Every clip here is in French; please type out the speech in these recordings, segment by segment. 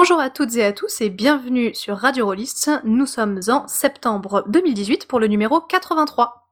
Bonjour à toutes et à tous et bienvenue sur Radio Rollist. Nous sommes en septembre 2018 pour le numéro 83.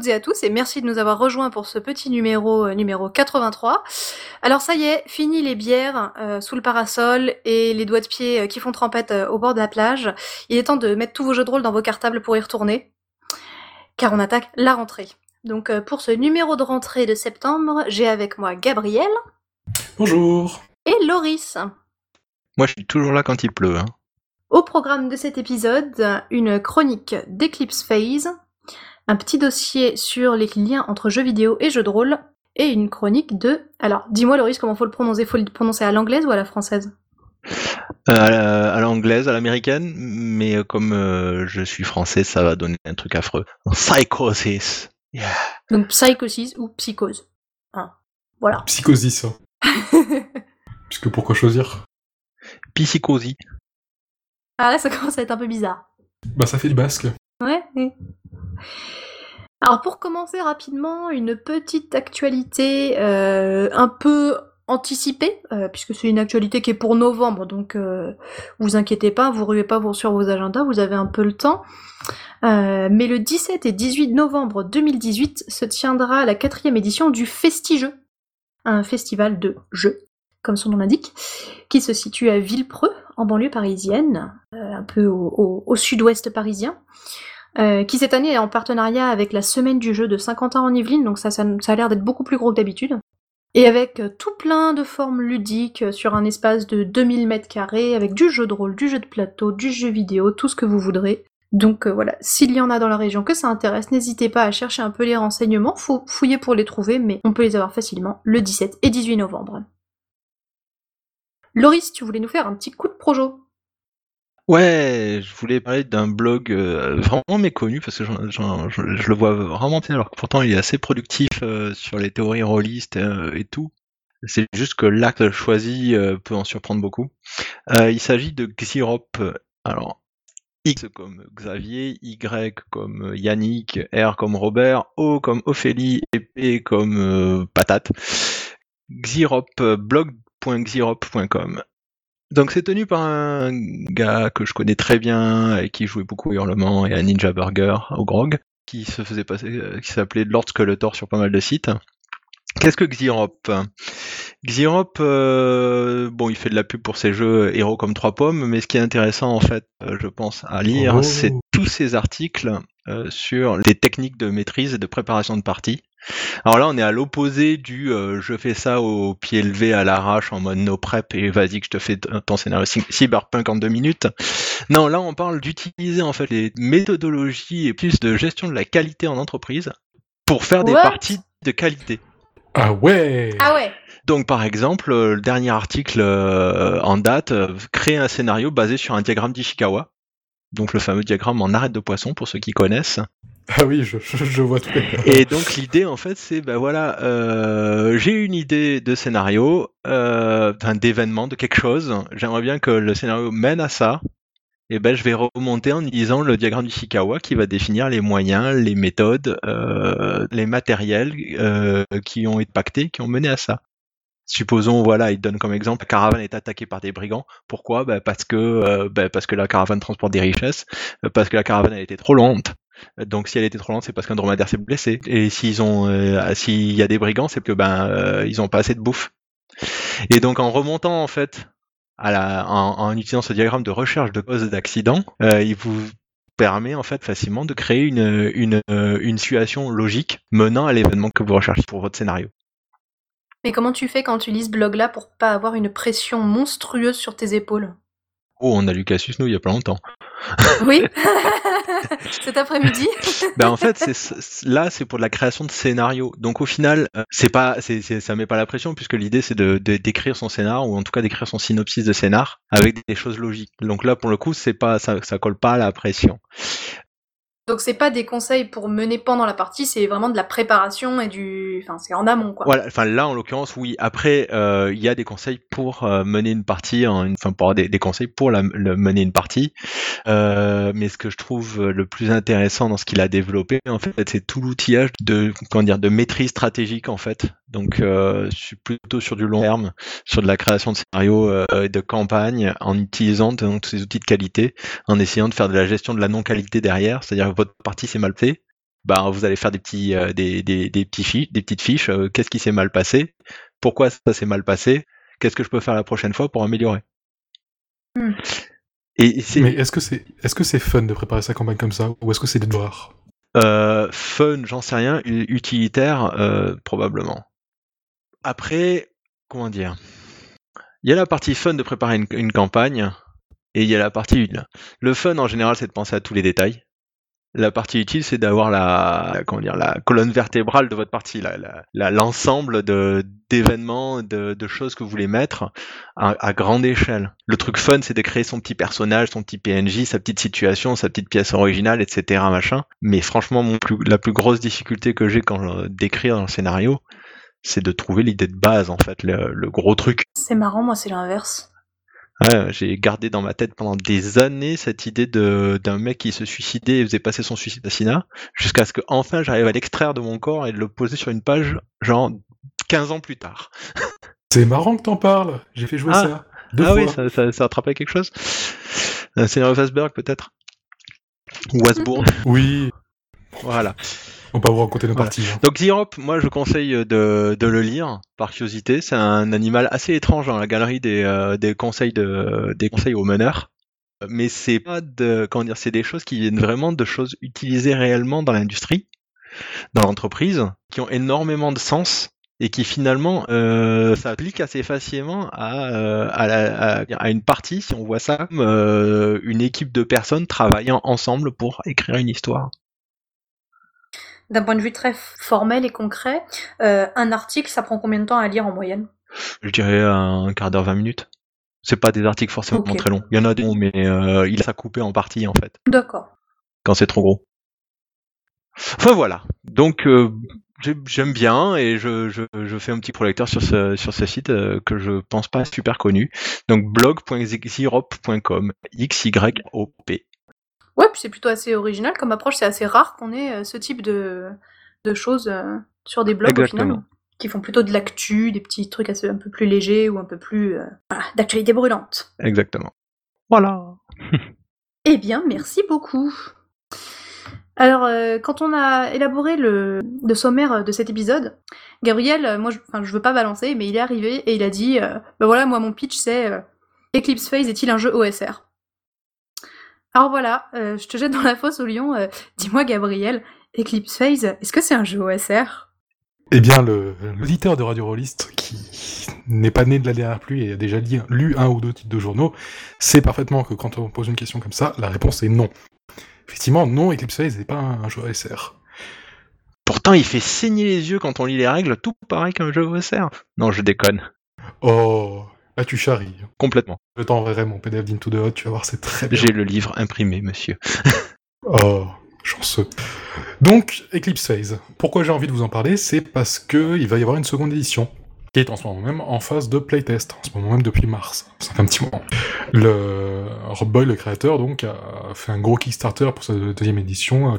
Toutes et à tous et merci de nous avoir rejoints pour ce petit numéro euh, numéro 83. Alors ça y est, fini les bières euh, sous le parasol et les doigts de pied euh, qui font trempette euh, au bord de la plage. Il est temps de mettre tous vos jeux de rôle dans vos cartables pour y retourner. Car on attaque la rentrée. Donc euh, pour ce numéro de rentrée de septembre, j'ai avec moi Gabriel Bonjour. et Loris. Moi, je suis toujours là quand il pleut. Hein. Au programme de cet épisode, une chronique d'Eclipse Phase, un petit dossier sur les liens entre jeux vidéo et jeux de rôle, et une chronique de... Alors, dis-moi Loris, comment faut le prononcer? Faut le prononcer à l'anglaise ou à la française? Euh, à la- à l'anglaise, à l'américaine, mais euh, comme euh, je suis français, ça va donner un truc affreux. Psychosis. Yeah. Donc psychosis ou psychose. Hein. Voilà. Psychosis. hein. Puisque pourquoi choisir? Psychosis. ah là, ça commence à être un peu bizarre. Bah ça fait du basque. Ouais. ouais. Alors pour commencer rapidement, une petite actualité euh, un peu anticipée, euh, puisque c'est une actualité qui est pour novembre, donc euh, vous inquiétez pas, vous ruez pas sur vos agendas, vous avez un peu le temps. Mais le 17 et 18 novembre 2018 se tiendra la quatrième édition du Festigeux, un festival de jeux, comme son nom l'indique, qui se situe à Villepreux, en banlieue parisienne, un peu au sud-ouest parisien euh, qui cette année est en partenariat avec la Semaine du jeu de Saint-Quentin en Yvelines, donc ça, ça, ça a l'air d'être beaucoup plus gros que d'habitude. Et avec euh, tout plein de formes ludiques euh, sur un espace de 2000 mètres carrés, avec du jeu de rôle, du jeu de plateau, du jeu vidéo, tout ce que vous voudrez. Donc voilà, s'il y en a dans la région que ça intéresse, n'hésitez pas à chercher un peu les renseignements, faut fouiller pour les trouver, mais on peut les avoir facilement le 17 et 18 novembre. Loris, tu voulais nous faire un petit coup de projo Ouais, je voulais parler d'un blog euh, vraiment méconnu parce que je, le vois vraiment alors que pourtant il est assez productif euh, sur les théories rôlistes euh, et tout. C'est juste que l'acte choisi peut en surprendre beaucoup. Il s'agit de Xirop. Alors, X comme Xavier, Y comme Yannick, R comme Robert, O comme Ophélie et P comme Patate. Blog.xirop.com. Donc c'est tenu par un gars que je connais très bien et qui jouait beaucoup à Hurlement et à Ninja Burger au Grog, qui se faisait passer, euh, qui s'appelait Lord Skeletor sur pas mal de sites. Qu'est-ce que Xirop Xirop, euh, bon, il fait de la pub pour ses jeux héros comme trois pommes, mais ce qui est intéressant en fait, euh, je pense, à lire, Oh. c'est tous ces articles euh, sur les techniques de maîtrise et de préparation de partie. Alors là, on est à l'opposé du euh, je fais ça au pied levé à l'arrache en mode no prep et vas-y que je te fais ton scénario cy- cyberpunk en deux minutes. Non, là, on parle d'utiliser en fait les méthodologies et plus de gestion de la qualité en entreprise pour faire des parties de qualité. Ah ouais Ah ouais Donc par exemple, euh, le dernier article euh, en date, euh, créer un scénario basé sur un diagramme d'Ishikawa. Donc le fameux diagramme en arête de poisson pour ceux qui connaissent. Ah oui, je, je, je vois tout. Et donc l'idée en fait c'est ben voilà, euh, j'ai une idée de scénario, euh, d'événement, de quelque chose. J'aimerais bien que le scénario mène à ça. Et ben je vais remonter en utilisant le diagramme d'Ishikawa qui va définir les moyens, les méthodes, euh, les matériels euh, qui ont été pactés, qui ont mené à ça. Supposons, voilà, il donne comme exemple, la caravane est attaquée par des brigands. Pourquoi? Ben, Parce que euh, ben, parce que la caravane transporte des richesses, parce que la caravane a été trop lente. Donc si elle était trop lente, c'est parce qu'un dromadaire s'est blessé. Et s'ils ont, s'il y a des brigands, c'est que ben ils ont pas assez de bouffe. Et donc en remontant en fait, en, utilisant ce diagramme de recherche de causes d'accident, euh, il vous permet en fait facilement de créer euh, une situation logique menant à l'événement que vous recherchez pour votre scénario. Mais comment tu fais quand tu lis ce blog-là pour pas avoir une pression monstrueuse sur tes épaules? Oh, on a lu Cassius, nous, il y a pas longtemps. Oui, cet après-midi. ben en fait, c'est là, c'est pour la création de scénarios. Donc au final, euh, c'est pas, c'est, ça met pas la pression puisque l'idée c'est de, d'écrire son scénar ou en tout cas d'écrire son synopsis de scénar avec des choses logiques. Donc là, pour le coup, c'est pas, ça, ça colle pas à la pression. Donc c'est pas des conseils pour mener pendant la partie, c'est vraiment de la préparation et du, enfin c'est en amont quoi. Voilà, enfin là en l'occurrence oui. Après euh, il y a des conseils pour euh, mener une partie, enfin pour des, des, conseils pour la, mener une partie. Euh, mais ce que je trouve le plus intéressant dans ce qu'il a développé en fait, c'est tout l'outillage de comment dire de maîtrise stratégique en fait. Donc je suis plutôt sur du long terme, sur de la création de scénarios et de campagne en utilisant donc ces outils de qualité, en essayant de faire de la gestion de la non qualité derrière, c'est-à-dire votre partie s'est mal fait, bah, vous allez faire des petits, euh, des, des, des, petits fiches, des petites fiches. Euh, qu'est-ce qui s'est mal passé Pourquoi ça s'est mal passé Qu'est-ce que je peux faire la prochaine fois pour améliorer hmm. Et Mais est-ce que c'est est-ce que c'est fun de préparer sa campagne comme ça ou est-ce que c'est des devoirs? Euh, Fun, j'en sais rien. Utilitaire, probablement. Après, comment dire Il y a la partie fun de préparer une, campagne et il y a la partie utile. Le fun en général, c'est de penser à tous les détails. La partie utile, c'est d'avoir la, comment dire, la colonne vertébrale de votre partie, l'ensemble de d'événements, de, choses que vous voulez mettre à, grande échelle. Le truc fun, c'est de créer son petit personnage, son petit PNJ, sa petite situation, sa petite pièce originale, etc. Machin. Mais franchement, la plus grosse difficulté que j'ai quand d'écrire un scénario, c'est de trouver l'idée de base, en fait, le, le gros truc. C'est marrant, moi, c'est l'inverse. Ouais, j'ai gardé dans ma tête pendant des années cette idée de d'un mec qui se suicidait et faisait passer son suicide assassinat, jusqu'à ce que enfin j'arrive à l'extraire de mon corps et de le poser sur une page, genre 15 ans plus tard. C'est marrant que t'en parles. J'ai fait jouer ah. ça. Deux ah oui, ça, ça, ça attrapé quelque chose. Un Seigneur Fasberg peut-être? Ou Wasbourg. Oui. Voilà. On peut vous raconter nos parties. Hein. Donc Zirop, moi je conseille de, de, le lire par curiosité. C'est un animal assez étrange dans la galerie des, euh, des conseils de, des conseils aux meneurs. Mais c'est pas de comment dire, c'est des choses qui viennent vraiment de choses utilisées réellement dans l'industrie, dans l'entreprise, qui ont énormément de sens et qui finalement euh, s'appliquent assez facilement à, euh, à, la, à, une partie, si on voit ça comme euh, une équipe de personnes travaillant ensemble pour écrire une histoire d'un point de vue très formel et concret, euh, un article, ça prend combien de temps à lire en moyenne? Je dirais un quart d'heure, 20 minutes. C'est pas des articles forcément très longs. Il y en a des longs, mais euh, il a ça coupé en partie en fait. D'accord. Quand c'est trop gros. Enfin voilà. Donc euh, j'aime bien et je, je, je, fais un petit prolecteur sur ce, sur ce site que je pense pas super connu. Donc blog.xyrop.com. X-Y-O-P. Ouais, puis c'est plutôt assez original comme approche, c'est assez rare qu'on ait euh, ce type de, de choses euh, sur des blogs au final, qui font plutôt de l'actu, des petits trucs assez, un peu plus légers ou un peu plus euh, d'actualité brûlante. Exactement. Voilà. eh bien, merci beaucoup. Alors, quand on a élaboré le, le, sommaire de cet épisode, Gabriel, moi, je, enfin, je veux pas balancer, mais il est arrivé et il a dit, ben voilà, moi mon pitch c'est Eclipse Phase est-il un jeu OSR alors voilà, euh, je te jette dans la fosse au lion. Euh, dis-moi, Gabriel, Eclipse Phase, est-ce que c'est un jeu OSR Eh bien, l'auditeur de Radio Rollist, qui n'est pas né de la dernière pluie et a déjà lu, un ou deux titres de journaux, sait parfaitement que quand on pose une question comme ça, la réponse est non. Effectivement, non, Eclipse Phase n'est pas un, jeu OSR. Pourtant, il fait saigner les yeux quand on lit les règles, tout pareil qu'un jeu OSR. Non, je déconne. Oh, Là, tu charries. Complètement. Je t'enverrai mon PDF d'Into the Hot, tu vas voir, c'est très bien. J'ai le livre imprimé, monsieur. oh, chanceux. Donc, Eclipse Phase. Pourquoi j'ai envie de vous en parler? C'est parce qu'il va y avoir une seconde édition qui est en ce moment même en phase de playtest, en ce moment même depuis mars. Ça fait un petit moment. Le Rob Boy, le créateur, donc, a fait un gros Kickstarter pour sa deuxième édition, a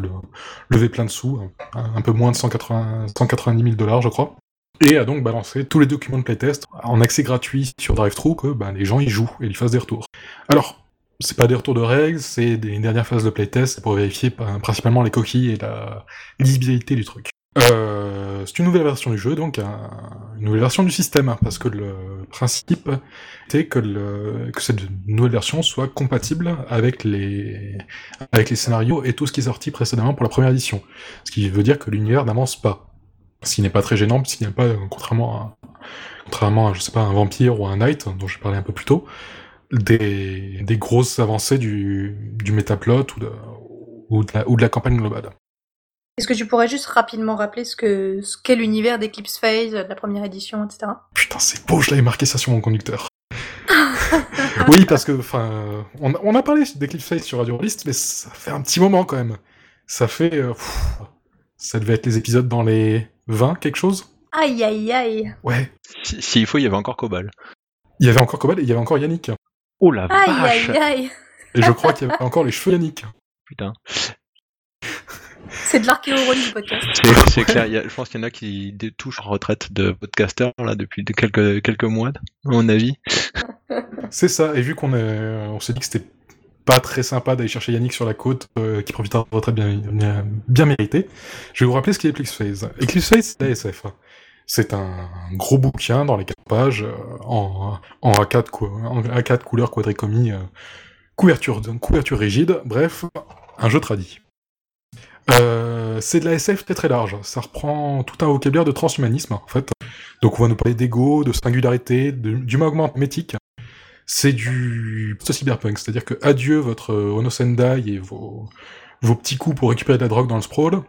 levé plein de sous, un peu moins de 180, 190 000 dollars, je crois et a donc balancé tous les documents de playtest en accès gratuit sur DriveThru que ben, les gens y jouent et ils fassent des retours. Alors, c'est pas des retours de règles, c'est des dernières phases de playtest pour vérifier ben, principalement les coquilles et la lisibilité du truc. Euh, c'est une nouvelle version du jeu, donc une nouvelle version du système, hein, parce que le principe était que, le, que cette nouvelle version soit compatible avec les, avec les scénarios et tout ce qui est sorti précédemment pour la première édition. Ce qui veut dire que l'univers n'avance pas. Ce qui n'est pas très gênant, puisqu'il n'y a pas, contrairement à, contrairement à, je sais pas, un vampire ou un knight, dont je parlais un peu plus tôt, des, des grosses avancées du, du métaplot ou de, ou, de la, ou de la campagne globale. Est-ce que tu pourrais juste rapidement rappeler ce que ce qu'est l'univers d'Eclipse Phase, de la première édition, etc. Putain, c'est beau, je l'avais marqué ça sur mon conducteur. oui, parce que, enfin, on, on, a parlé d'Eclipse Phase sur Radio List, mais ça fait un petit moment quand même. Ça fait. Euh, pff, ça devait être les épisodes dans les 20, quelque chose? Aïe aïe aïe Ouais. S'il si, faut, il y avait encore Cobal. Il y avait encore Cobal et il y avait encore Yannick. Oh la Aïe vache aïe aïe Et je crois qu'il y avait encore les cheveux Yannick. Putain. C'est de l'archéologie du podcast. C'est clair, il y a- je pense qu'il y en a qui touchent en retraite de podcasters là depuis de quelques, quelques mois, à mon avis. C'est ça, et vu qu'on est, on s'est dit que c'était pas très sympa d'aller chercher Yannick sur la côte, euh, qui profite de la retraite bien, méritée, je vais vous rappeler ce qu'est Eclipse Phase. Eclipse Phase, c'est la SF. C'est un gros bouquin dans les quatre pages, euh, en, en A4, cou- en A4 couleur quadricomie, euh, couverture, rigide, bref, un jeu tradit. C'est de la SF très très large. Ça reprend tout un vocabulaire de transhumanisme, en fait. Donc on va nous parler d'ego, de singularité, d'humain augmentémétique. C'est du cyberpunk, c'est-à-dire que adieu votre euh, Ono Sendai et vos, vos petits coups pour récupérer de la drogue dans le sprawl.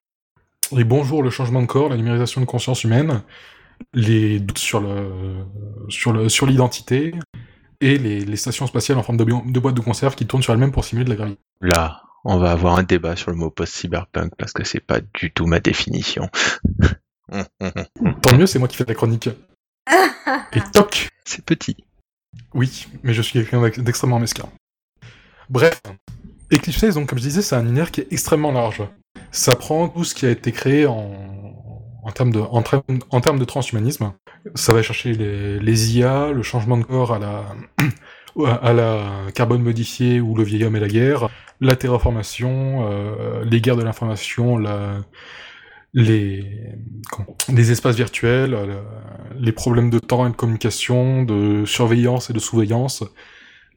Et bonjour le changement de corps, la numérisation de conscience humaine, les doutes sur le sur le sur l'identité et les, les stations spatiales en forme de, de boîtes de conserve qui tournent sur elles-mêmes pour simuler de la gravité. Là, on va avoir un débat sur le mot post-cyberpunk parce que c'est pas du tout ma définition. Tant mieux, c'est moi qui fais la chronique. Et toc c'est petit. Oui, mais je suis quelqu'un d'ex- d'extrêmement mesquin. Bref, Eclipse Phase, donc comme je disais, c'est un univers qui est extrêmement large. Ça prend tout ce qui a été créé en, termes, de, transhumanisme. Ça va chercher les, IA, le changement de corps à la, à la carbone modifié ou le vieil homme et la guerre, la terraformation, euh, les guerres de l'information, la, les, espaces virtuels, euh, les problèmes de temps et de communication, de surveillance et de surveillance.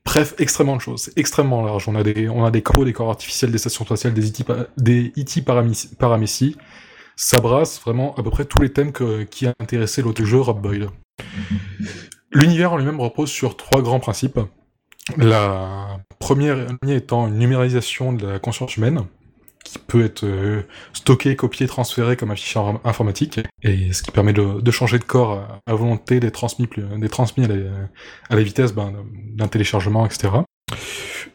Bref, extrêmement de choses. Extrêmement large. On a des, on des corps, des corps artificiels, des stations spatiales, des IT, des IT. Ça brasse vraiment à peu près tous les thèmes qui a intéressé l'autre jeu, Rob. L'univers en lui-même repose sur trois grands principes. La première étant une numérisation de la conscience humaine, qui peut être euh, stocké, copié, transféré comme un fichier in- informatique, et ce qui permet de, changer de corps à, volonté, d'être transmis, transmis à, la, vitesse ben, d'un téléchargement, etc.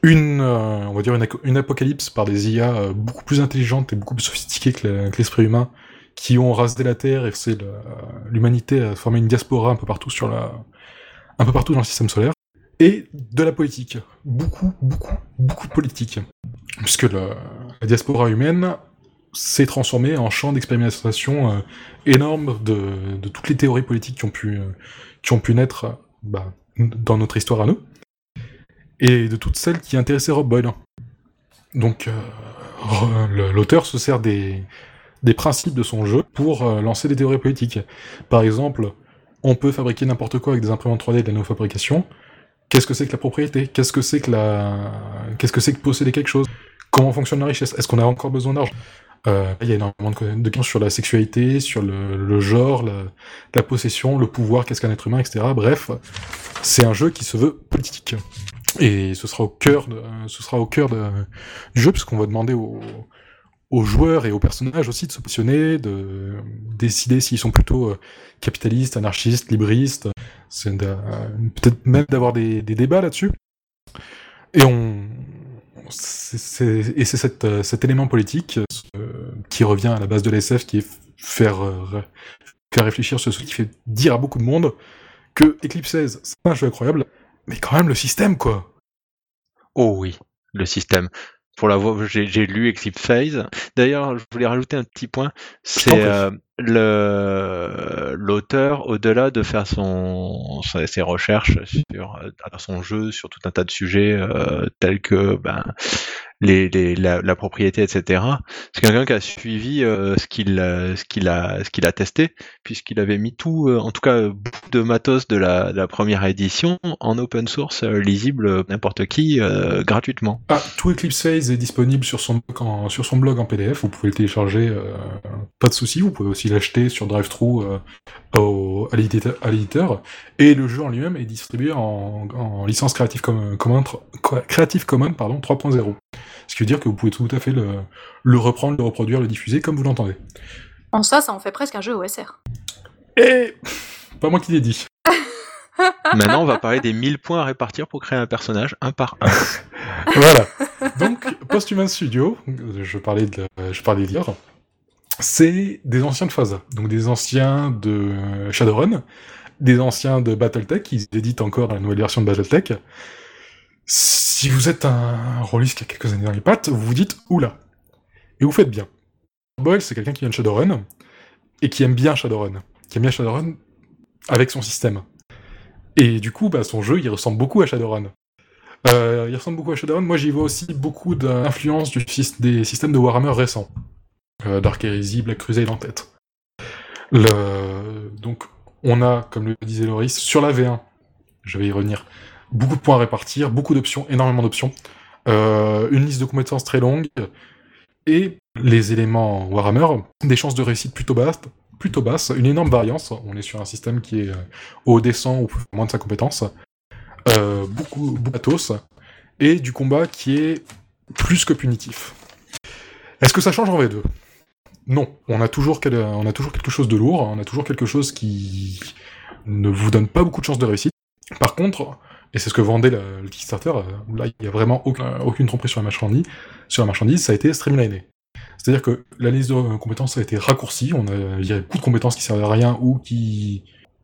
Une, euh, on va dire une, apocalypse par des IA euh, beaucoup plus intelligentes et beaucoup plus sophistiquées que l'esprit humain, qui ont rasé la Terre et le- l'humanité à former une diaspora un peu partout sur la, un peu partout dans le système solaire, et de la politique. Beaucoup, beaucoup, beaucoup politique. Puisque le- la diaspora humaine s'est transformée en champ d'expérimentation euh, énorme de, toutes les théories politiques qui ont pu, euh, qui ont pu naître bah, dans notre histoire à nous, et de toutes celles qui intéressaient Rob Boyle. Donc, euh, l'auteur se sert des, des principes de son jeu pour lancer des théories politiques. Par exemple, on peut fabriquer n'importe quoi avec des imprimantes 3D et de la néofabrication. Qu'est-ce que c'est que la propriété? Qu'est-ce que c'est que la Qu'est-ce que c'est que posséder quelque chose? Comment fonctionne la richesse? Est-ce qu'on a encore besoin d'argent? Euh, Il y a énormément de, questions sur la sexualité, sur le, genre, la, possession, le pouvoir, qu'est-ce qu'un être humain, etc. Bref, c'est un jeu qui se veut politique. Et ce sera au cœur, de, ce sera au cœur du jeu, puisqu'on va demander aux, joueurs et aux personnages aussi de se positionner, de décider s'ils sont plutôt euh, capitalistes, anarchistes, libristes. Peut-être même d'avoir des, des débats là-dessus. Et on, et c'est cet, euh, cet élément politique euh, qui revient à la base de l'SF, qui est faire, euh, faire réfléchir sur ce qui fait dire à beaucoup de monde que Eclipse 16, c'est un jeu incroyable, mais quand même le système, quoi. Oh oui, le système. Pour j'ai lu Eclipse Phase. D'ailleurs, je voulais rajouter un petit point. C'est euh, l'auteur, au-delà de faire ses recherches sur euh, son jeu, sur tout un tas de sujets euh, tels que ben la, propriété, etc. C'est quelqu'un qui a suivi euh, ce qu'il a- testé, puisqu'il avait mis tout, en tout cas beaucoup de matos de la, première édition en open source, lisible n'importe qui gratuitement. Ah, tout Eclipse Phase est disponible sur son, sur son blog en PDF, vous pouvez le télécharger, pas de souci, vous pouvez aussi qu'il achetait sur DriveThru euh, à l'éditeur, et le jeu en lui-même est distribué en, licence Creative Commons, Creative Commons pardon, 3.0. Ce qui veut dire que vous pouvez tout à fait le, le reprendre, le reproduire, le diffuser comme vous l'entendez. En ça, ça en fait presque un jeu OSR. Et pas moi qui l'ai dit. Maintenant, on va parler des 1000 points à répartir pour créer un personnage, un par un. voilà. Donc, Posthuman Studio, je parlais de, je parlais c'est des anciens de Phasa, donc des anciens de Shadowrun, des anciens de Battletech, ils éditent encore la nouvelle version de Battletech. Si vous êtes un rôliste qui a quelques années dans les pattes, vous vous dites oula. Et vous faites bien. Boyle, c'est quelqu'un qui vient de Shadowrun, et qui aime bien Shadowrun. Qui aime bien Shadowrun avec son système. Et du coup, bah, son jeu, il ressemble beaucoup à Shadowrun. Euh, il ressemble beaucoup à Shadowrun. Moi, j'y vois aussi beaucoup d'influence des systèmes de Warhammer récents. Euh, Dark Heresy, Black Crusade en tête. Donc, on a, comme le disait Loris, sur la V1, je vais y revenir, beaucoup de points à répartir, beaucoup d'options, énormément d'options, euh, une liste de compétences très longue, et les éléments Warhammer, des chances de réussite plutôt basses, une énorme variance. On est sur un système qui est euh, au descend ou moins de sa compétence. Beaucoup, beaucoup pathos. Et du combat qui est plus que punitif. Est-ce que ça change en V2 Non. On a, toujours on a toujours quelque chose de lourd, on a toujours quelque chose qui ne vous donne pas beaucoup de chances de réussite. Par contre, et c'est ce que vendait le, Kickstarter, euh, là il n'y a vraiment aucune tromperie sur la marchandise, sur la marchandise, ça a été streamliné. C'est-à-dire que la liste de compétences a été raccourcie, on a, il y a beaucoup de compétences qui servent à rien ou qui...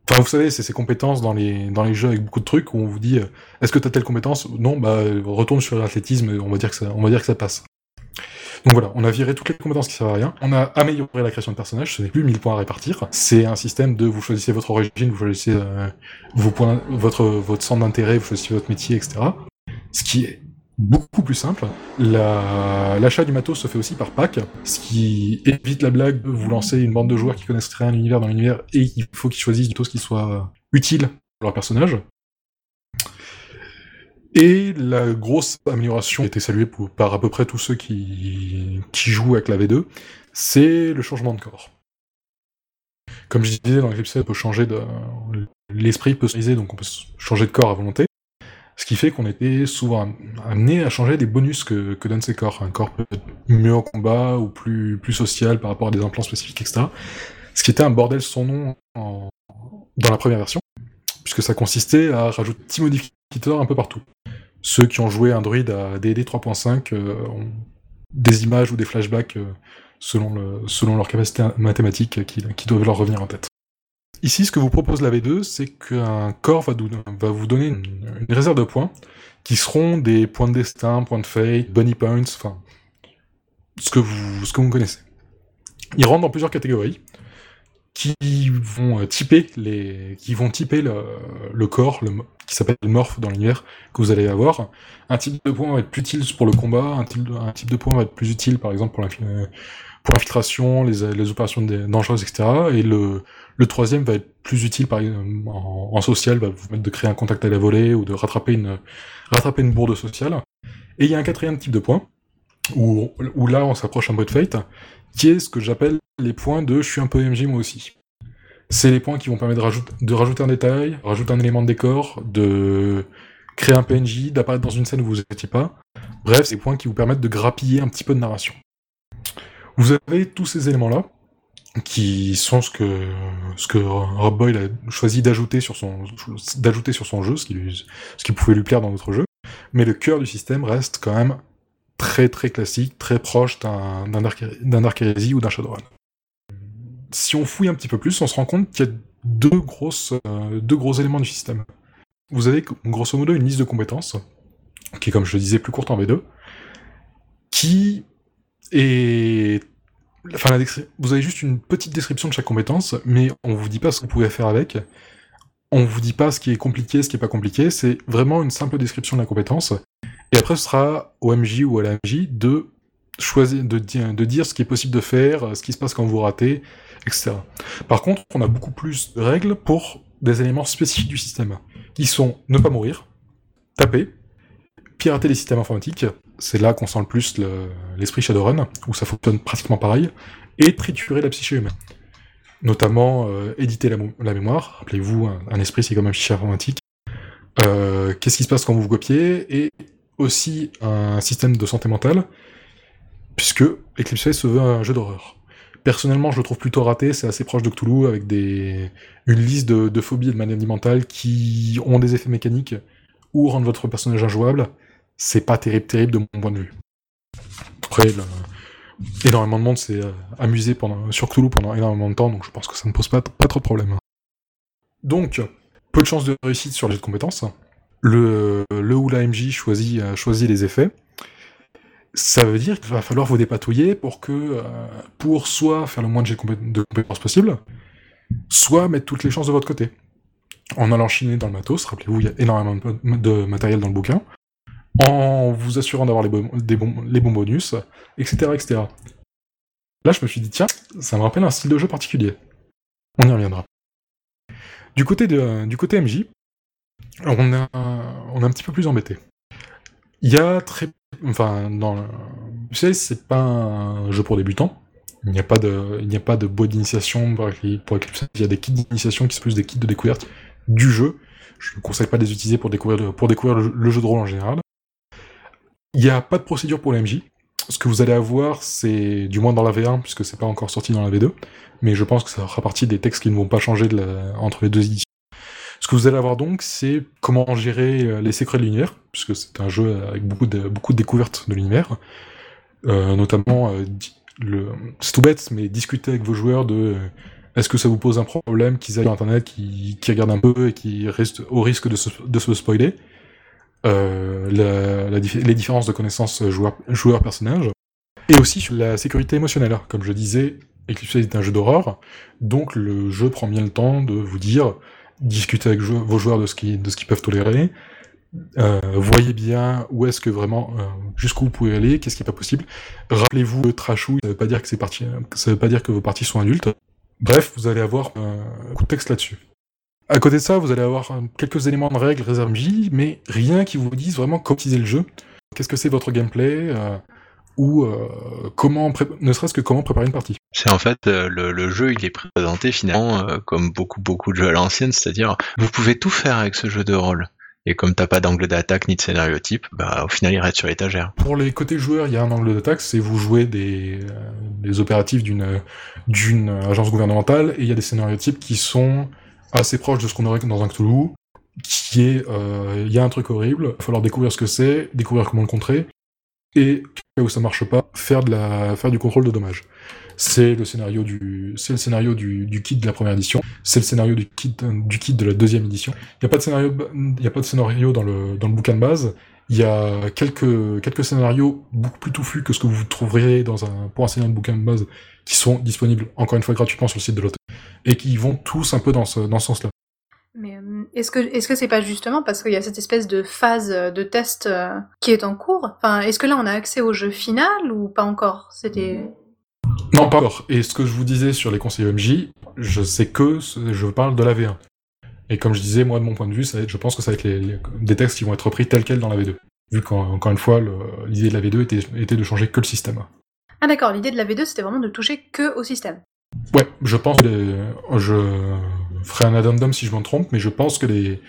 Enfin, vous savez, c'est ces compétences dans les, dans les jeux avec beaucoup de trucs où on vous dit, euh, est-ce que tu as telle compétence? Non, bah, retourne sur l'athlétisme, on va dire que ça, on va dire que ça passe. Donc voilà, on a viré toutes les compétences qui servent à rien. On a amélioré la création de personnages, ce n'est plus 1000 points à répartir. C'est un système de vous choisissez votre origine, vous choisissez euh, vos points, votre, votre centre d'intérêt, vous choisissez votre métier, etc. Ce qui est beaucoup plus simple. L'achat du matos se fait aussi par pack, ce qui évite la blague de vous lancer une bande de joueurs qui connaissent rien à l'univers dans l'univers et il faut qu'ils choisissent du matos qui soit utile pour leur personnage. Et la grosse amélioration qui a été saluée par à peu près tous ceux qui, jouent avec la V2, c'est le changement de corps. Comme je disais dans l'épisode, on peut changer de... L'esprit peut se donc on peut changer de corps à volonté. Ce qui fait qu'on était souvent amené à changer des bonus que, donnent ces corps. Un corps peut être mieux en combat ou plus, social par rapport à des implants spécifiques, etc. Ce qui était un bordel son nom dans la première version, puisque ça consistait à rajouter petits modificateurs un peu partout. Ceux qui ont joué Android à D&D 3.5 euh, ont des images ou des flashbacks euh, selon, selon leur capacité mathématique qui, qui doivent leur revenir en tête. Ici, ce que vous propose la V2, c'est qu'un corps va, vous donner une, réserve de points qui seront des points de destin, points de fate, bunny points, enfin, ce que vous, ce que vous connaissez. Ils rentrent dans plusieurs catégories qui vont euh, typer les, qui vont typer le, corps, le, qui s'appelle morph dans l'univers que vous allez avoir. Un type de point va être plus utile pour le combat, un type, un type de point va être plus utile, par exemple, pour l'infiltration, les, les opérations dangereuses, etc. Et le, le troisième va être plus utile par en, social, va vous mettre de créer un contact à la volée ou de rattraper une, rattraper une bourde sociale. Et il y a un quatrième type de point, où, où là on s'approche un peu de fate, qui est ce que j'appelle les points de je suis un peu MJ moi aussi. C'est les points qui vont permettre de, rajouter, un détail, rajouter un élément de décor, de créer un PNJ, d'apparaître dans une scène où vous n'étiez pas. Bref, c'est les points qui vous permettent de grappiller un petit peu de narration. Vous avez tous ces éléments-là, qui sont ce que Rob Boyle a choisi d'ajouter sur son jeu, ce qui, ce qui pouvait lui plaire dans notre jeu. Mais le cœur du système reste quand même très très classique, très proche d'un Heresy ou d'un Shadowrun. Si on fouille un petit peu plus, on se rend compte qu'il y a deux grosses euh, gros éléments du système. Vous avez grosso modo une liste de compétences qui est comme je le disais plus courte en V2 qui est Enfin, vous avez juste une petite description de chaque compétence, mais on vous dit pas ce que vous pouvez faire avec. On vous dit pas ce qui est compliqué, ce qui est pas compliqué. C'est vraiment une simple description de la compétence. Et après, ce sera au MJ ou à la MJ de choisir, de, dire ce qui est possible de faire, ce qui se passe quand vous ratez, etc. Par contre, on a beaucoup plus de règles pour des éléments spécifiques du système, qui sont ne pas mourir, taper, pirater les systèmes informatiques, c'est là qu'on sent le plus l'esprit Shadowrun, où ça fonctionne pratiquement pareil, et triturer la psyché humaine. Notamment euh, éditer la, mémoire. Rappelez-vous, un, esprit c'est comme un fichier informatique. Euh, Qu'est-ce qui se passe quand vous vous copiez? Et aussi un système de santé mentale, puisque Eclipse se veut un jeu d'horreur. Personnellement, je le trouve plutôt raté, c'est assez proche de Cthulhu, avec des... une liste de, phobies et de maladies mentales qui ont des effets mécaniques ou rendent votre personnage injouable. C'est pas terrible, terrible de mon point de vue. Après, le... énormément de monde s'est euh, amusé pendant... sur Cthulhu pendant énormément de temps, donc je pense que ça ne pose pas, trop de problème. Donc, peu de chances de réussite sur les jeux de compétences. Le, le ou la MJ choisit, euh, choisit les effets ça veut dire qu'il va falloir vous dépatouiller pour que, euh, pour soit faire le moins de, de compétences possible, soit mettre toutes les chances de votre côté. En allant chiner dans le matos, rappelez-vous, il y a énormément de, matériel dans le bouquin, en vous assurant d'avoir les, bon, bons, bonus, etc., etc. Là, je me suis dit, tiens, ça me rappelle un style de jeu particulier. On y reviendra. Du côté, de, du côté MJ, on est, on est un petit peu plus embêté. Il y a très Enfin, dans le... Tu sais, c'est pas un jeu pour débutants. Il n'y a pas de, il n'y a pas de boîte d'initiation pour Eclipse. Il y a des kits d'initiation qui sont plus des kits de découverte du jeu. Je ne conseille pas de les utiliser pour pour découvrir le, jeu de rôle en général. Il n'y a pas de procédure pour l'MJ. Ce que vous allez avoir, c'est, du moins dans la V1, puisque c'est pas encore sorti dans la V2, mais je pense que ça fera partie des textes qui ne vont pas changer entre les deux éditions. Ce que vous allez avoir donc, c'est comment gérer euh, les secrets de l'univers, puisque c'est un jeu avec beaucoup de, découvertes de l'univers, euh, notamment, euh, le... c'est tout bête, mais discuter avec vos joueurs de est-ce que ça vous pose un problème qu'ils aillent sur Internet, qui, qui regardent un peu et qui restent au risque de se spoiler, euh, la, la, les différences de connaissances joueur-personnage, et aussi sur la sécurité émotionnelle. Comme je disais, Eclipse est un jeu d'horreur, donc le jeu prend bien le temps de vous dire discutez avec vos joueurs de ce qu'ils peuvent tolérer. Euh, voyez bien où est-ce que vraiment euh, jusqu'où vous pouvez aller, qu'est-ce qui est pas possible. Rappelez-vous le trashouille, ça veut pas dire que c'est parti, ça veut pas dire que vos parties sont adultes. Bref, vous allez avoir un coup de texte là-dessus. À côté de ça, vous allez avoir euh, quelques éléments de règles réserve J, mais rien qui vous dise vraiment comment utiliser le jeu. Qu'est-ce que c'est votre gameplay euh, ou euh, comment, ne serait-ce que comment préparer une partie. C'est en fait euh, le, le, jeu, il est présenté finalement comme beaucoup beaucoup de jeux à l'ancienne, c'est-à-dire vous pouvez tout faire avec ce jeu de rôle. Et comme t'as pas d'angle d'attaque ni de scénario type, bah au final il reste sur l'étagère. Pour les côtés joueurs, il y a un angle d'attaque, c'est vous jouez des, des opératifs d'une d'une agence gouvernementale et il y a des scénarios types qui sont assez proches de ce qu'on aurait dans un Cthulhu, qui est il y a un truc horrible, il va falloir découvrir ce que c'est, découvrir comment le contrer, et où ça marche pas, faire de la faire du contrôle de dommages. C'est le scénario du c'est le scénario du, du kit de la première édition, c'est le scénario du kit du kit de la deuxième édition. Il y a pas de scénario a pas de scénario dans le dans le bouquin de base. Il y a quelques quelques scénarios beaucoup plus touffus que ce que vous trouverez dans un pour un scénario de bouquin de base qui sont disponibles encore une fois gratuitement sur le site de l'auteur et qui vont tous un peu dans ce dans ce sens-là. Mais euh, est-ce que est-ce que c'est pas justement parce qu'il y a cette espèce de phase de test euh, qui est en cours? Enfin, est-ce que là on a accès au jeu final ou pas encore? C'était non pas encore. Et ce que je vous disais sur les conseils OMJ, je sais que je parle de la V1. Et comme je disais, moi de mon point de vue, ça être, je pense que ça va être les, les, des textes qui vont être repris tels quels dans la V2. Vu qu'encore une fois, l'idée de la V2 était, était de changer que le système. Ah d'accord, l'idée de la V2 c'était vraiment de toucher que au système. Ouais, je pense que les, je ferai un addendum si je me trompe, mais je pense que les,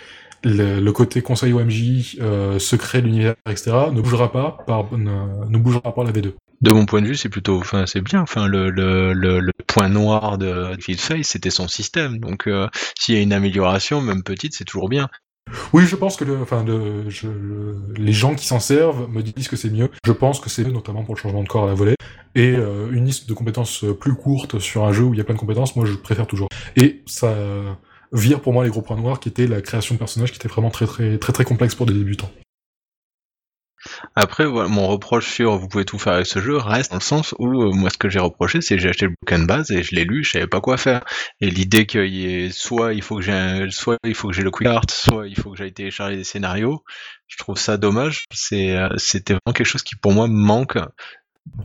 le, le côté conseil OMJ, euh, secret de l'univers, etc., ne bougera pas par ne, ne, bougera pas la V2. De mon point de vue, c'est plutôt, enfin, c'est bien. Enfin, le, le, le, le, point noir de Face, c'était son système. Donc, euh, s'il y a une amélioration, même petite, c'est toujours bien. Oui, je pense que le, enfin, le, je, les gens qui s'en servent me disent que c'est mieux. Je pense que c'est mieux, notamment pour le changement de corps à la volée. Et euh, une liste de compétences plus courte sur un jeu où il y a plein de compétences, moi je préfère toujours. Et ça vire pour moi les gros points noirs qui étaient la création de personnages qui était vraiment très très très très complexe pour des débutants. Après, mon reproche sur vous pouvez tout faire avec ce jeu reste dans le sens où euh, moi ce que j'ai reproché c'est que j'ai acheté le bouquin de base et je l'ai lu, je savais pas quoi faire. Et l'idée qu'il y ait soit il faut que j'ai soit il faut que j'ai le quick art, soit il faut que j'aille télécharger des scénarios, je trouve ça dommage. Euh, c'était vraiment quelque chose qui pour moi manque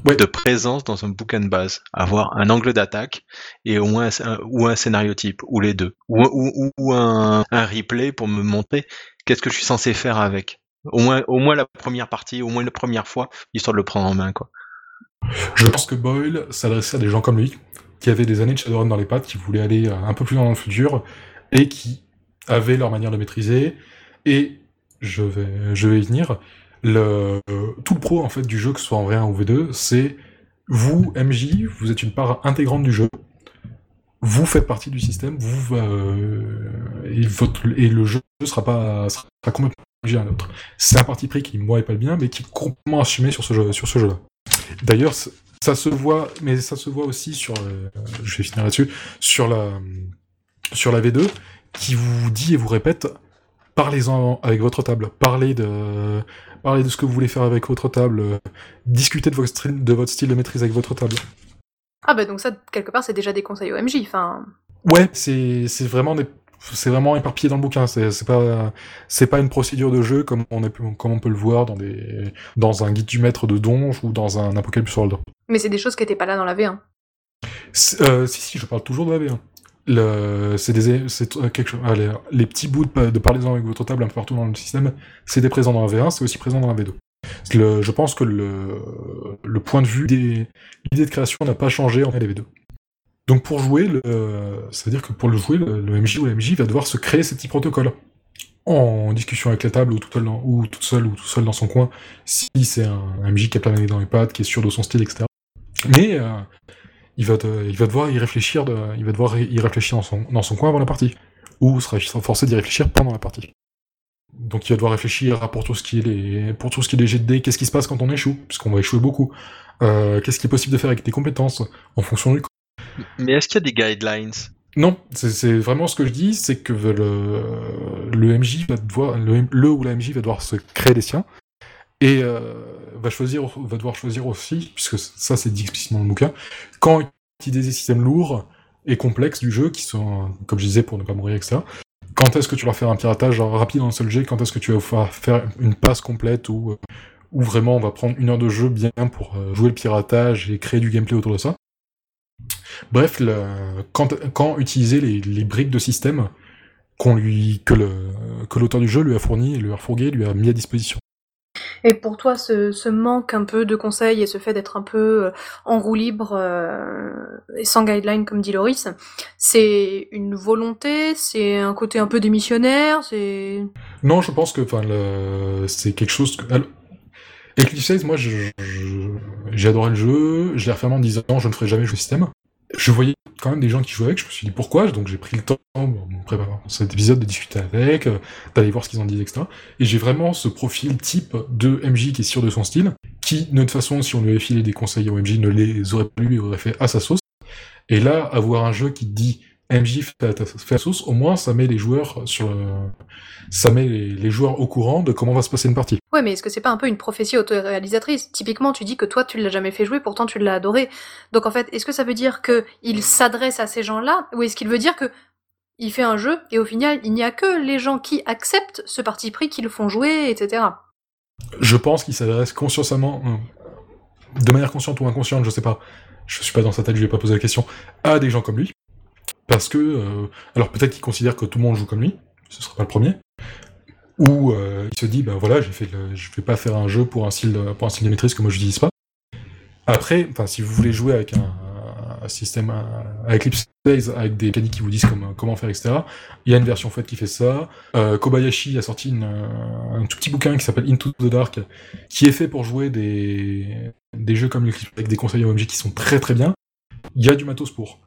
ouais. de présence dans un bouquin de base, avoir un angle d'attaque et au moins un, ou un scénario type ou les deux ou, ou, ou un, un replay pour me montrer qu'est-ce que je suis censé faire avec. Au moins, au moins la première partie, au moins la première fois, histoire de le prendre en main, quoi. Je pense que Boyle s'adressait à des gens comme lui. qui avaient des années de Shadowrun dans les pattes, qui voulaient aller euh, un peu plus dans le futur, et qui avaient leur manière de maîtriser. Et je vais, je vais y venir. Le, tout le pro en fait du jeu, que ce soit en V1 ou V2, c'est vous, MJ, vous êtes une part intégrante du jeu. Vous faites partie du système, vous euh, et, le jeu sera pas sera complètement obligé à un autre. C'est un parti pris qui moi est pas le bien, mais qui est complètement assumé sur ce jeu, sur ce jeu-là. D'ailleurs, ça se voit, mais ça se voit aussi sur, euh, je vais finir là-dessus, sur la, sur la V2, qui vous dit et vous répète, parlez-en avec votre table, parlez de, parlez de ce que vous voulez faire avec votre table, euh, discutez de votre, style, de votre style de maîtrise avec votre table. Ah bah donc ça, quelque part, c'est déjà des conseils OMJ, enfin... Ouais, c'est, vraiment des c'est vraiment éparpillé dans le bouquin. C'est pas c'est pas une procédure de jeu comme on, comme on peut le voir dans des dans un guide du maître de donge ou dans un Apocalypse World. Mais c'est des choses qui étaient pas là dans la V1. Euh, si si, je parle toujours de la V1. Le, c'est des, c'est euh, quelque chose. Les petits bouts de, de parler avec votre table un peu partout dans le système, c'était présent dans la V1, c'est aussi présent dans la V2. Le, je pense que le, le point de vue des l'idée de création n'a pas changé en les V2. Donc pour jouer, le, ça veut dire que pour le jouer, le, MJ ou la MJ va devoir se créer ces petits protocoles en discussion avec la table ou tout seul, dans, ou tout seul ou tout seul dans son coin, si c'est un, MJ qui a plein dans les pattes, qui est sûr de son style, etc. Mais euh, il, va il va devoir y réfléchir, de, il va devoir y réfléchir dans son, dans son coin avant la partie, ou sera forcé d'y réfléchir pendant la partie. Donc il va devoir réfléchir à pour tout ce qui est les, pour tout ce qui est les GD, qu'est-ce qui se passe quand on échoue, puisqu'on va échouer beaucoup. Euh, qu'est-ce qui est possible de faire avec tes compétences en fonction du mais est-ce qu'il y a des guidelines? Non, c'est vraiment ce que je dis, c'est que le, le MJ va devoir, le, ou la MJ va devoir se créer des siens et euh, va choisir, va devoir choisir aussi, puisque ça c'est dit explicitement dans le bouquin, quand utiliser des systèmes lourds et complexes du jeu qui sont, comme je disais, pour ne pas mourir, etc. Quand est-ce que tu vas faire un piratage rapide dans un seul jet? Quand est-ce que tu vas faire une passe complète ou ou vraiment on va prendre une heure de jeu bien pour euh, jouer le piratage et créer du gameplay autour de ça? Bref, quand, utiliser les, briques de système qu'on lui, que l'auteur du jeu lui a fourni lui a fourgué, lui a mis à disposition. Et pour toi, ce, manque un peu de conseils et ce fait d'être un peu euh, en roue libre euh, et sans guideline, comme dit Loris, c'est une volonté, c'est un côté un peu démissionnaire, c'est... Non, je pense que c'est quelque chose... Que... Eclipse moi, j'ai adoré le jeu, je l'ai refermé en disant je ne ferai jamais jouer système je voyais quand même des gens qui jouaient avec, je me suis dit pourquoi, donc j'ai pris le temps, bon, cet épisode, de discuter avec, euh, d'aller voir ce qu'ils en disent, etc. Et j'ai vraiment ce profil type de MJ qui est sûr de son style, qui, de toute façon, si on lui avait filé des conseils au MJ, ne les aurait pas lu et aurait fait à sa sauce. Et là, avoir un jeu qui dit MJ fait la sauce, au moins ça met les joueurs sur ça met les, joueurs au courant de comment va se passer une partie. Ouais, mais est-ce que c'est pas un peu une prophétie autoréalisatrice? Typiquement, tu dis que toi tu l'as jamais fait jouer, pourtant tu l'as adoré. Donc en fait, est-ce que ça veut dire que il s'adresse à ces gens-là, ou est-ce qu'il veut dire que il fait un jeu et au final il n'y a que les gens qui acceptent ce parti pris qui le font jouer, etc. Je pense qu'il s'adresse consciemment, euh, de manière consciente ou inconsciente, je sais pas. Je suis pas dans sa tête, je vais pas poser la question. À des gens comme lui, parce que, euh, alors peut-être qu'il considère que tout le monde joue comme lui, ce sera pas le premier, ou euh, il se dit, ben voilà, j'ai fait je vais pas faire un jeu pour un style, pour un style de maîtrise que moi je n'utilise pas. Après, enfin, si vous voulez jouer avec un, système, avec Eclipse avec des mécaniques qui vous disent comment, faire, etc. Il y a une version faite qui fait ça. Euh, Kobayashi a sorti un tout petit bouquin qui s'appelle Into the Dark, qui est fait pour jouer des, des jeux comme Eclipse avec des conseils OMG qui sont très très bien. Il y a du matos pour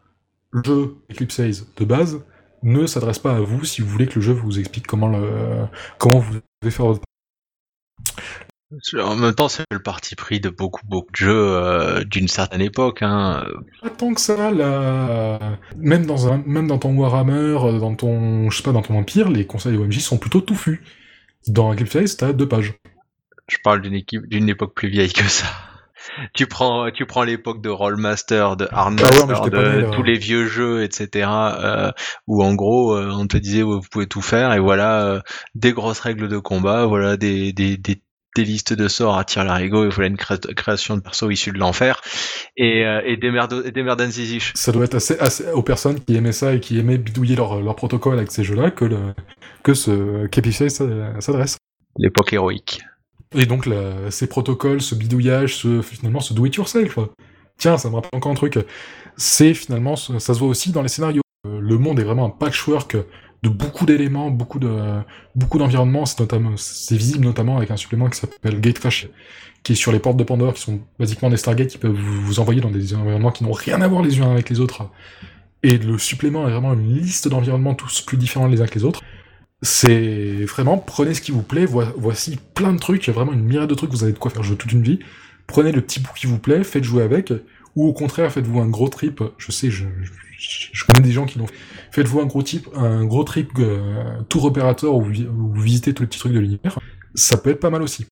jeu Eclipse de base ne s'adresse pas à vous si vous voulez que le jeu vous explique comment, le, comment vous devez faire votre en même temps, c'est le parti pris de beaucoup, beaucoup de jeux euh, d'une certaine époque. Hein. Pas tant que ça, là. Même dans, un, même dans ton Warhammer, dans ton, je sais pas, dans ton Empire, les conseils OMJ sont plutôt touffus. Dans Eclipse t'as deux pages. Je parle d'une équipe, d'une époque plus vieille que ça tu prends, tu prends l'époque de Rollmaster, de Hardmaster, ah de tous les vieux jeux, etc. Euh, où en gros, euh, on te disait vous pouvez tout faire et voilà euh, des grosses règles de combat, voilà des, des, des, des listes de sorts à tir larigot et voilà une création de perso issu de l'enfer et, euh, et des merdes des merdes Ça doit être assez, assez, aux personnes qui aimaient ça et qui aimaient bidouiller leur, leur protocole avec ces jeux-là que le que ce KPC s'adresse. L'époque héroïque. Et donc ces protocoles, ce bidouillage, finalement ce do it yourself, tiens, ça me rappelle encore un truc. C'est finalement, ça se voit aussi dans les scénarios. Le monde est vraiment un patchwork de beaucoup d'éléments, beaucoup de beaucoup d'environnements. C'est visible notamment avec un supplément qui s'appelle Gatecrash, qui est sur les portes de Pandore, qui sont basiquement des Stargate qui peuvent vous envoyer dans des environnements qui n'ont rien à voir les uns avec les autres. Et le supplément est vraiment une liste d'environnements tous plus différents les uns que les autres. C'est vraiment, prenez ce qui vous plaît, voici plein de trucs, il y a vraiment une myriade de trucs, vous avez de quoi faire jouer toute une vie. Prenez le petit bout qui vous plaît, faites jouer avec, ou au contraire, faites-vous un gros trip, je sais, je, connais des gens qui l'ont fait, faites-vous un gros trip, un gros trip euh, tour opérateur où vous, visitez tous les petits trucs de l'univers, ça peut être pas mal aussi.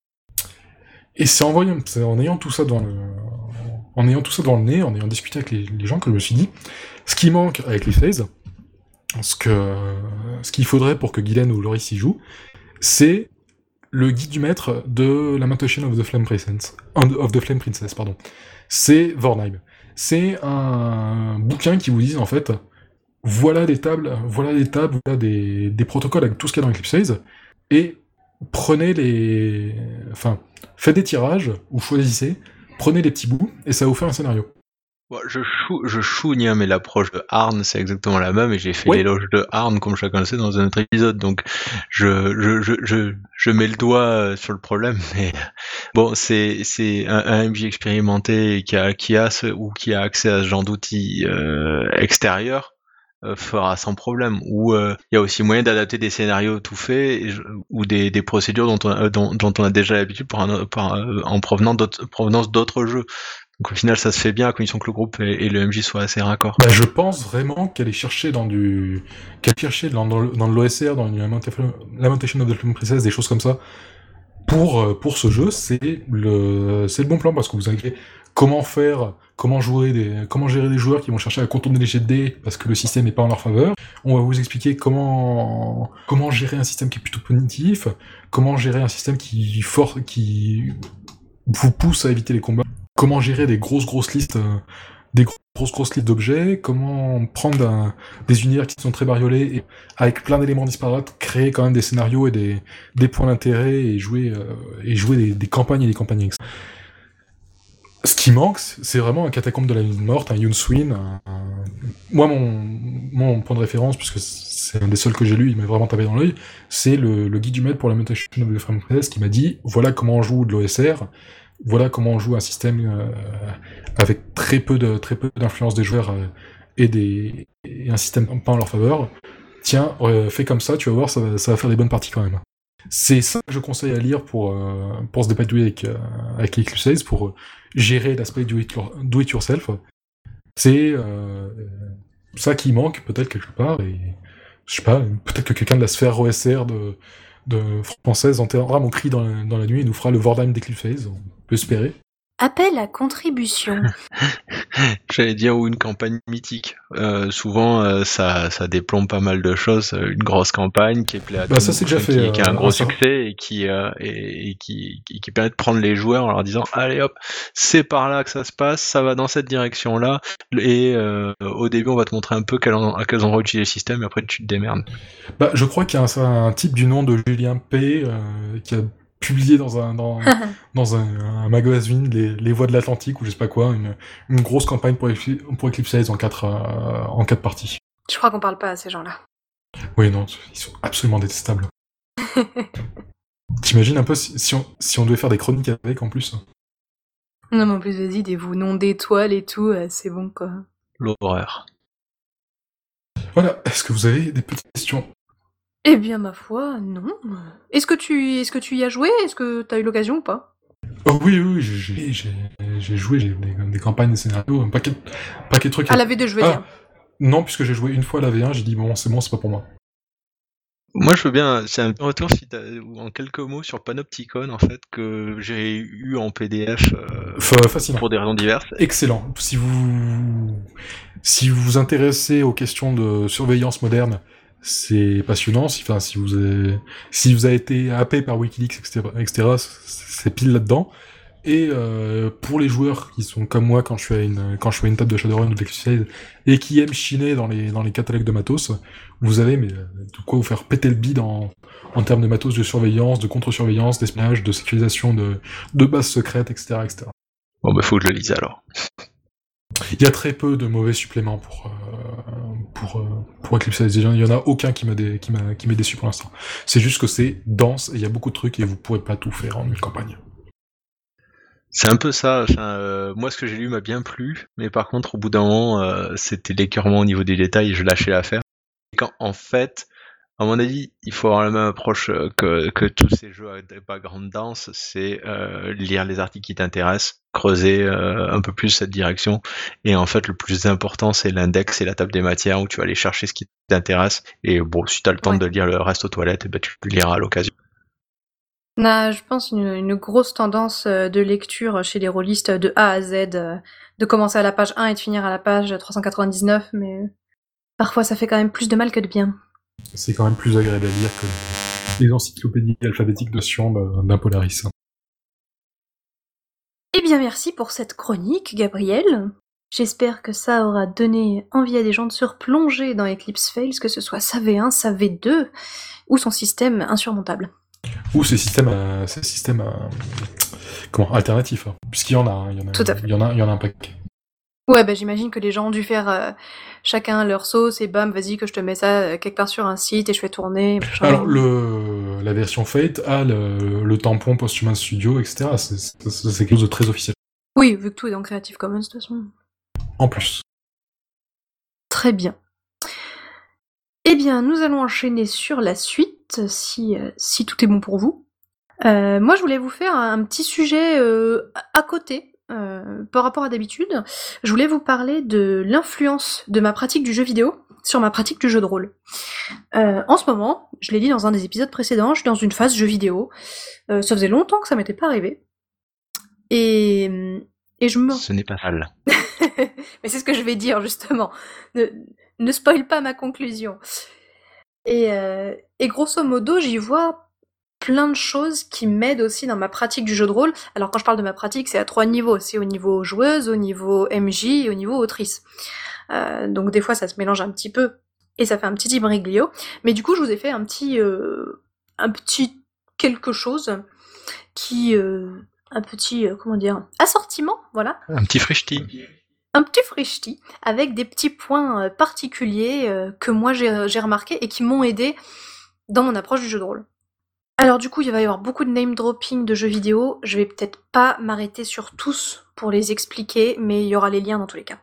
Et c'est en voyant, en ayant tout ça dans le, en ayant tout ça dans le nez, en ayant discuté avec les, gens que je me suis dit, ce qui manque avec les phases, ce qu'il faudrait pour que Guylaine ou Loris y jouent, c'est le guide du maître de Lamentation of the Flame Princess, of the Flame Princess, pardon. C'est Vornheim. C'est un bouquin qui vous dit, en fait, voilà des tables, voilà des tables, voilà des, protocoles avec tout ce qu'il y a dans Eclipse et prenez les, enfin, faites des tirages, ou choisissez, prenez les petits bouts, et ça vous faire un scénario. Je, chou, je chougne, hein, mais l'approche de Arn, c'est exactement la même, et j'ai fait l'éloge de Arn, comme chacun le sait, dans un autre épisode, donc je, je, je, je, mets le doigt euh, sur le problème, mais bon, c'est, c'est un, MJ expérimenté qui a, qui a ce, ou qui a accès à ce genre d'outils euh, extérieurs, euh, fera sans problème. Ou il y a aussi moyen d'adapter des scénarios tout faits ou des, des procédures dont on, dont, dont on a déjà l'habitude pour un, en provenance d'autres, provenance d'autres jeux. Donc au final, ça se fait bien à condition que le groupe et, le MJ soient assez raccords. Bah, je pense vraiment qu'elle est cherchée dans du, qu'elle cherchait dans, dans, l'OSR, dans Lamentation of the Flame Princess, des choses comme ça. Pour euh, pour ce jeu, c'est le le bon plan parce que vous avez comment faire, comment jouer des, comment gérer des joueurs qui vont chercher à contourner les jets de dés parce que le système n'est pas en leur faveur. On va vous expliquer comment, comment gérer un système qui est plutôt punitif, comment gérer un système qui qui vous pousse à éviter les combats comment gérer des grosses grosses listes, euh, des grosses grosses listes d'objets, comment prendre des univers qui sont très bariolés et avec plein d'éléments disparates, créer quand même des scénarios et des, points d'intérêt et jouer euh, des, campagnes et des campagnes. Ce qui manque, c'est vraiment un catacombe de la nuit morte, un Yunswin. Un, Moi, mon, point de référence, puisque c'est un des seuls que j'ai lu, il m'a vraiment tapé dans l'œil, c'est le, guide du maître pour la mutation de Frame qui m'a dit voilà comment on joue de l'OSR voilà comment on joue un système euh, avec très peu de très peu d'influence des joueurs euh, et des et un système pas en leur faveur. Tiens, euh, fais comme ça, tu vas voir, ça va, ça va faire des bonnes parties quand même. C'est ça que je conseille à lire pour pour se dépatouiller avec avec Eclipse pour gérer l'aspect do, do it yourself. C'est ça qui manque peut-être quelque part et je sais pas, peut-être que quelqu'un de la sphère OSR de de française enterrera mon cri dans la, dans la nuit et nous fera le Vordheim d'Eclipse on peut espérer. Appel à contribution. J'allais dire ou une campagne mythique. Euh, souvent, euh, ça, ça déplombe pas mal de choses. Une grosse campagne qui est bah, ça c'est déjà fait, qui, a un euh, gros succès et qui, et, qui, qui, permet de prendre les joueurs en leur disant allez hop, c'est par là que ça se passe, ça va dans cette direction là. Et au début, on va te montrer un peu quels ont, quels ont le système et après tu te démerdes. Bah, je crois qu'il y a un, un, type du nom de Julien P qui a publié dans un dans, dans un, magazine les, les voies de l'Atlantique ou je sais pas quoi une, une grosse campagne pour, pour Eclipse en quatre euh, en quatre parties. Je crois qu'on parle pas à ces gens-là? Oui non, ils sont absolument détestables. T'imagines un peu si, on, si on devait faire des chroniques avec en plus? Non mais en plus vas-y des vous noms d'étoiles et tout, euh, c'est bon quoi. L'horreur. Voilà, est-ce que vous avez des petites questions? Eh bien, ma foi, non. Est-ce que tu, est-ce que tu y as joué? Est-ce que tu as eu l'occasion ou pas? Oh oui, oui, j'ai, j'ai, joué, j'ai des, des campagnes, des scénarios, un paquet, paquet de trucs. À la V2, je veux ah, dire. Non, puisque j'ai joué une fois à la V1, j'ai dit bon, c'est bon, c'est pas pour moi. Moi, je veux bien, c'est un retour en quelques mots sur Panopticon, en fait, que j'ai eu en PDF euh, Fascinant. pour des raisons diverses. Excellent. Si vous, si vous vous intéressez aux questions de surveillance moderne, c'est passionnant. Si, enfin, si vous avez, si vous avez été happé par WikiLeaks, etc., c'est pile là-dedans. Et euh, pour les joueurs qui sont comme moi quand je à une quand je à une table de Shadowrun ou de et qui aiment chiner dans les dans les catalogues de matos, vous avez mais de quoi vous faire péter le bide en en termes de matos de surveillance, de contre-surveillance, d'espionnage, de sécurisation de de bases secrètes, etc., etc. Bon bah faut que je le lise alors. Il y a très peu de mauvais suppléments pour pour pour Eclipse. Il y en a aucun qui m'a qui m'a qui m'est déçu pour l'instant. C'est juste que c'est dense et il y a beaucoup de trucs et vous pourrez pas tout faire en une campagne. C'est un peu ça. moi, ce que j'ai lu m'a bien plu, mais par contre, au bout d'un moment, c'était l'écœurement au niveau des détails je lâchais l'affaire. Quand en fait, à mon avis, il faut avoir la même approche euh, que, que tous ces jeux à background dense, c'est euh, lire les articles qui t'intéressent, creuser euh, un peu plus cette direction, et en fait le plus important c'est l'index et la table des matières où tu vas aller chercher ce qui t'intéresse, et bon, si tu as le temps de lire le reste aux toilettes, et eh ben, tu le liras à l'occasion. On a, je pense, une, une, grosse tendance de lecture chez les rôlistes de A à Z, de commencer à la page 1 et de finir à la page 399, mais parfois ça fait quand même plus de mal que de bien c'est quand même plus agréable à lire que les encyclopédies alphabétiques de Sion d'un Polaris. Eh bien merci pour cette chronique, Gabriel. J'espère que ça aura donné envie à des gens de se replonger dans Eclipse Fails, que ce soit sa V1, sa V2, ou son système insurmontable. Ou ses systèmes, euh, systèmes euh, comment, alternatifs, hein. puisqu'il y en a, il y en a, Tout à fait. Il y en a, il y en a un paquet. Ouais, bah j'imagine que les gens ont dû faire euh, chacun leur sauce et bam, vas-y que je te mets ça euh, quelque part sur un site et je fais tourner. Alors le la version Fate a le, tampon Posthuman Studio, etc. C'est quelque chose de très officiel. Oui, vu que tout est dans Creative Commons de toute façon. En plus. Très bien. Eh bien, nous allons enchaîner sur la suite, si, euh, si tout est bon pour vous. moi, je voulais vous faire un petit sujet à côté, euh, par rapport à d'habitude, je voulais vous parler de l'influence de ma pratique du jeu vidéo sur ma pratique du jeu de rôle. Euh, en ce moment, je l'ai dit dans un des épisodes précédents, je suis dans une phase jeu vidéo. Euh, ça faisait longtemps que ça m'était pas arrivé. Et, et je me... Ce n'est pas mal. Mais c'est ce que je vais dire justement. Ne, ne spoil pas ma conclusion. Et, et grosso modo, j'y vois plein de choses qui m'aident aussi dans ma pratique du jeu de rôle. Alors quand je parle de ma pratique, c'est à trois niveaux. C'est au niveau joueuse, au niveau MJ et au niveau autrice. Euh, donc des fois ça se mélange un petit peu et ça fait un petit imbroglio. Mais du coup je vous ai fait un petit, euh, un petit quelque chose qui, euh, un petit, comment dire, assortiment, voilà. Un petit frichti un petit frichti avec des petits points particuliers que moi j'ai remarqué et qui m'ont aidé dans mon approche du jeu de rôle. Alors du coup, il va y avoir beaucoup de name dropping de jeux vidéo. Je vais peut-être pas m'arrêter sur tous pour les expliquer, mais il y aura les liens dans tous les cas.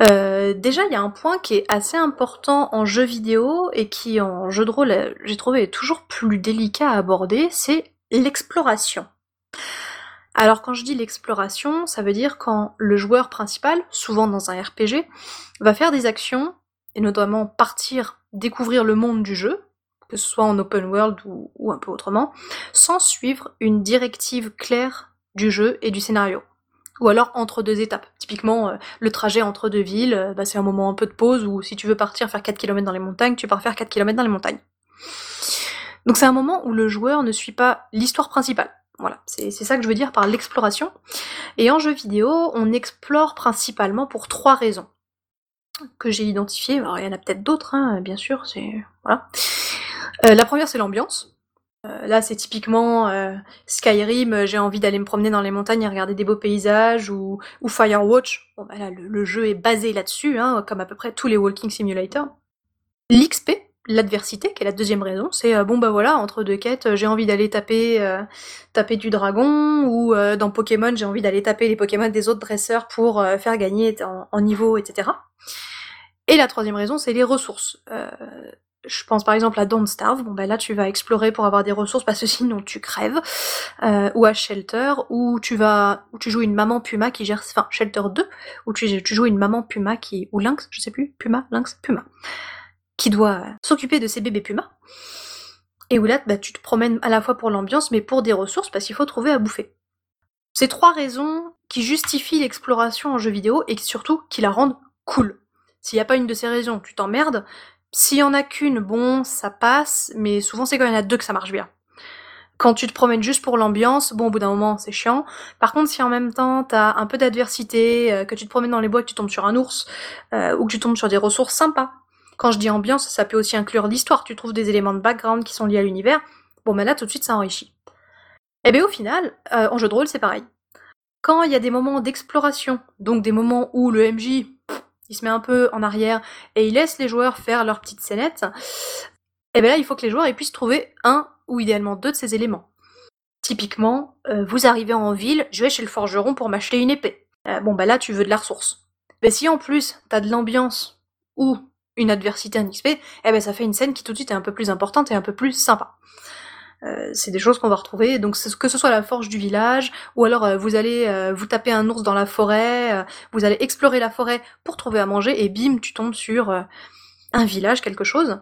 Euh, déjà, il y a un point qui est assez important en jeu vidéo et qui en jeu de rôle, j'ai trouvé toujours plus délicat à aborder, c'est l'exploration. Alors quand je dis l'exploration, ça veut dire quand le joueur principal, souvent dans un RPG, va faire des actions, et notamment partir découvrir le monde du jeu, que ce soit en open world ou, un peu autrement, sans suivre une directive claire du jeu et du scénario. Ou alors entre deux étapes. Typiquement, euh, le trajet entre deux villes, euh, bah, c'est un moment un peu de pause, ou si tu veux partir faire 4 km dans les montagnes, tu pars faire 4 km dans les montagnes. Donc c'est un moment où le joueur ne suit pas l'histoire principale. Voilà, c'est ça que je veux dire par l'exploration. Et en jeu vidéo, on explore principalement pour trois raisons que j'ai identifiées. Alors il y en a peut-être d'autres, hein, bien sûr, c'est voilà. Euh, la première, c'est l'ambiance. Euh, là, c'est typiquement euh, Skyrim, j'ai envie d'aller me promener dans les montagnes et regarder des beaux paysages, ou, Firewatch. Bon, bah là, le, jeu est basé là-dessus, hein, comme à peu près tous les walking simulators. L'XP, l'adversité, qui est la deuxième raison, c'est bon bah voilà, entre deux quêtes, j'ai envie d'aller taper du dragon, ou dans Pokémon, j'ai envie d'aller taper les Pokémon des autres dresseurs pour faire gagner en, niveau, etc. Et la troisième raison, c'est les ressources je pense par exemple à Don't Starve, bon ben là tu vas explorer pour avoir des ressources parce que sinon tu crèves, euh, ou à Shelter, où tu joues une maman puma qui gère, enfin Shelter 2, où tu, joues une maman puma qui, ou lynx, je sais plus, puma, lynx, puma, qui doit s'occuper de ses bébés pumas, et où là bah, tu te promènes à la fois pour l'ambiance mais pour des ressources parce qu'il faut trouver à bouffer. C'est trois raisons qui justifient l'exploration en jeu vidéo et surtout qui la rendent cool. S'il n'y a pas une de ces raisons, tu t'emmerdes, s'il y en a qu'une, bon, ça passe, mais souvent c'est quand il y en a deux que ça marche bien. Quand tu te promènes juste pour l'ambiance, bon, au bout d'un moment, c'est chiant. Par contre, si en même temps t'as un peu d'adversité, euh, que tu te promènes dans les bois, que tu tombes sur un ours, euh, ou que tu tombes sur des ressources sympas. Quand je dis ambiance, ça peut aussi inclure l'histoire. Tu trouves des éléments de background qui sont liés à l'univers. Bon, ben là, tout de suite, ça enrichit. Et eh bien, au final, euh, en jeu de rôle, c'est pareil. quand il y a des moments d'exploration, donc des moments où le MJ il se met un peu en arrière et il laisse les joueurs faire leur petite scénette, et eh bien là il faut que les joueurs puissent trouver un ou idéalement deux de ces éléments. Typiquement, euh, vous arrivez en ville, je vais chez le forgeron pour m'acheter une épée. Euh, bon bah là tu veux de la ressource. Mais si en plus t'as de l'ambiance ou une adversité, un XP, eh ben ça fait une scène qui tout de suite est un peu plus importante et un peu plus sympa. Euh, c'est des choses qu'on va retrouver, donc que ce soit la forge du village, ou alors euh, vous allez euh, vous taper un ours dans la forêt, vous allez explorer la forêt pour trouver à manger, et bim, tu tombes sur un village, quelque chose.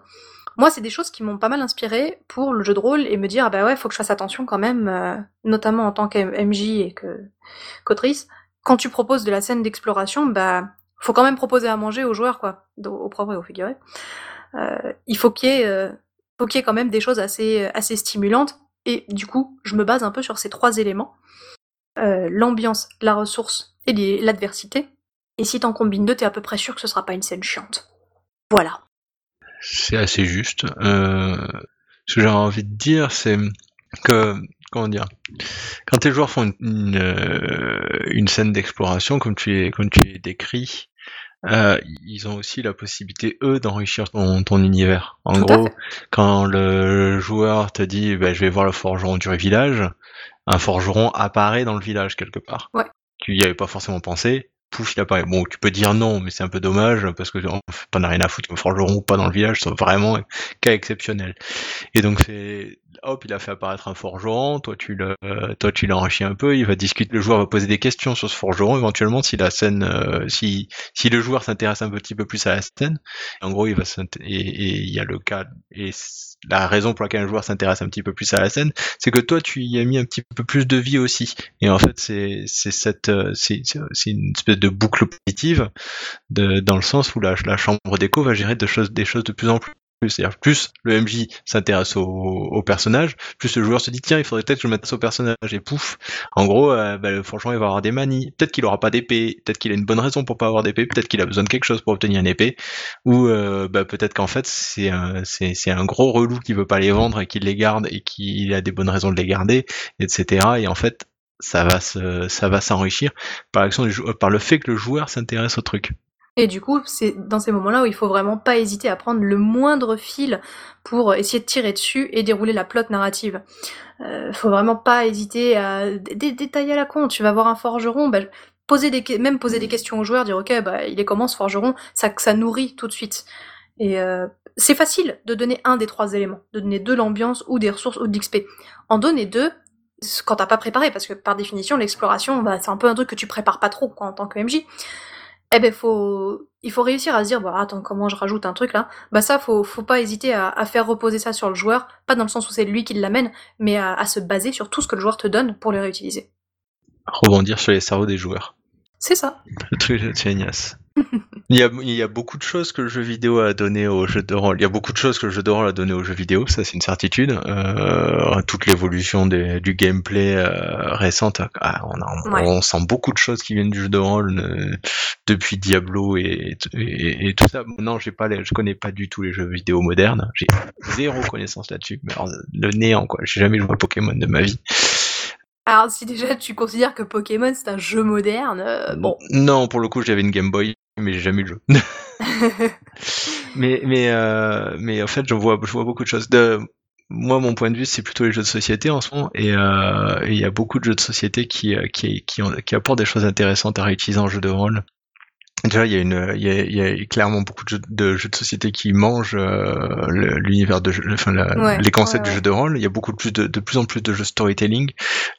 Moi, c'est des choses qui m'ont pas mal inspiré pour le jeu de rôle et me dire, ah bah ouais, faut que je fasse attention quand même, notamment en tant qu'MJ et que qu'autrice. Quand tu proposes de la scène d'exploration, bah faut quand même proposer à manger aux joueurs, quoi, au propre et au figuré. il faut qu'il y ait faut qu'il y ait quand même des choses assez, assez stimulantes. Et du coup, je me base un peu sur ces trois éléments. Euh, l'ambiance, la ressource et l'adversité. Et si t'en combines deux, t'es à peu près sûr que ce sera pas une scène chiante. Voilà. C'est assez juste. Euh, ce que j'ai envie de dire, c'est que comment dire quand tes joueurs font une, une, euh, scène d'exploration comme tu es comme tu es décrit euh, ils ont aussi la possibilité, eux, d'enrichir ton, ton, univers. En gros, quand le joueur te dit bah, je vais voir le forgeron du village, un forgeron apparaît dans le village quelque part. Ouais. Tu y avais pas forcément pensé, pouf, il apparaît. Bon, tu peux dire non, mais c'est un peu dommage parce que t'en as rien à foutre qu'un forgeron ou pas dans le village, c'est vraiment cas exceptionnel. Et donc c'est hop, il a fait apparaître un forgeron, toi tu le, toi tu l'enrichis un peu, il va discuter, le joueur va poser des questions sur ce forgeron, éventuellement si la scène, euh, si, si le joueur s'intéresse un petit peu plus à la scène, en gros il va et il y a le cas, et la raison pour laquelle un joueur s'intéresse un petit peu plus à la scène, c'est que toi tu y as mis un petit peu plus de vie aussi, et en fait c'est, c'est cette, euh, c'est, c'est une espèce de boucle positive, de, dans le sens où la, la chambre d'écho va gérer de choses, des choses de plus en plus c'est-à-dire plus le MJ s'intéresse au, personnage, plus le joueur se dit tiens il faudrait peut-être que je m'intéresse au personnage et pouf. En gros, euh, bah, franchement il va avoir des manies. Peut-être qu'il aura pas d'épée, peut-être qu'il a une bonne raison pour pas avoir d'épée, peut-être qu'il a besoin de quelque chose pour obtenir une épée, ou euh, bah, peut-être qu'en fait c'est un, gros relou qui veut pas les vendre et qui les garde et qui a des bonnes raisons de les garder, etc. Et en fait ça va ça va s'enrichir par l'action du par le fait que le joueur s'intéresse au truc. Et du coup, c'est dans ces moments-là où il faut vraiment pas hésiter à prendre le moindre fil pour essayer de tirer dessus et dérouler la plot narrative. Euh, faut vraiment pas hésiter à détailler à la con. Tu vas voir un forgeron, bah, poser même poser des questions aux joueurs, dire ok, bah, il est comment ce forgeron, ça, nourrit tout de suite. Et euh, c'est facile de donner un des trois éléments, de donner de l'ambiance ou des ressources ou de l'XP. En donner deux, quand t'as pas préparé, parce que par définition, l'exploration, bah, c'est un peu un truc que tu prépares pas trop en tant que MJ eh ben faut il faut réussir à se dire bah attends comment je rajoute un truc là. Bah ça faut faut pas hésiter à, faire reposer ça sur le joueur. Pas dans le sens où c'est lui qui l'amène mais à, se baser sur tout ce que le joueur te donne pour le réutiliser. Rebondir sur les cerveaux des joueurs. C'est ça. Le truc de il, y a, il y a beaucoup de choses que le jeu vidéo a donné au jeu de rôle. Il y a beaucoup de choses que le jeu de rôle a donné au jeu vidéo, ça c'est une certitude. Euh, toute l'évolution du gameplay euh, récente, ah, on, on, sent beaucoup de choses qui viennent du jeu de rôle euh, depuis Diablo et, et, tout ça. Non, j'ai pas, les, je connais pas du tout les jeux vidéo modernes. J'ai zéro connaissance là-dessus. Mais le néant quoi. J'ai jamais joué à Pokémon de ma vie. Alors si déjà tu considères que Pokémon c'est un jeu moderne, euh, bon. Non, pour le coup j'avais une Game Boy, mais j'ai jamais eu le jeu. mais mais euh, mais en fait je vois je vois beaucoup de choses. De moi mon point de vue c'est plutôt les jeux de société en ce moment et euh, il y a beaucoup de jeux de société qui qui qui, qui apportent des choses intéressantes à réutiliser en jeu de rôle. Déjà, il y a une, il y a, il y a clairement beaucoup de jeux, de jeux, de société qui mangent euh, l'univers de, jeu, enfin les concepts du jeu de rôle. Il y a beaucoup de plus de, de plus en plus de jeux storytelling.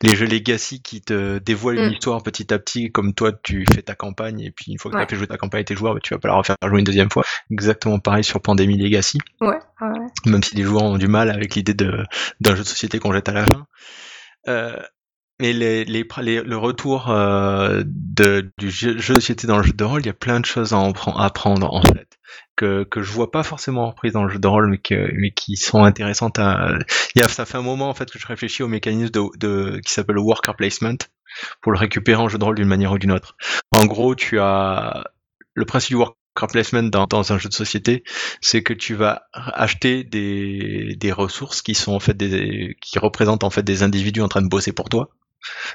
Les jeux legacy qui te dévoilent une mm. histoire petit à petit, comme toi tu fais ta campagne et puis une fois que tu as fait jouer ta campagne et tes joueurs, tu vas pas la refaire jouer une deuxième fois. Exactement pareil sur Pandémie Legacy. Ouais, Même si les joueurs ont du mal avec l'idée d'un jeu de société qu'on jette à la fin. Euh, mais les, les, le retour euh, de, du jeu, de société dans le jeu de rôle, il y a plein de choses à, en, apprendre en fait, que, que je vois pas forcément reprises dans le jeu de rôle, mais, que, mais qui sont intéressantes à. Il y a, ça fait un moment en fait que je réfléchis au mécanisme de, de qui s'appelle le worker placement pour le récupérer en jeu de rôle d'une manière ou d'une autre. En gros, tu as le principe du worker placement dans, dans, un jeu de société, c'est que tu vas acheter des, des ressources qui sont en fait des, qui représentent en fait des individus en train de bosser pour toi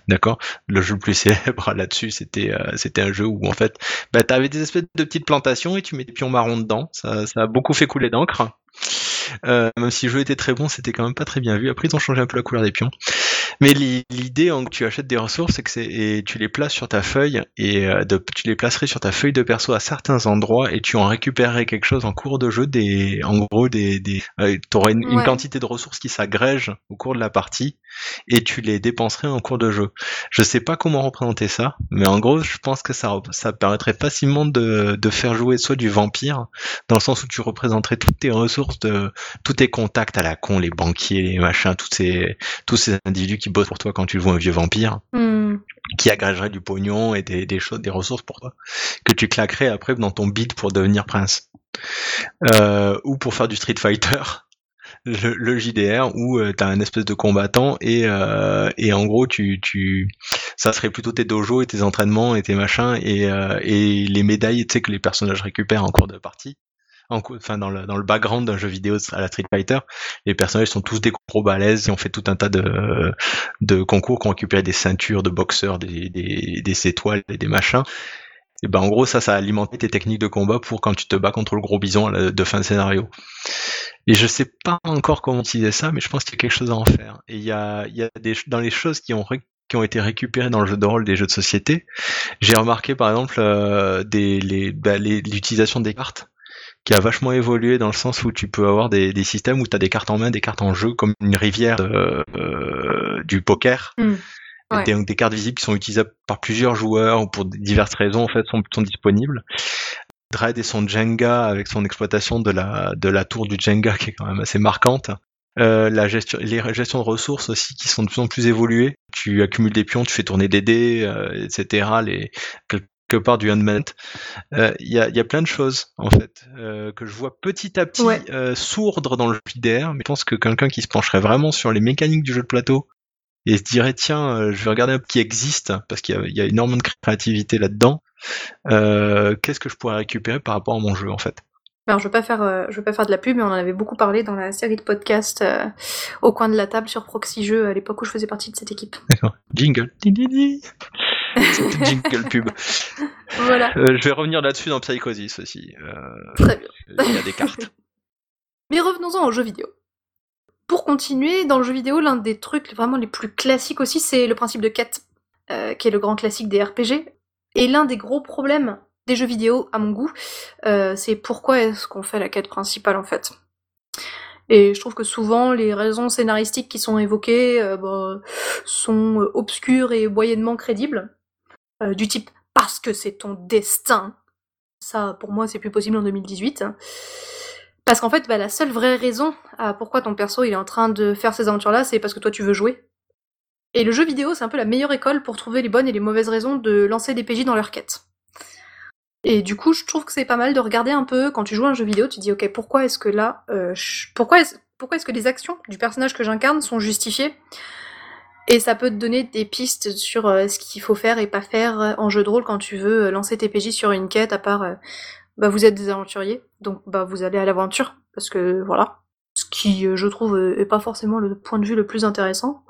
D'accord. Le jeu le plus célèbre là-dessus, c'était euh, c'était un jeu où en fait, bah, t'avais des espèces de petites plantations et tu mets des pions marrons dedans. Ça, ça a beaucoup fait couler d'encre. Euh, même si le jeu était très bon, c'était quand même pas très bien vu. Après, ils ont changé un peu la couleur des pions. Mais l'idée, en que tu achètes des ressources, c'est que et tu les places sur ta feuille et euh, de, tu les placerais sur ta feuille de perso à certains endroits et tu en récupérerais quelque chose en cours de jeu. Des, en gros, des, des euh, t'aurais une, une, quantité de ressources qui s'agrègent au cours de la partie et tu les dépenserais en cours de jeu. Je sais pas comment représenter ça, mais en gros, je pense que ça, ça permettrait facilement de, de faire jouer soit du vampire, dans le sens où tu représenterais toutes tes ressources de tous tes contacts à la con, les banquiers, les machins, tous ces, tous ces individus qui bossent pour toi quand tu vois un vieux vampire, hmm. qui agrégeraient du pognon et des, des, choses, des ressources pour toi, que tu claquerais après dans ton bid pour devenir prince. Euh, ou pour faire du Street Fighter, le, le JDR, où euh, tu as un espèce de combattant et, euh, et en gros, tu, tu, ça serait plutôt tes dojos et tes entraînements et tes machins et, et les médailles tu sais, que les personnages récupèrent en cours de partie enfin dans le, dans le background d'un jeu vidéo à la Street Fighter, les personnages sont tous des gros balèzes et ont fait tout un tas de, de concours qui ont récupéré des ceintures de boxeurs, des, des, des étoiles et des machins. Et ben en gros ça, ça a alimenté tes techniques de combat pour quand tu te bats contre le gros bison de fin de scénario. Et je sais pas encore comment utiliser ça, mais je pense qu'il y a quelque chose à en faire. Et il y a, y a des dans les choses qui ont qui ont été récupérées dans le jeu de rôle des jeux de société. J'ai remarqué par exemple euh, des, bah, l'utilisation des cartes qui a vachement évolué dans le sens où tu peux avoir des, des systèmes où tu as des cartes en main, des cartes en jeu, comme une rivière euh, du poker. Mm. Des, des, cartes visibles qui sont utilisables par plusieurs joueurs ou pour diverses raisons en fait sont, sont disponibles. Dread et son Jenga avec son exploitation de la, de la tour du Jenga qui est quand même assez marquante. Euh, la gestion, les gestions de ressources aussi qui sont de plus en plus évoluées. Tu accumules des pions, tu fais tourner des dés, euh, etc. Les, quelque part du handmade. Euh, il y, a, y, a, plein de choses en fait euh, que je vois petit à petit euh, sourdre dans le JDR, mais je pense que quelqu'un qui se pencherait vraiment sur les mécaniques du jeu de plateau et se dirait tiens, je vais regarder un peu qui existe parce qu'il y, y, a énormément de créativité là-dedans. Qu'est-ce que je pourrais récupérer par rapport à mon jeu en fait? Alors, je veux pas faire, je veux pas faire de la pub, mais on en avait beaucoup parlé dans la série de podcasts au coin de la table sur Proxy Jeux à l'époque où je faisais partie de cette équipe. D'accord. Jingle. Jingle pub. Voilà. Euh, je vais revenir là-dessus dans Psychosis aussi. Euh, Très bien. Il y a des cartes. Mais revenons-en au jeu vidéo. Pour continuer, dans le jeu vidéo, l'un des trucs vraiment les plus classiques aussi, c'est le principe de quête, euh, qui est le grand classique des RPG. Et l'un des gros problèmes des jeux vidéo, à mon goût, c'est pourquoi est-ce qu'on fait la quête principale en fait? Et je trouve que souvent les raisons scénaristiques qui sont évoquées euh, bah, sont obscures et moyennement crédibles. Euh, du type parce que c'est ton destin. Ça, pour moi, c'est plus possible en 2018. Parce qu'en fait, bah, la seule vraie raison à pourquoi ton perso est en train de faire ces aventures-là, c'est parce que toi tu veux jouer. Et le jeu vidéo, c'est un peu la meilleure école pour trouver les bonnes et les mauvaises raisons de lancer des PJ dans leur quête. Et du coup, je trouve que c'est pas mal de regarder un peu quand tu joues à un jeu vidéo, tu dis ok, pourquoi est-ce que là, euh, pourquoi est-ce que les actions du personnage que j'incarne sont justifiées? Et ça peut te donner des pistes sur euh, ce qu'il faut faire et pas faire euh, en jeu de rôle quand tu veux euh, lancer tes PJ sur une quête, à part bah vous êtes des aventuriers, donc bah vous allez à l'aventure, parce que voilà. Ce qui, je trouve, est pas forcément le point de vue le plus intéressant.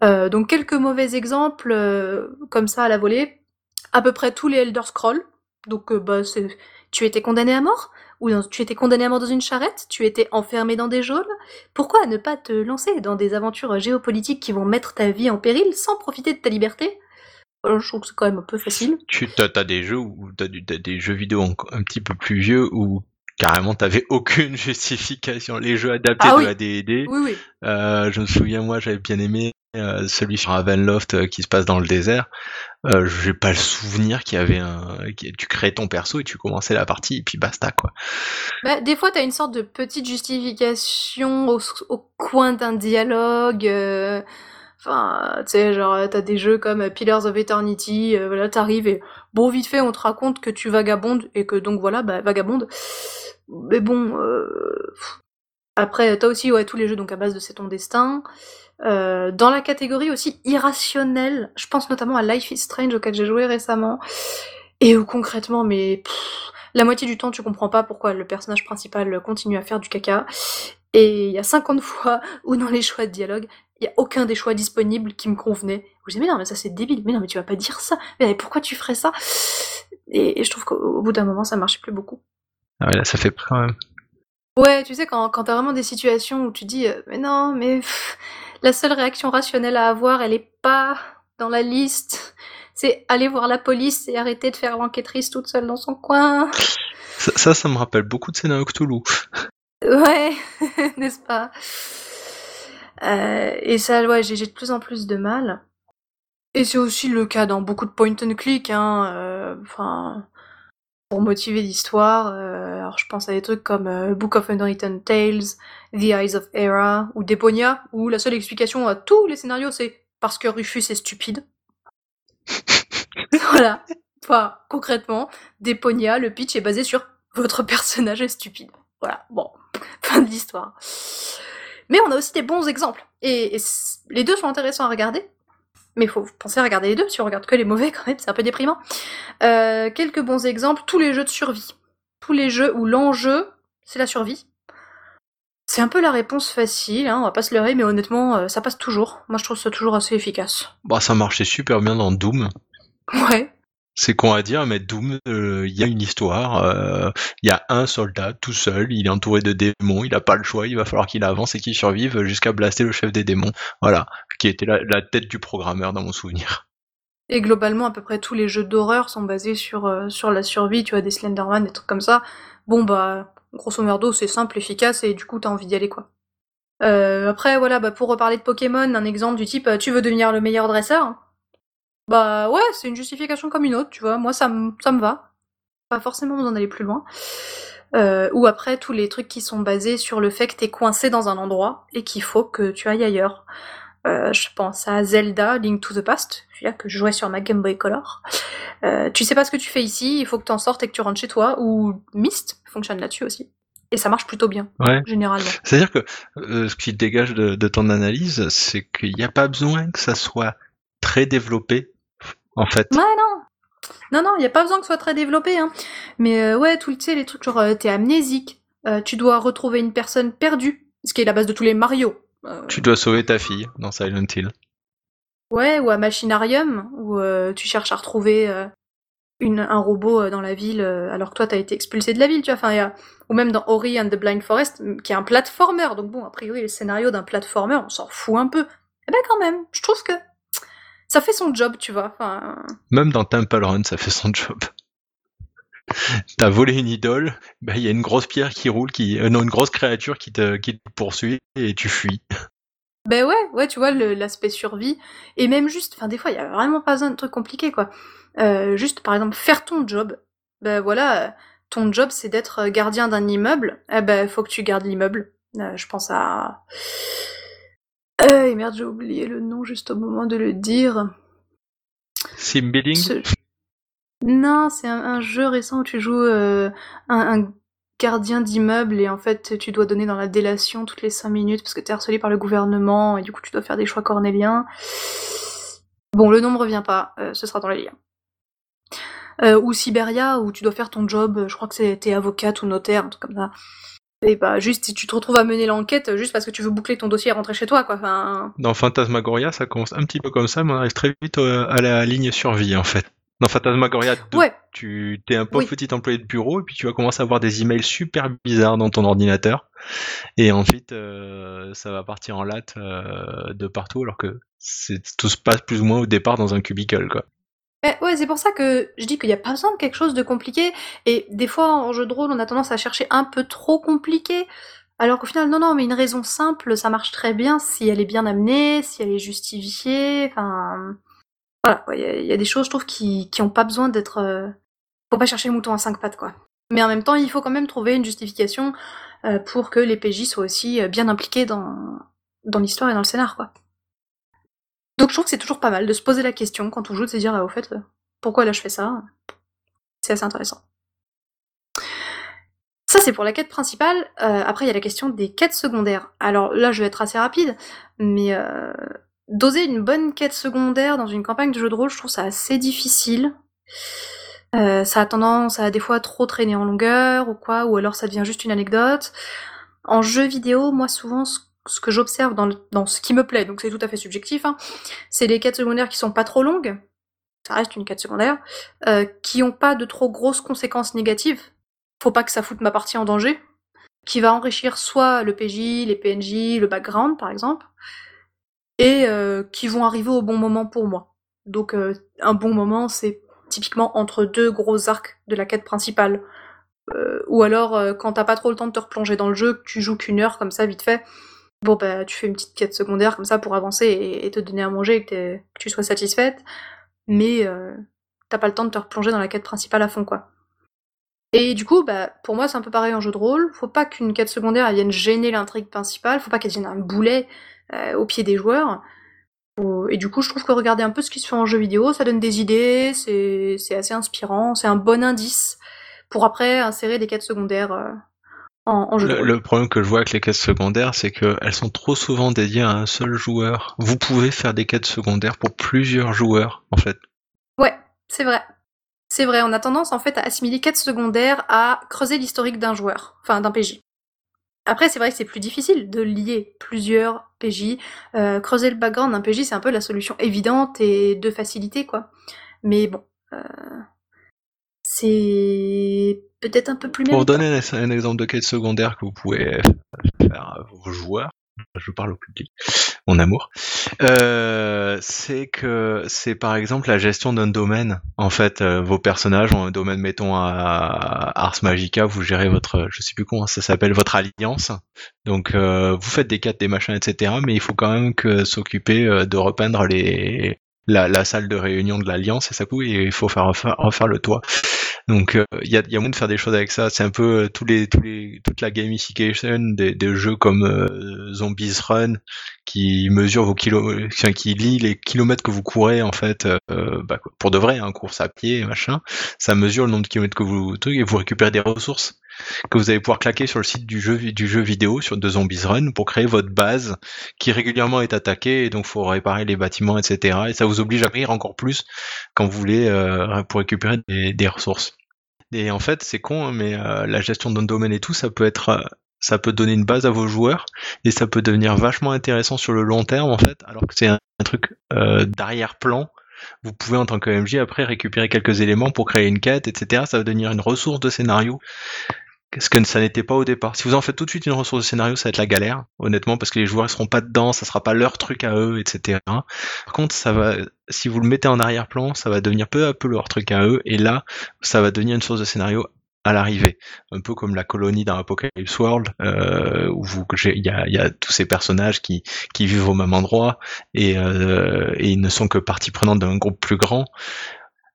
donc quelques mauvais exemples comme ça à la volée. À peu près tous les Elder Scrolls. Donc bah c'est tu étais condamné à mort Ou tu étais condamné à mort dans une charrette? Tu étais enfermé dans des geôles? Pourquoi ne pas te lancer dans des aventures géopolitiques qui vont mettre ta vie en péril sans profiter de ta liberté? Je trouve que c'est quand même un peu facile. Tu as, des jeux des jeux vidéo un, petit peu plus vieux où carrément t'avais aucune justification. Les jeux adaptés ah de la D&D. Oui, oui. Euh, je me souviens moi j'avais bien aimé euh, celui sur Ravenloft euh, qui se passe dans le désert. Euh, j'ai pas le souvenir qu'il y avait un, tu créais ton perso et tu commençais la partie et puis basta quoi. Bah, des fois t'as une sorte de petite justification au, au coin d'un dialogue. Euh, enfin, tu sais, genre t'as des jeux comme Pillars of Eternity, euh, voilà, t'arrives et bon vite fait on te raconte que tu vagabondes et que donc voilà, bah vagabonde. Mais bon, après t'as aussi ouais tous les jeux donc à base de c'est ton destin. Euh, dans la catégorie aussi irrationnelle, je pense notamment à Life is Strange auquel j'ai joué récemment, et où concrètement, mais la moitié du temps, tu comprends pas pourquoi le personnage principal continue à faire du caca. Et il y a 50 fois où dans les choix de dialogue, il y a aucun des choix disponibles qui me convenait. Je dis mais non mais ça c'est débile, mais non mais tu vas pas dire ça, mais pourquoi tu ferais ça? Et, je trouve qu'au bout d'un moment ça marchait plus beaucoup. Ah ouais là ça fait quand même. Ouais tu sais quand, quand t'as vraiment des situations où tu dis euh, mais non mais la seule réaction rationnelle à avoir elle est pas dans la liste, c'est aller voir la police et arrêter de faire l'enquêtrice toute seule dans son coin. Ça, ça, me rappelle beaucoup de scénarios Cthulhu. Ouais, n'est-ce pas? Euh, Et ça, ouais, j'ai de plus en plus de mal. Et c'est aussi le cas dans beaucoup de point and click, hein. Euh, enfin, pour motiver l'histoire. Euh, alors, je pense à des trucs comme Book of Unwritten Tales, The Eyes of Hera ou Deponia, où la seule explication à tous les scénarios, c'est parce que Rufus est stupide. voilà. Enfin, concrètement, Deponia, le pitch est basé sur votre personnage est stupide. Voilà, bon, fin de l'histoire. Mais on a aussi des bons exemples. Et, les deux sont intéressants à regarder. Mais il faut penser à regarder les deux. Si on regarde que les mauvais, quand même, c'est un peu déprimant. Euh, quelques bons exemples. Tous les jeux de survie. Tous les jeux où l'enjeu, c'est la survie. C'est un peu la réponse facile, hein, on va pas se leurrer, mais honnêtement, euh, ça passe toujours. Moi, je trouve ça toujours assez efficace. Bah, ça marchait super bien dans Doom. Ouais. C'est con à dire, mais Doom, euh, il y a une histoire. Euh, il y a un soldat tout seul, il est entouré de démons, il a pas le choix, il va falloir qu'il avance et qu'il survive jusqu'à blaster le chef des démons. Voilà, qui était la, tête du programmeur dans mon souvenir. Et globalement, à peu près tous les jeux d'horreur sont basés sur, euh, sur la survie, tu vois, des Slenderman, des trucs comme ça. Bon, bah, grosso merdo, c'est simple, efficace, et du coup, t'as envie d'y aller, quoi. après, voilà, bah, pour reparler de Pokémon, un exemple du type, tu veux devenir le meilleur dresseur bah ouais, c'est une justification comme une autre, tu vois. Moi, ça me ça me va. Pas forcément besoin d'aller plus loin. Euh, ou après tous les trucs qui sont basés sur le fait que t'es coincé dans un endroit et qu'il faut que tu ailles ailleurs. Euh, je pense à Zelda, Link to the Past, celui-là que je jouais sur ma Game Boy Color. Euh, tu sais pas ce que tu fais ici, il faut que t'en sortes et que tu rentres chez toi. Ou Myst fonctionne là-dessus aussi. Et ça marche plutôt bien, ouais. généralement. C'est-à-dire que ce qui dégage de, de ton analyse, c'est qu'il n'y a pas besoin que ça soit très développé en fait. Ouais, non. Non, non, il n'y a pas besoin que ce soit très développé. Hein. Mais euh, ouais, tout, tu sais, les trucs genre euh, t'es amnésique, euh, tu dois retrouver une personne perdue, ce qui est la base de tous les Mario. Tu dois sauver ta fille dans Silent Hill. Ouais, ou à Machinarium, où tu cherches à retrouver une, un robot dans la ville alors que toi t'as été expulsé de la ville, tu vois. Enfin, y a... Ou même dans Ori and the Blind Forest, qui est un platformer. Donc bon, a priori, le scénario d'un platformer, on s'en fout un peu. Eh ben quand même, je trouve que ça fait son job, tu vois. Même dans Temple Run, ça fait son job. T'as volé une idole, bah, il y a une grosse pierre qui roule, qui, euh, non, une grosse créature qui te, qui poursuit et tu fuis. Ben ouais, ouais, tu vois, l'aspect survie. Et même juste, enfin, des fois, il y a vraiment pas besoin de trucs compliqués, quoi. Euh, juste, par exemple, faire ton job. Ben voilà, ton job, c'est d'être gardien d'un immeuble. Eh ben, faut que tu gardes l'immeuble. Euh, je pense à euh, merde, j'ai oublié le nom juste au moment de le dire. Sim Building Non, c'est un, jeu récent où tu joues euh, un, gardien d'immeuble et en fait tu dois donner dans la délation toutes les 5 minutes parce que t'es harcelé par le gouvernement et du coup tu dois faire des choix cornéliens. Bon, le nom me revient pas, euh, ce sera dans les liens. Euh, ou Siberia où tu dois faire ton job, je crois que c'était avocate ou notaire, un truc comme ça. Et bah juste si tu te retrouves à mener l'enquête juste parce que tu veux boucler ton dossier et rentrer chez toi quoi. Enfin... Dans Phantasmagoria ça commence un petit peu comme ça mais on arrive très vite euh, à la ligne survie en fait. Dans Phantasmagoria 2, tu es un pauvre petit employé de bureau et puis tu vas commencer à avoir des emails super bizarres dans ton ordinateur et ensuite euh, ça va partir en latte euh, de partout alors que tout se passe plus ou moins au départ dans un cubicle quoi. Eh, ouais, c'est pour ça que je dis qu'il n'y a pas besoin de quelque chose de compliqué. Et des fois, en jeu de rôle, on a tendance à chercher un peu trop compliqué. Alors qu'au final, non, non, mais une raison simple, ça marche très bien si elle est bien amenée, si elle est justifiée. Enfin, voilà, il y, a des choses, je trouve, qui, qui ont pas besoin d'être. Euh... Faut pas chercher le mouton à cinq pattes, quoi. Mais en même temps, il faut quand même trouver une justification euh, pour que les PJ soient aussi euh, bien impliqués dans, dans l'histoire et dans le scénar, quoi. Donc je trouve que c'est toujours pas mal de se poser la question quand on joue, de se dire, ah, au fait, euh, pourquoi là je fais ça? C'est assez intéressant. Ça, c'est pour la quête principale. Euh, après, il y a la question des quêtes secondaires. Alors là, je vais être assez rapide, mais euh, doser une bonne quête secondaire dans une campagne de jeu de rôle, je trouve ça assez difficile. ça a tendance à des fois trop traîner en longueur ou quoi, ou alors ça devient juste une anecdote. En jeu vidéo, moi souvent, ce ce que j'observe dans, dans ce qui me plaît, donc c'est tout à fait subjectif, hein, c'est les quêtes secondaires qui sont pas trop longues, ça reste une quête secondaire, euh, qui ont pas de trop grosses conséquences négatives. Faut pas que ça foute ma partie en danger. Qui va enrichir soit le PJ, les PNJ, le background par exemple, et euh, qui vont arriver au bon moment pour moi. Donc euh, un bon moment, c'est typiquement entre deux gros arcs de la quête principale. Ou alors quand t'as pas trop le temps de te replonger dans le jeu, tu joues qu'une heure comme ça vite fait, bon bah tu fais une petite quête secondaire comme ça pour avancer et, te donner à manger et que, tu sois satisfaite, mais euh, t'as pas le temps de te replonger dans la quête principale à fond quoi. Et du coup, bah, pour moi, c'est un peu pareil en jeu de rôle. Faut pas qu'une quête secondaire vienne gêner l'intrigue principale. Faut pas qu'elle devienne un boulet euh, au pied des joueurs. Et du coup, je trouve que regarder un peu ce qui se fait en jeu vidéo, ça donne des idées, c'est c'est assez inspirant, c'est un bon indice pour après insérer des quêtes secondaires euh, en, en jeu de Le, rôle. le problème que je vois avec les quêtes secondaires, c'est qu'elles sont trop souvent dédiées à un seul joueur. Vous pouvez faire des quêtes secondaires pour plusieurs joueurs, en fait. Ouais, c'est vrai. C'est vrai, on a tendance en fait à assimiler quêtes secondaires à creuser l'historique d'un joueur, enfin d'un PJ. Après, c'est vrai que c'est plus difficile de lier plusieurs PJ. Euh, creuser le background d'un PJ, c'est un peu la solution évidente et de facilité, quoi. Mais bon, euh, c'est peut-être un peu plus Pour vous méritant. donner un, exemple de quête secondaire que vous pouvez faire à vos joueurs, je parle au public, mon amour, euh, c'est que c'est par exemple la gestion d'un domaine. En fait, euh, vos personnages ont un domaine, mettons à Ars Magica, vous gérez votre, je sais plus comment ça s'appelle, votre alliance. Donc euh, vous faites des quêtes, des machins, etc. Mais il faut quand même que s'occuper euh, de repeindre les la, la salle de réunion de l'alliance et ça coûte et il faut faire refaire, refaire le toit. Donc il y, a, y moyen de faire des choses avec ça. C'est un peu euh, tous les, tous les, toute la gamification des, jeux comme euh, Zombies Run qui mesure vos kilomètres, enfin, qui lit les kilomètres que vous courez en fait euh, bah, pour de vrai, hein, course à pied, machin. Ça mesure le nombre de kilomètres que vous et vous récupérez des ressources que vous allez pouvoir claquer sur le site du jeu du jeu vidéo sur de Zombies Run pour créer votre base qui régulièrement est attaquée et donc faut réparer les bâtiments etc et ça vous oblige à rire encore plus quand vous voulez euh, pour récupérer des, ressources et en fait c'est con hein, mais euh, la gestion d'un domaine et tout ça peut être euh, ça peut donner une base à vos joueurs et ça peut devenir vachement intéressant sur le long terme en fait alors que c'est un, truc d'arrière-plan vous pouvez en tant que MJ après récupérer quelques éléments pour créer une quête, etc. Ça va devenir une ressource de scénario. Ce que ça n'était pas au départ. Si vous en faites tout de suite une ressource de scénario, ça va être la galère, honnêtement, parce que les joueurs ne seront pas dedans, ça sera pas leur truc à eux, etc. Par contre, ça va, si vous le mettez en arrière-plan, ça va devenir peu à peu leur truc à eux, et là, ça va devenir une source de scénario à l'arrivée, un peu comme la colonie dans Apocalypse World, euh, où il y a, tous ces personnages qui, qui vivent au même endroit et, euh, et ils ne sont que partie prenante d'un groupe plus grand.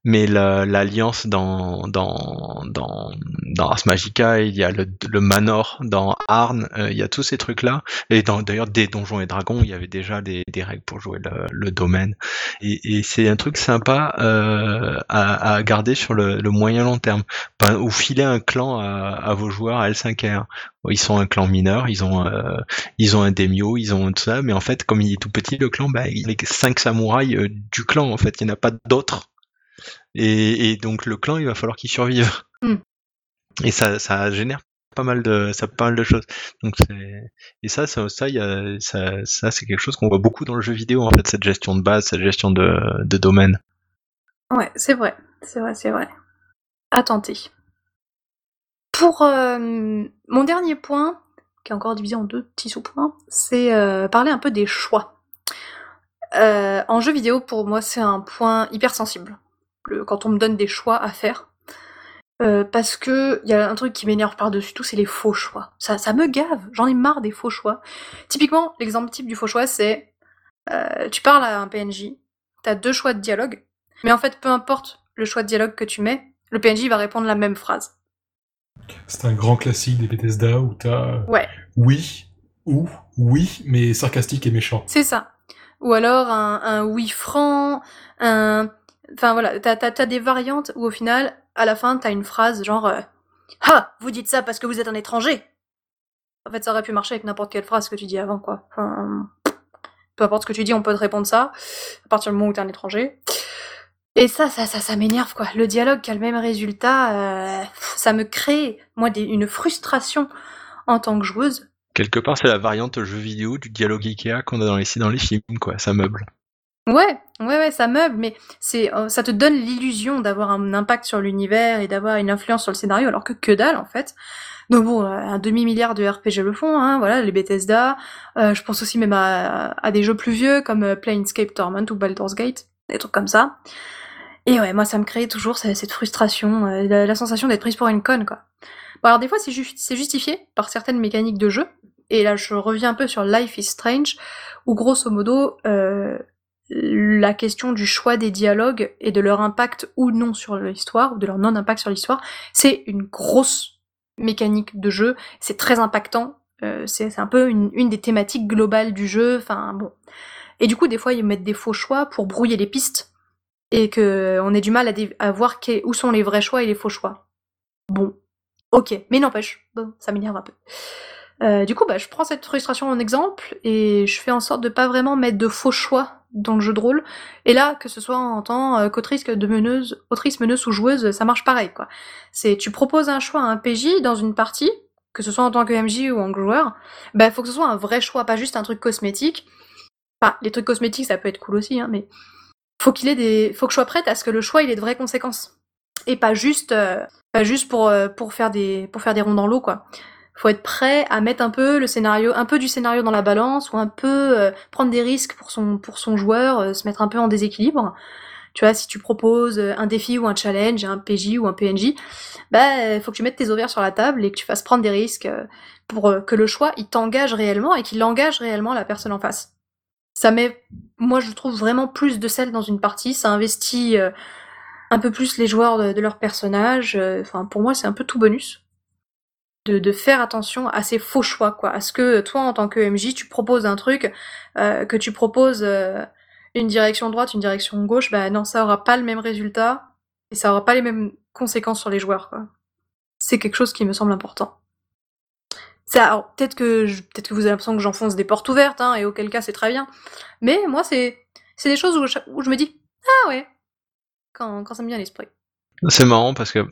Mais l'alliance la, dans, dans, dans, dans Ars Magica, il y a le, le Manor dans Arn, euh, il y a tous ces trucs-là. Et d'ailleurs, des Donjons et Dragons, il y avait déjà des, des règles pour jouer le, le domaine. Et, et c'est un truc sympa euh, à, à, garder sur le, le moyen long terme. ou filer un clan à, à vos joueurs à L5R. Ils sont un clan mineur, ils ont euh, ils ont un daimyo, ils ont tout ça, mais en fait, comme il est tout petit le clan, bah, il les cinq samouraïs euh, du clan. En fait, il n'y en a pas d'autres. Et, et, donc le clan, il va falloir qu'il survive. Mm. Et ça, ça génère pas mal de, ça pas mal de choses. Donc et ça, ça, ça, y a, ça, ça c'est quelque chose qu'on voit beaucoup dans le jeu vidéo en fait, cette gestion de base, cette gestion de, de domaine. Ouais, c'est vrai, c'est vrai, c'est vrai. À tenter. Pour euh, mon dernier point, qui est encore divisé en deux petits sous-points, c'est euh, parler un peu des choix. Euh, en jeu vidéo, pour moi, c'est un point hyper sensible le, quand on me donne des choix à faire. Euh, parce que il y a un truc qui m'énerve par-dessus tout, c'est les faux choix. Ça, ça me gave. J'en ai marre des faux choix. Typiquement, l'exemple type du faux choix, c'est euh, tu parles à un PNJ, t'as deux choix de dialogue, mais en fait, peu importe le choix de dialogue que tu mets, le PNJ va répondre la même phrase. C'est un grand classique des Bethesda où t'as ouais. oui ou oui, mais sarcastique et méchant. C'est ça. Ou alors un, un oui franc, un Enfin voilà, t'as, t'as des variantes où au final, à la fin, t'as une phrase genre euh, Ah, vous dites ça parce que vous êtes un étranger En fait, ça aurait pu marcher avec n'importe quelle phrase que tu dis avant, quoi. Peu importe ce que tu dis, on peut te répondre ça, à partir du moment où t'es un étranger. Et ça, ça, ça, ça m'énerve, quoi. Le dialogue qui a le même résultat, euh, ça me crée, moi, des, une frustration en tant que joueuse. Quelque part, c'est la variante jeu vidéo du dialogue Ikea qu'on a dans les, dans les films, quoi. Ça meuble. Ouais, ouais, ouais, ça meuble, mais c'est, euh, ça te donne l'illusion d'avoir un impact sur l'univers et d'avoir une influence sur le scénario, alors que que dalle en fait. Donc bon, euh, un demi-milliard de RPG le font, hein, voilà, les Bethesda. Euh, je pense aussi même à, des jeux plus vieux comme Planescape Torment ou Baldur's Gate, des trucs comme ça. Et ouais, moi ça me crée toujours cette frustration, la, sensation d'être prise pour une conne, quoi. Bon, alors des fois c'est justifié par certaines mécaniques de jeu, et là je reviens un peu sur Life is Strange, où grosso modo, euh, la question du choix des dialogues et de leur impact ou non sur l'histoire, ou de leur non-impact sur l'histoire, c'est une grosse mécanique de jeu, c'est très impactant, euh, c'est un peu une, des thématiques globales du jeu, enfin bon. Et du coup, des fois, ils mettent des faux choix pour brouiller les pistes, et que on ait du mal à, à voir où sont les vrais choix et les faux choix. Bon, ok, mais n'empêche, bon, ça m'énerve un peu. Euh, du coup, bah, je prends cette frustration en exemple et je fais en sorte de pas vraiment mettre de faux choix dans le jeu de rôle. Et là, que ce soit en tant euh, qu'autrice de meneuse, autrice, meneuse ou joueuse, ça marche pareil, quoi. C'est, tu proposes un choix à un PJ dans une partie, que ce soit en tant que MJ ou en joueur, bah, faut que ce soit un vrai choix, pas juste un truc cosmétique. Enfin, les trucs cosmétiques, ça peut être cool aussi, hein, mais faut qu'il ait des, faut que je sois prête à ce que le choix, il ait de vraies conséquences. Et pas juste, euh, pas juste pour, pour faire des, pour faire des ronds dans l'eau, quoi faut être prêt à mettre un peu le scénario, un peu du scénario dans la balance ou un peu euh, prendre des risques pour son pour son joueur, euh, se mettre un peu en déséquilibre. Tu vois, si tu proposes euh, un défi ou un challenge un PJ ou un PNJ, bah faut que tu mettes tes ovaires sur la table et que tu fasses prendre des risques pour que le choix il t'engage réellement et qu'il engage réellement la personne en face. Ça met, moi je trouve vraiment plus de sel dans une partie, ça investit un peu plus les joueurs de, leur personnage. Enfin pour moi c'est un peu tout bonus de, faire attention à ces faux choix, quoi. À ce que toi, en tant que MJ, tu proposes un truc, euh, que tu proposes euh, une direction droite, une direction gauche, bah non, ça aura pas le même résultat et ça aura pas les mêmes conséquences sur les joueurs, quoi. C'est quelque chose qui me semble important. Ça, peut-être que peut-être que vous avez l'impression que j'enfonce des portes ouvertes, hein, et auquel cas c'est très bien. Mais moi, c'est c'est des choses où je, où je me dis ah ouais, quand, quand ça me vient à l'esprit. C'est marrant parce que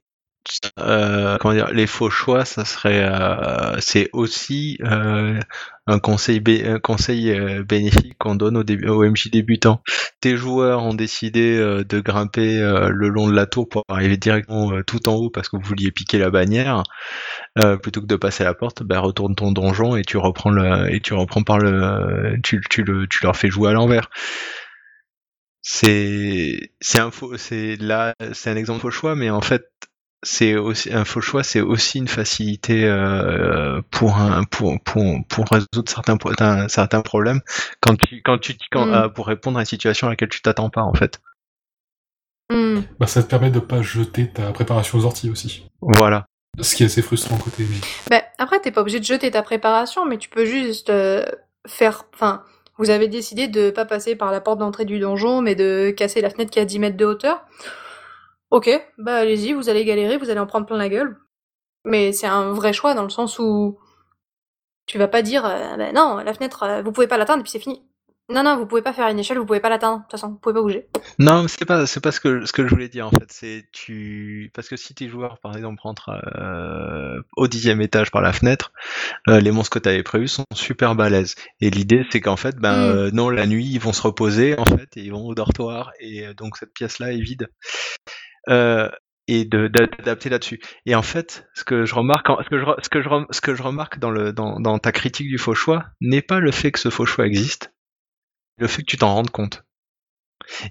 euh, comment dire, les faux choix, ça serait, euh, c'est aussi euh, un conseil, un conseil euh, bénéfique qu'on donne au, début, au MJ débutant. Tes joueurs ont décidé euh, de grimper le long de la tour pour arriver directement tout en haut parce que vous vouliez piquer la bannière, plutôt que de passer la porte, ben retourne ton donjon et tu reprends le, et tu reprends par le, tu, tu le, tu leur fais jouer à l'envers c'est c'est un faux c'est là c'est un exemple faux choix mais en fait c'est aussi un faux choix, c'est aussi une facilité euh, pour un pour pour pour résoudre certains certains problèmes quand tu quand tu quand, mm. euh, pour répondre à une situation à laquelle tu t'attends pas en fait. Mm. Bah ça te permet de pas jeter ta préparation aux orties aussi. Voilà. Ce qui est assez frustrant côté. Bah, après t'es pas obligé de jeter ta préparation, mais tu peux juste euh, faire, enfin. Vous avez décidé de pas passer par la porte d'entrée du donjon, mais de casser la fenêtre qui a 10 mètres de hauteur. Ok, bah allez-y, vous allez galérer, vous allez en prendre plein la gueule. Mais c'est un vrai choix dans le sens où tu vas pas dire euh, bah non, la fenêtre, euh, vous pouvez pas l'atteindre et puis c'est fini. Non, non, vous pouvez pas faire une échelle, vous pouvez pas l'atteindre. De toute façon, vous pouvez pas bouger. Non, mais c'est pas, c'est pas ce que, ce que je voulais dire en fait. C'est tu, parce que si tes joueurs, par exemple, rentrent euh, au dixième étage par la fenêtre, euh, les monstres que tu avais prévus sont super balèzes. Et l'idée, c'est qu'en fait, ben Mm. euh, non, la nuit, ils vont se reposer en fait et ils vont au dortoir et donc cette pièce-là est vide. Euh, et de d'adapter là-dessus. Et en fait, ce que je remarque, ce que je, ce que je, ce que je remarque dans le dans, dans ta critique du faux choix n'est pas le fait que ce faux choix existe, le fait que tu t'en rendes compte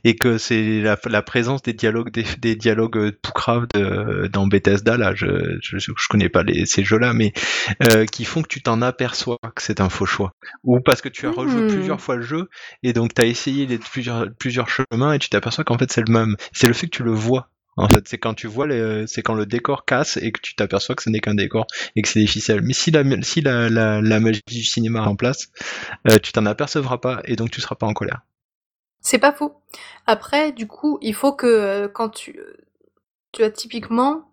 et que c'est la, la, présence des dialogues des, des dialogues poucraves de, dans Bethesda là je, je, je connais pas les, ces jeux là mais euh, qui font que tu t'en aperçois que c'est un faux choix ou parce que tu as rejoué Mmh. plusieurs fois le jeu et donc tu as essayé les, plusieurs plusieurs chemins et tu t'aperçois qu'en fait c'est le même c'est le fait que tu le vois en fait, c'est quand tu vois, le, c'est quand le décor casse et que tu t'aperçois que ce n'est qu'un décor et que c'est des ficelles. Mais si la, si la, magie du cinéma est en place, euh, tu t'en apercevras pas et donc tu seras pas en colère. C'est pas faux. Après, du coup, il faut que euh, quand tu, tu as typiquement,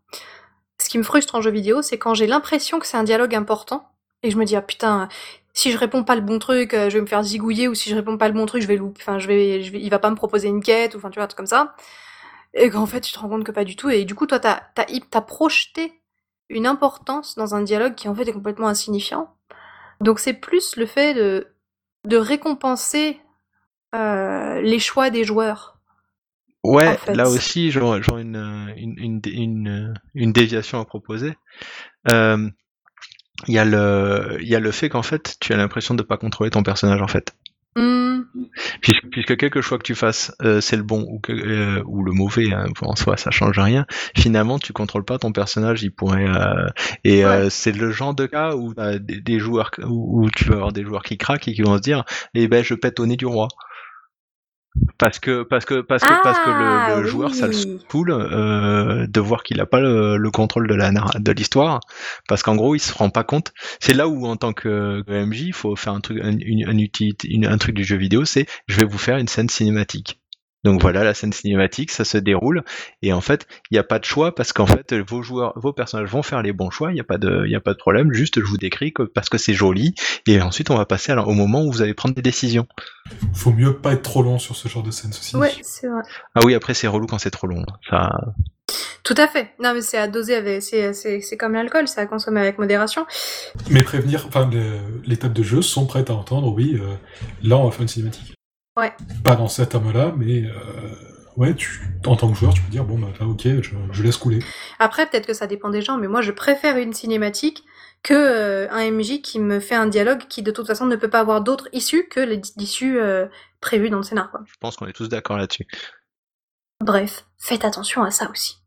ce qui me frustre en jeu vidéo, c'est quand j'ai l'impression que c'est un dialogue important et je me dis ah putain, si je réponds pas le bon truc, euh, je vais me faire zigouiller ou si je réponds pas le bon truc, je vais louper, enfin je vais, je vais, il va pas me proposer une quête ou enfin tu vois un truc comme ça. Et qu'en fait, tu te rends compte que pas du tout. Et du coup, toi, t'as as, as projeté une importance dans un dialogue qui en fait est complètement insignifiant. Donc c'est plus le fait de, de récompenser euh, les choix des joueurs. Ouais, en fait. là aussi, j'aurais j'aurais une, une, une, une, une déviation à proposer. Euh, Il y, a le- il y a le fait qu'en fait, tu as l'impression de pas contrôler ton personnage en fait. Hmm, Puisque, puisque quelque choix que tu fasses, euh, c'est le bon ou, que, euh, ou le mauvais, hein, en soi, ça change rien. Finalement, tu contrôles pas ton personnage, il pourrait. euh, et euh, c'est le genre de cas où t'as des, des joueurs, où, où tu vas avoir des joueurs qui craquent et qui vont se dire, eh ben, je pète au nez du roi. Parce que parce que parce que parce que le, Ah, joueur ça le saoule euh, de voir qu'il a pas le, le contrôle de la de l'histoire. Parce qu'en gros il se rend pas compte. C'est là où en tant que, MJ il faut faire un truc un, une, un utilité- une- un truc du jeu vidéo c'est je vais vous faire une scène cinématique donc voilà la scène cinématique ça se déroule et en fait il n'y a pas de choix parce qu'en fait vos joueurs vos personnages vont faire les bons choix il n'y a pas de il y a pas de problème juste je vous décris que parce que c'est joli et ensuite on va passer au moment où vous allez prendre des décisions Faut mieux pas être trop long sur ce genre de scène, ceci. Ouais, c'est vrai. ah oui après c'est relou quand c'est trop long ça Tout à fait. Non, mais c'est à doser avec. C'est, comme l'alcool, c'est à consommer avec modération. Mais prévenir, enfin, le- les tables de jeu sont prêtes à entendre, oui, euh, là on va faire une cinématique. Ouais. Pas dans cet terme-là, mais euh, ouais, tu, en tant que joueur, tu peux dire, bon, bah là, ok, je, je laisse couler. Après, peut-être que ça dépend des gens, mais moi, je préfère une cinématique que euh, un MJ qui me fait un dialogue qui, de toute façon, ne peut pas avoir d'autre issue que les- l'issue euh, prévue dans le scénar. Quoi. je pense qu'on est tous d'accord là-dessus Bref, faites attention à ça aussi.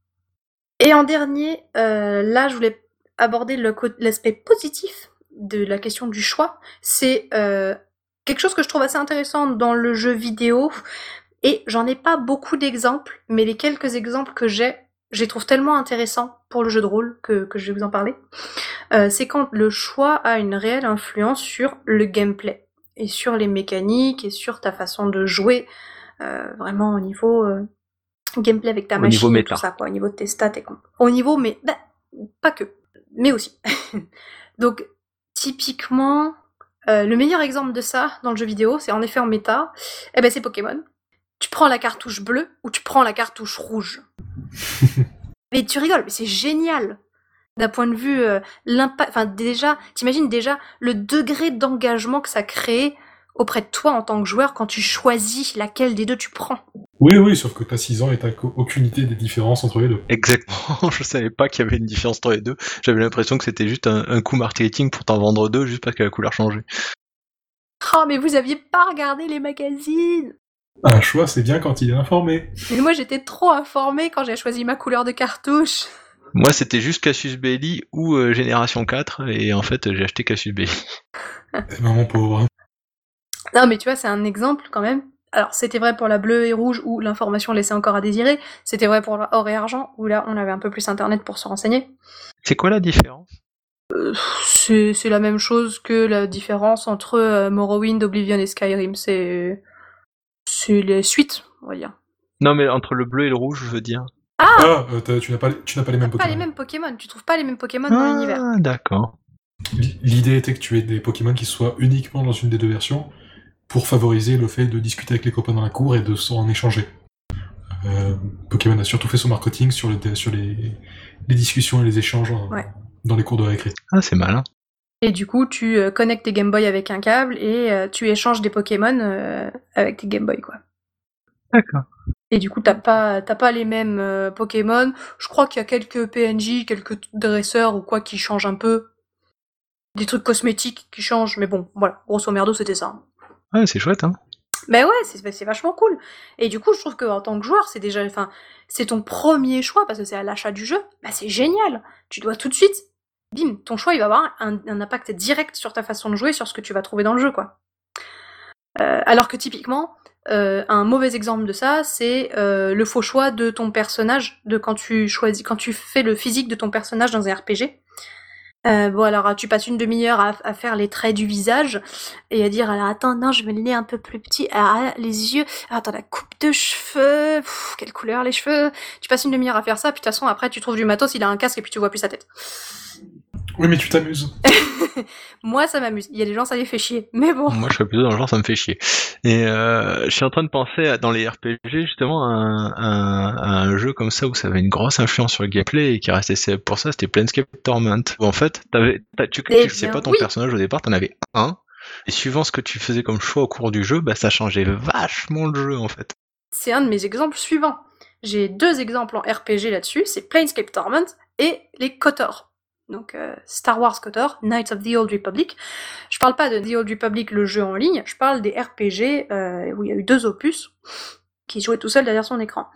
Et en dernier, euh, là, je voulais aborder l'aspect positif de la question du choix. C'est euh, quelque chose que je trouve assez intéressant dans le jeu vidéo. Et j'en ai pas beaucoup d'exemples, mais les quelques exemples que j'ai, je les trouve tellement intéressants pour le jeu de rôle que, que je vais vous en parler. Euh, c'est quand le choix a une réelle influence sur le gameplay et sur les mécaniques et sur ta façon de jouer, euh, vraiment au niveau euh, gameplay avec ta Au machine niveau méta. tout ça, quoi, au niveau de tes stats et au niveau, mais bah, pas que, mais aussi. Donc typiquement, euh, le meilleur exemple de ça dans le jeu vidéo, c'est en effet en méta, eh ben c'est Pokémon. Tu prends la cartouche bleue ou tu prends la cartouche rouge. mais tu rigoles, mais c'est génial d'un point de vue euh, l'impact. Enfin déjà, t'imagines déjà le degré d'engagement que ça crée auprès de toi en tant que joueur quand tu choisis laquelle des deux tu prends. Oui, oui, sauf que t'as 6 ans et t'as aucune idée des différences entre les deux. Exactement, je savais pas qu'il y avait une différence entre les deux. J'avais l'impression que c'était juste un, un coup marketing pour t'en vendre deux juste parce que la couleur changeait. Oh mais vous aviez pas regardé les magazines Un choix, c'est bien quand il est informé. Mais moi j'étais trop informée quand j'ai choisi ma couleur de cartouche. Moi, c'était juste Cassius Belli ou euh, Génération 4 et en fait, j'ai acheté Cassius Belli. Eh ben, mon pauvre. Non mais tu vois c'est un exemple quand même. Alors c'était vrai pour la bleue et rouge où l'information laissait encore à désirer. C'était vrai pour la or et argent où là on avait un peu plus internet pour se renseigner. C'est quoi la différence? C'est c'est la même chose que la différence entre euh, Morrowind, Oblivion et Skyrim. C'est c'est les suites, on va dire. Non, mais entre le bleu et le rouge, je veux dire. Ah, euh, t'as- tu n'as pas, les- tu n'as pas les mêmes Pas Pokémon. les mêmes Pokémon. Tu trouves pas les mêmes Pokémon dans l'univers. Ah, d'accord. L- L'idée était que tu aies des Pokémon qui soient uniquement dans une des deux versions pour favoriser le fait de discuter avec les copains dans la cour et de s'en échanger. Euh, Pokémon a surtout fait son marketing sur, le, sur les, les discussions et les échanges Ouais. dans les cours de récré. Ah, c'est malin. Et du coup, tu euh, connectes tes Game Boy avec un câble et euh, tu échanges des Pokémon euh, avec tes Game Boy, quoi. D'accord. Et du coup, t'as pas, t'as pas les mêmes euh, Pokémon. Je crois qu'il y a quelques PNJ, quelques dresseurs ou quoi qui changent un peu. Des trucs cosmétiques qui changent, mais bon, voilà. Grosso merdo, c'était ça. Ah, c'est chouette, hein. Mais ouais, c'est c'est vachement cool. Et du coup, je trouve que en tant que joueur, c'est déjà, enfin, c'est ton premier choix parce que c'est à l'achat du jeu. Bah, c'est génial. Tu dois tout de suite, bim, ton choix, il va avoir un, un impact direct sur ta façon de jouer, sur ce que tu vas trouver dans le jeu, quoi. Euh, alors que typiquement, euh, un mauvais exemple de ça, c'est euh, le faux choix de ton personnage, de quand tu choisis, quand tu fais le physique de ton personnage dans un RPG. Euh, bon alors tu passes une demi-heure à, à faire les traits du visage et à dire alors attends non je mets le nez un peu plus petit. Alors ah, les yeux. Ah, attends la coupe de cheveux. Pff, quelle couleur les cheveux. Tu passes une demi-heure à faire ça puis de toute façon après tu trouves du matos il a un casque et puis tu vois plus sa tête. Oui, mais tu t'amuses. Moi, ça m'amuse. Il y a des gens, ça les fait chier. Mais bon. Moi, je serais plutôt dans le genre, ça me fait chier. Et euh, je suis en train de penser à, dans les RPG, justement, à un, jeu comme ça où ça avait une grosse influence sur le gameplay et qui restait célèbre pour ça, c'était Planescape Torment. Où en fait, tu, tu sais pas ton oui. personnage au départ, t'en avais un. Et suivant ce que tu faisais comme choix au cours du jeu, bah, ça changeait vachement le jeu, en fait. C'est un de mes exemples suivants. J'ai deux exemples en RPG là-dessus, c'est Planescape Torment et les KOTOR. Donc euh, Star Wars KOTOR, Knights of the Old Republic. Je parle pas de The Old Republic, le jeu en ligne, je parle des RPG euh, où il y a eu deux opus qui jouaient tout seul derrière son écran.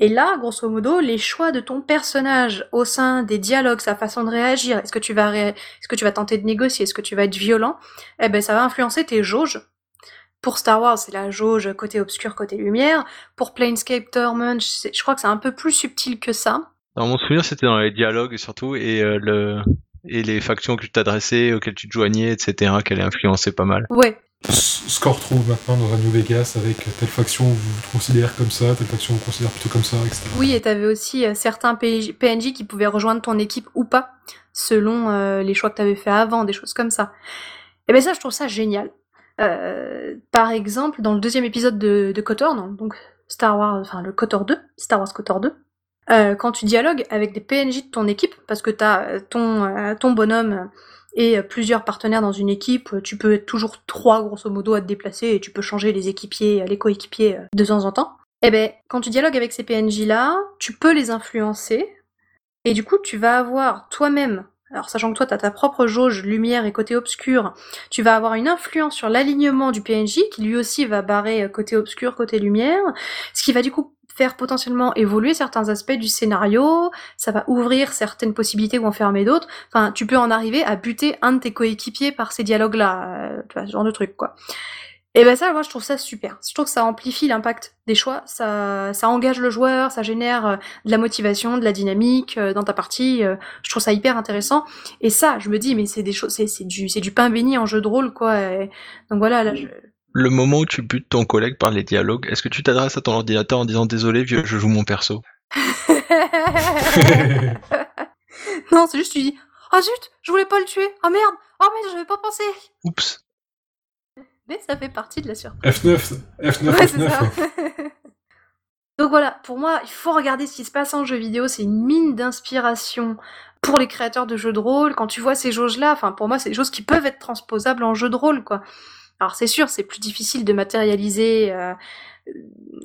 Et là, grosso modo, les choix de ton personnage au sein des dialogues, sa façon de réagir, est-ce que tu vas est-ce que tu vas tenter de négocier, est-ce que tu vas être violent, eh ben ça va influencer tes jauges. Pour Star Wars, c'est la jauge côté obscur, côté lumière. Pour Planescape Torment, je crois que c'est un peu plus subtil que ça. Dans mon souvenir, c'était dans les dialogues surtout et euh, le et les factions que tu t'adressais, auxquelles tu te joignais, etc., qu'elle influençait pas mal. Ouais. Ce qu'on retrouve maintenant dans un New Vegas avec telle faction vous considère comme ça, telle faction vous considère plutôt comme ça, etc. Oui, et t'avais aussi euh, certains PNJ, qui pouvaient rejoindre ton équipe ou pas, selon euh, les choix que t'avais fait avant, des choses comme ça. Et ben ça, je trouve ça génial. Euh, par exemple, dans le deuxième épisode de, de KOTOR, non, donc Star Wars, enfin le KOTOR 2, Star Wars KOTOR 2, euh, quand tu dialogues avec des PNJ de ton équipe, parce que t'as ton, euh, ton bonhomme et plusieurs partenaires dans une équipe, tu peux être toujours trois grosso modo à te déplacer et tu peux changer les équipiers, les coéquipiers de temps en temps. Eh ben, quand tu dialogues avec ces PNJ là, tu peux les influencer et du coup tu vas avoir toi-même alors sachant que toi tu as ta propre jauge lumière et côté obscur, tu vas avoir une influence sur l'alignement du PNJ qui lui aussi va barrer côté obscur, côté lumière, ce qui va du coup faire potentiellement évoluer certains aspects du scénario, ça va ouvrir certaines possibilités ou enfermer d'autres. Enfin, tu peux en arriver à buter un de tes coéquipiers par ces dialogues-là, euh, tu vois, ce genre de truc quoi. Et ben ça, moi, je trouve ça super. Je trouve que ça amplifie l'impact des choix, ça, ça engage le joueur, ça génère euh, de la motivation, de la dynamique euh, dans ta partie. Je trouve ça hyper intéressant. Et ça, je me dis, mais c'est des choses, c'est du, c'est du pain béni en jeu de rôle, quoi. Et donc voilà, là, je... Le moment où tu butes ton collègue par les dialogues, est-ce que tu t'adresses à ton ordinateur en disant désolé, vieux, je joue mon perso? Non, c'est juste tu dis, ah oh, zut, je voulais pas le tuer. Ah oh, merde, oh merde, j'avais pas pensé. Oups. Mais ça fait partie de la surprise. F9, F9, Ouais, F9. c'est ça. Donc voilà, pour moi, il faut regarder ce qui se passe en jeu vidéo, c'est une mine d'inspiration pour les créateurs de jeux de rôle. Quand tu vois ces jauges-là, enfin pour moi, c'est des choses qui peuvent être transposables en jeu de rôle, quoi. Alors c'est sûr, c'est plus difficile de matérialiser. Euh,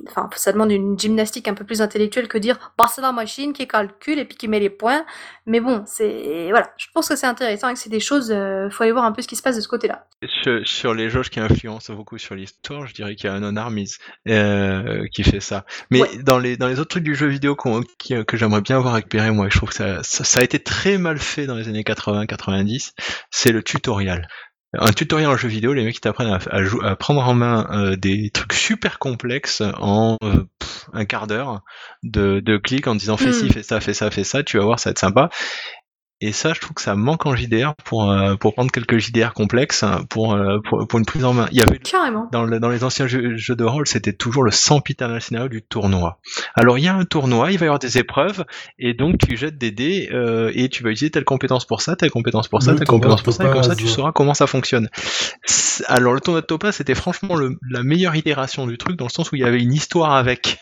enfin, ça demande une gymnastique un peu plus intellectuelle que dire bah c'est la machine qui calcule et puis qui met les points. Mais bon, c'est voilà, je pense que c'est intéressant et que c'est des choses. Euh, faut aller voir un peu ce qui se passe de ce côté-là. Sur, sur les jauges qui influencent beaucoup sur l'histoire, je dirais qu'il y a un armies euh, qui fait ça. Mais Ouais. dans les dans les autres trucs du jeu vidéo qui- que j'aimerais bien avoir récupéré, moi, je trouve que ça, ça, ça a été très mal fait dans les années 80-90. C'est le tutoriel. Un tutoriel en jeu vidéo, les mecs qui t'apprennent à, à, jou- à prendre en main euh, des trucs super complexes en euh, pff, un quart d'heure de, de clics en disant fais ci, Hmm. fais ça, fais ça, fais ça, tu vas voir, ça va être sympa. Et ça, je trouve que ça manque en JDR pour, euh, pour prendre quelques JDR complexes hein, pour, euh, pour, pour une prise en main. Il y avait Carrément. dans, le- dans les anciens jeux, jeux de rôle, c'était toujours le sempiternel scénario du tournoi. Alors il y a un tournoi, il va y avoir des épreuves, et donc tu jettes des dés euh, et tu vas utiliser telle compétence pour ça, telle compétence pour ça, Le telle compétence pour ça, et comme ça tu sauras comment ça fonctionne. Alors le tournoi de Topaz, c'était franchement le- la meilleure itération du truc, dans le sens où il y avait une histoire avec.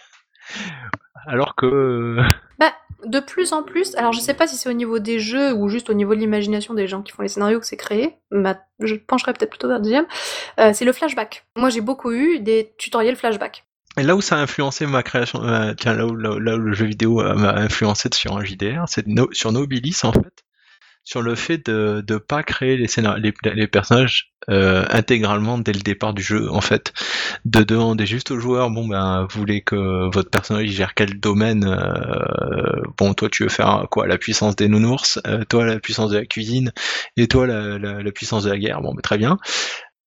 Alors que de plus en plus, alors je sais pas si c'est au niveau des jeux ou juste au niveau de l'imagination des gens qui font les scénarios que c'est créé, je pencherais peut-être plutôt vers le deuxième, c'est le flashback. Moi j'ai beaucoup eu des tutoriels flashback. Et là où ça a influencé ma création, euh, tiens, là où, le jeu vidéo euh, m'a influencé sur un JDR, c'est sur Nobilis en fait, sur le fait de ne pas créer les, personnages euh, intégralement dès le départ du jeu en fait, de demander juste aux joueurs, bon ben vous voulez que votre personnage gère quel domaine, euh, bon toi tu veux faire quoi, la puissance des nounours, euh, toi la puissance de la cuisine, et toi la puissance de la guerre, bon ben très bien.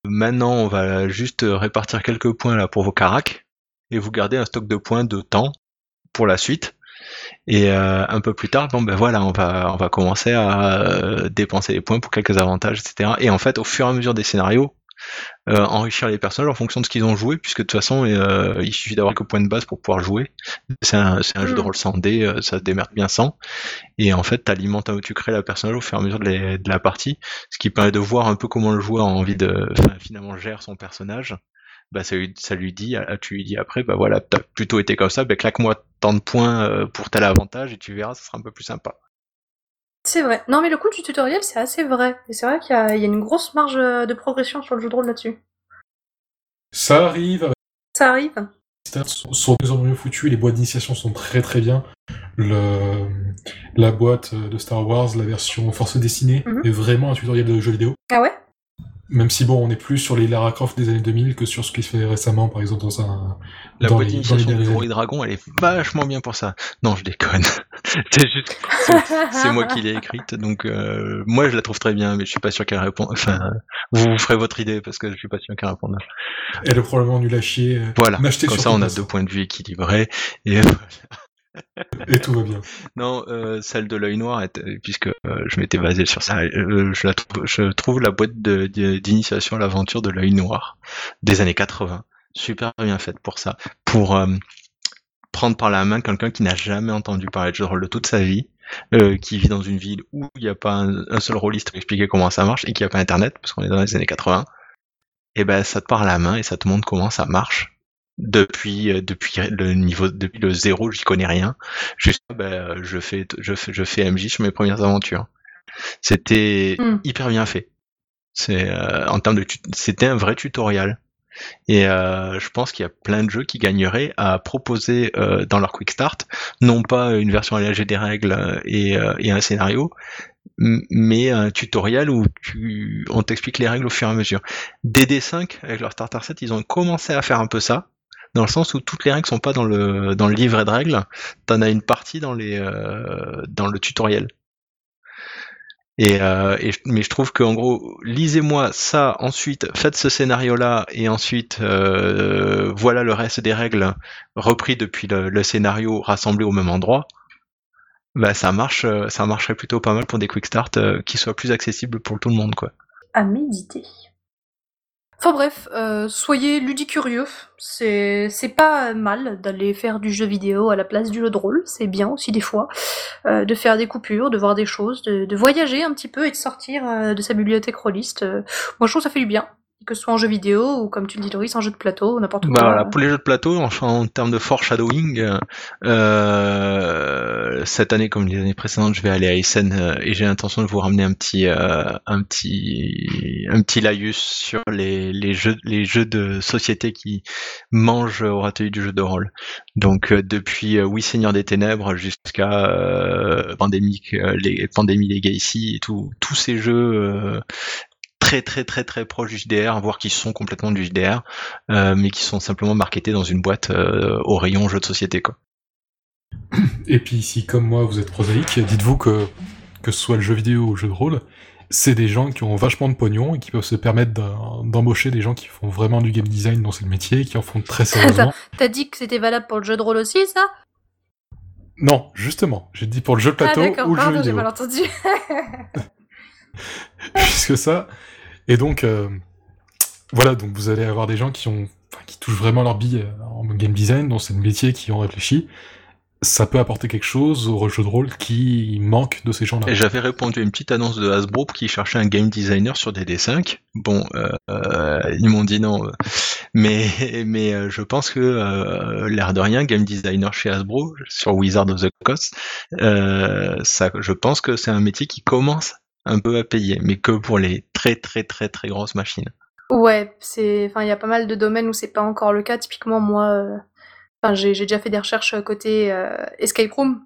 Maintenant on va juste répartir quelques points là pour vos caracs et vous gardez un stock de points de temps pour la suite. Et euh, un peu plus tard, bon ben voilà, on va on va commencer à euh, dépenser les points pour quelques avantages, etc. Et en fait, au fur et à mesure des scénarios, euh, enrichir les personnages en fonction de ce qu'ils ont joué, puisque de toute façon, euh, il suffit d'avoir quelques points de base pour pouvoir jouer. C'est un, c'est un jeu de Mm. rôle sans euh, ça se démerde bien sans. Et en fait, t'alimentes, tu crées la personnage au fur et à mesure de, les- de la partie, ce qui permet de voir un peu comment le joueur a envie de, finalement, gère son personnage. Bah, ça lui, ça lui dit, ah, tu lui dis après, bah voilà, t'as plutôt été comme ça, bah, claque-moi tant de points euh, pour tel avantage et tu verras, ça sera un peu plus sympa. C'est vrai. Non, mais le coup du tutoriel, c'est assez vrai. Et c'est vrai qu'il y, a il y a une grosse marge euh, de progression sur le jeu de rôle là-dessus. Ça arrive, Ça arrive. les stats sont, sont de plus en plus mieux foutus, les boîtes d'initiation sont très très bien. Le, la boîte de Star Wars, la version Force dessinée, Mhm. est vraiment un tutoriel de jeu vidéo. Ah ouais? Même si bon, on est plus sur les Lara Croft des années 2000 que sur ce qui se fait récemment, par exemple, dans un... La dans boîte d'initiation du Roi Dragon, elle est vachement bien pour ça. Non, je déconne. c'est juste, c'est- moi qui l'ai écrite, donc euh, moi je la trouve très bien, mais je suis pas sûr qu'elle réponde. Enfin, vous vous ferez votre idée parce que je suis pas sûr qu'elle réponde. Elle est probablement nulle à chier. Voilà. Comme ça, on a deux points de vue équilibrés. Et Et tout va bien. non, euh, celle de l'œil noir, puisque euh, je m'étais basé sur ça, euh, je, la trouve, je trouve la boîte d'initiation à l'aventure de l'œil noir des années 80 super bien faite pour ça, pour euh, prendre par la main quelqu'un qui n'a jamais entendu parler de de rôle de toute sa vie, euh, qui vit dans une ville où il n'y a pas un, seul rôliste pour expliquer comment ça marche et qui a pas internet parce qu'on est dans les années 80. Et ben ça te part la main et ça te montre comment ça marche depuis euh, depuis le niveau depuis le zéro j'y connais rien. Juste ben je fais je fais je fais MJ sur mes premières aventures. C'était Hmm. hyper bien fait. C'est euh, en termes de c'était un vrai tutoriel. Et euh, je pense qu'il y a plein de jeux qui gagneraient à proposer euh, dans leur quick start. Non pas une version allégée des règles euh, et, euh, et un scénario mais un tutoriel où tu, on t'explique les règles au fur et à mesure. DD5 avec leur starter set, ils ont commencé à faire un peu ça, dans le sens où toutes les règles sont pas dans le dans le livret de règles, t'en as une partie dans les euh, dans le tutoriel. Et, euh, mais je trouve qu'en gros, lisez-moi ça, ensuite faites ce scénario-là, et ensuite euh, voilà le reste des règles repris depuis le, scénario rassemblé au même endroit. Bah ça marche, ça marcherait plutôt pas mal pour des quick start euh, qui soient plus accessibles pour tout le monde quoi. À méditer. Enfin bref, euh, soyez ludicurieux. C'est pas mal d'aller faire du jeu vidéo à la place du jeu de rôle. C'est bien aussi des fois euh, de faire des coupures, de voir des choses, de, voyager un petit peu et de sortir euh, de sa bibliothèque rôliste. Euh, moi je trouve ça fait du bien, que ce soit en jeu vidéo ou comme tu le dis Doris, en jeu de plateau, n'importe Bah quoi. voilà, pour les jeux de plateau, enfin en termes de foreshadowing, euh, euh, cette année comme les années précédentes, je vais aller à Essen euh, et j'ai l'intention de vous ramener un petit, euh, un petit, un petit laïus sur les, les jeux, les jeux de société qui mangent au râtelier du jeu de rôle. Donc euh, depuis Oui Seigneur des Ténèbres jusqu'à Pandémique, les Pandémie Legacy et tout, tous ces jeux. Très très très très proches du JDR, voire qui sont complètement du JDR, euh, mais qui sont simplement marketés dans une boîte euh, au rayon jeux de société quoi. Et puis si, comme moi, vous êtes prosaïque, dites-vous que, que ce soit le jeu vidéo ou le jeu de rôle, c'est des gens qui ont vachement de pognon et qui peuvent se permettre d'embaucher des gens qui font vraiment du game design dont c'est le métier, qui en font très sérieusement. T'as dit que c'était valable pour le jeu de rôle aussi, ça? Non, justement, j'ai dit pour le jeu de plateau Ah ou le jeu pardon, j'ai vidéo. mal entendu. Puisque ça. Et donc, euh, voilà, donc vous allez avoir des gens qui ont, qui touchent vraiment leur bille euh, en game design, dont c'est le métier, qui ont réfléchi. Ça peut apporter quelque chose au jeu de rôle qui manque de ces gens-là. J'avais répondu à une petite annonce de Hasbro qui cherchait un game designer sur DD5. Bon, euh, ils m'ont dit non, mais mais je pense que l'air de rien, game designer chez Hasbro sur Wizard of the Coast, ça, je pense que c'est un métier qui commence un peu à payer, mais que pour les très très très très grosses machines. Ouais, c'est, enfin, il y a pas mal de domaines où c'est pas encore le cas. Typiquement, moi, euh, enfin, j'ai déjà fait des recherches côté euh, escape room,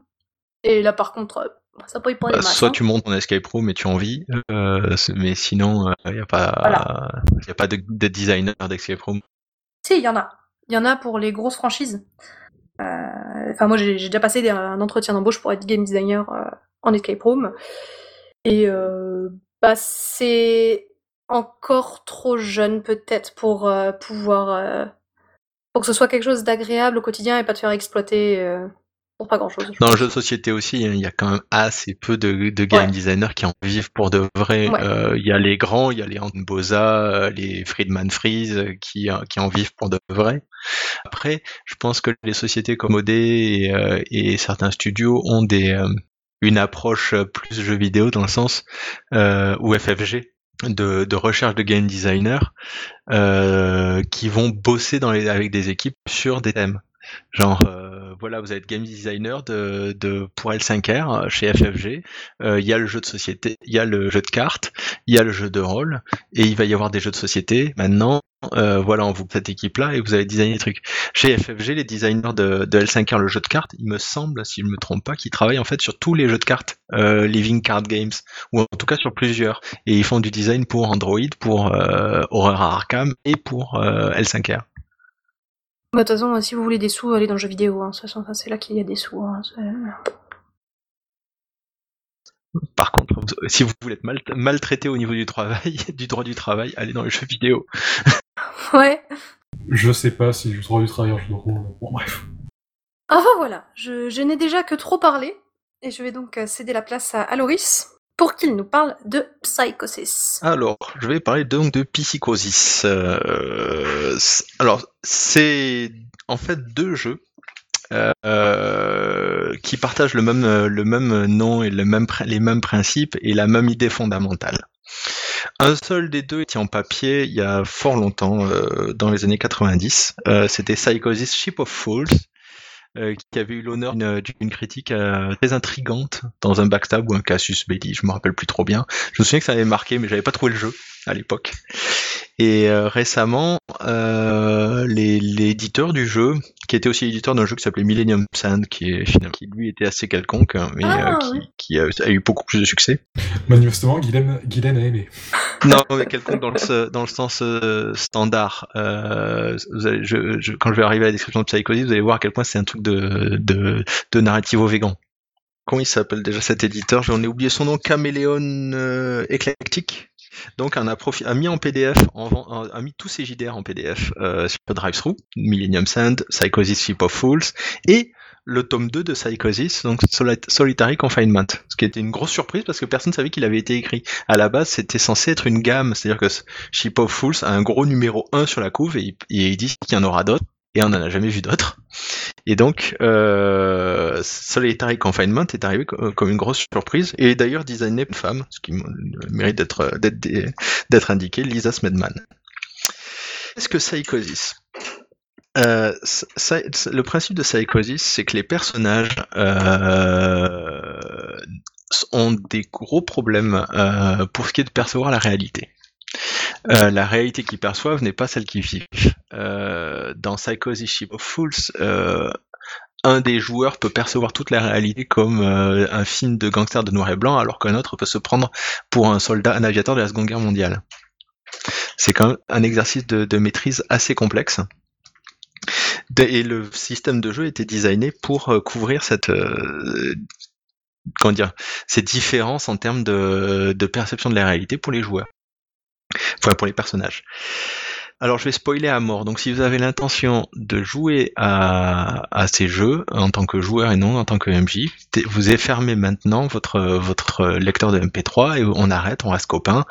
et là, par contre, euh, ça peut y prendre Bah, soit hein. tu montes ton escape room et tu en vis, euh, mais sinon il n'y a pas Voilà. y a pas de, de designer d'escape room. Si, il y en a. Il y en a pour les grosses franchises. Euh, Enfin, moi, j'ai déjà passé des- un entretien d'embauche pour être game designer euh, en escape room. Et euh, bah, c'est encore trop jeune, peut-être, pour euh, pouvoir. euh, pour que ce soit quelque chose d'agréable au quotidien et pas te faire exploiter euh, pour pas grand chose. Dans le jeu de société aussi, hein, il y a quand même assez peu de, de game Ouais. designers qui en vivent pour de vrai. Ouais. Euh, Il y a les grands, il y a les Boza, euh, les Friedman Freeze euh, qui, qui en vivent pour de vrai. Après, je pense que les sociétés comme OD et, euh, et certains studios ont des euh, une approche euh, plus jeu vidéo dans le sens euh, ou FFG de, recherche de game designers euh, qui vont bosser dans les, avec des équipes sur des thèmes. Genre, euh, voilà, vous êtes game designer de, pour L5R euh, chez FFG. Il y a le jeu de société, il y a le jeu de cartes, il y a le jeu de rôle, et il va y avoir des jeux de société. Maintenant, euh, voilà, on vous cette équipe-là et vous allez designer des trucs. Chez FFG, les designers de, de L5R, le jeu de cartes, il me semble, si je me trompe pas, qu'ils travaillent en fait sur tous les jeux de cartes, euh, Living Card Games, ou en tout cas sur plusieurs. Et ils font du design pour Android, pour euh, Horror Arkham et pour euh, L5R. Bah, de toute façon, si vous voulez des sous, allez dans le jeu vidéo. Hein. De toute façon, enfin, c'est là qu'il y a des sous. Hein. Par contre, si vous voulez être mal- maltraité au niveau du travail, du droit du travail, allez dans les jeux vidéo. Ouais. Je sais pas si je droit du travail en jeu de rôle. Bon, bref. Enfin voilà, je, je n'ai déjà que trop parlé. Et je vais donc euh, céder la place à Aloris pour qu'il nous parle de Psychosis. Alors, je vais parler donc de Psychosis. Euh, alors, c'est en fait deux jeux euh, qui partagent le même, le même nom et le même, pr- les mêmes principes et la même idée fondamentale. Un seul des deux était en papier il y a fort longtemps, euh, dans les années 90. Euh, C'était Psychosis Ship of Fools, euh, qui avait eu l'honneur d'une critique euh, très intrigante dans un backstab ou un casus belli, je me rappelle plus trop bien. Je me souviens que ça avait marqué, mais j'avais pas trouvé le jeu à l'époque. Et euh, récemment, euh, les- l'éditeur du jeu, qui était aussi éditeur d'un jeu qui s'appelait Millennium Sand, qui, est, finalement- qui lui était assez quelconque, hein, mais Ah, euh, qui, oui. qui a, a eu beaucoup plus de succès. Manifestement, Guylaine, Guylaine a aimé. Non, mais quelconque dans le, dans le sens euh, standard. Euh, vous allez- je, je- quand je vais arriver à la description de Psychosis, vous allez voir à quel point c'est un truc de, de, de narrativo végan. Comment il s'appelle déjà cet éditeur? J'en ai oublié son nom, Caméléon euh, Eclectic. Donc, on a, a mis en PDF, en, a mis tous ses JDR en PDF euh, sur DriveThru, Millennium Sand, Psychosis Ship of Fools, et le tome 2 de Psychosis, donc Soli- Solitary Confinement. Ce qui était une grosse surprise parce que personne ne savait qu'il avait été écrit. À la base, c'était censé être une gamme, c'est-à-dire que Ship of Fools a un gros numéro 1 sur la couve et et il dit qu'il y en aura d'autres, et on n'en a jamais vu d'autres. Et donc, euh, Solitary Confinement est arrivé co- comme une grosse surprise, et d'ailleurs designé une femme, ce qui mérite d'être d'être d'être indiqué, Lisa Smedman. Qu'est-ce que Psychosis euh, ça- le principe de Psychosis, c'est que les personnages euh, ont des gros problèmes euh, pour ce qui est de percevoir la réalité. Euh, la réalité qu'ils perçoivent n'est pas celle qu'ils vivent. Euh, dans Psychosis Ship of Fools, euh, un des joueurs peut percevoir toute la réalité comme un film de gangster de noir et blanc, alors qu'un autre peut se prendre pour un soldat, un aviateur de la Seconde Guerre mondiale. C'est quand même un exercice de, maîtrise assez complexe. Et le système de jeu était designé pour couvrir cette comment dire ces différences en termes de perception de la réalité pour les joueurs, enfin pour les personnages. Alors je vais spoiler à mort. Donc si vous avez l'intention de jouer à, à ces jeux en tant que joueur et non en tant que MJ, vous fermé maintenant votre votre lecteur de MP3 et on arrête, on reste copains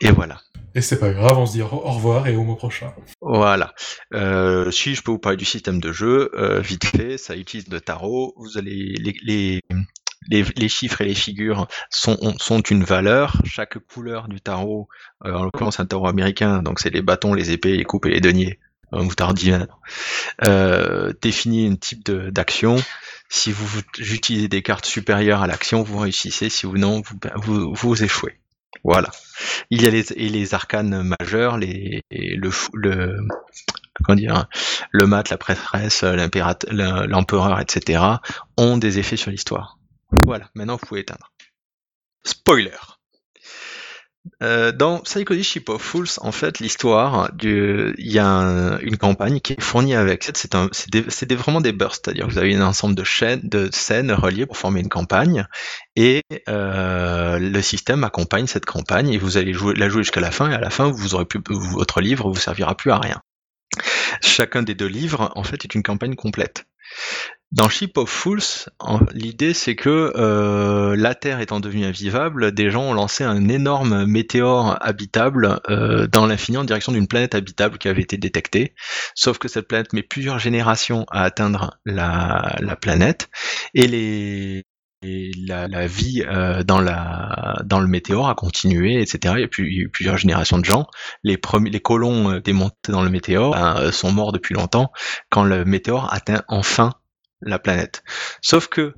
et voilà. Et c'est pas grave, on se dit au au revoir et au mois prochain. Voilà. Euh, si je peux vous parler du système de jeu, euh, vite fait, ça utilise le tarot. Vous allez les, les, les, chiffres et les figures sont, ont- sont une valeur. Chaque couleur du tarot, euh, en l'occurrence un tarot américain, donc c'est les bâtons, les épées, les coupes et les deniers, tarot divin, euh, définit un type d'action. Si vous utilisez des cartes supérieures à l'action, vous réussissez. Si vous non, vous, vous, vous échouez. Voilà. Il y a les, et les arcanes majeurs, le, le, le mat, la prêtresse, l'empereur, etc., ont des effets sur l'histoire. Voilà, maintenant vous pouvez éteindre. Spoiler. Euh, dans Psychosis Ship of Fools, en fait, l'histoire, il y a un- une campagne qui est fournie avec. C'est vraiment des bursts, c'est-à-dire que vous avez un ensemble de, chaînes, de scènes reliées pour former une campagne, et euh, le système accompagne cette campagne, et vous allez jouer, la jouer jusqu'à la fin, et à la fin, vous aurez plus, votre livre vous servira plus à rien. Chacun des deux livres, en fait, est une campagne complète. Dans Ship of Fools, l'idée c'est que euh, la Terre étant devenue invivable, des gens ont lancé un énorme météore habitable euh, dans l'infini en direction d'une planète habitable qui avait été détectée. Sauf que cette planète met plusieurs générations à atteindre la, la planète et les la, vie euh, dans, la, dans le météore a continué, etc. Il y a, plus, il y a eu plusieurs générations de gens. Les, premiers, les colons euh, démontés dans le météore ben, euh, sont morts depuis longtemps quand le météore atteint enfin la planète. Sauf que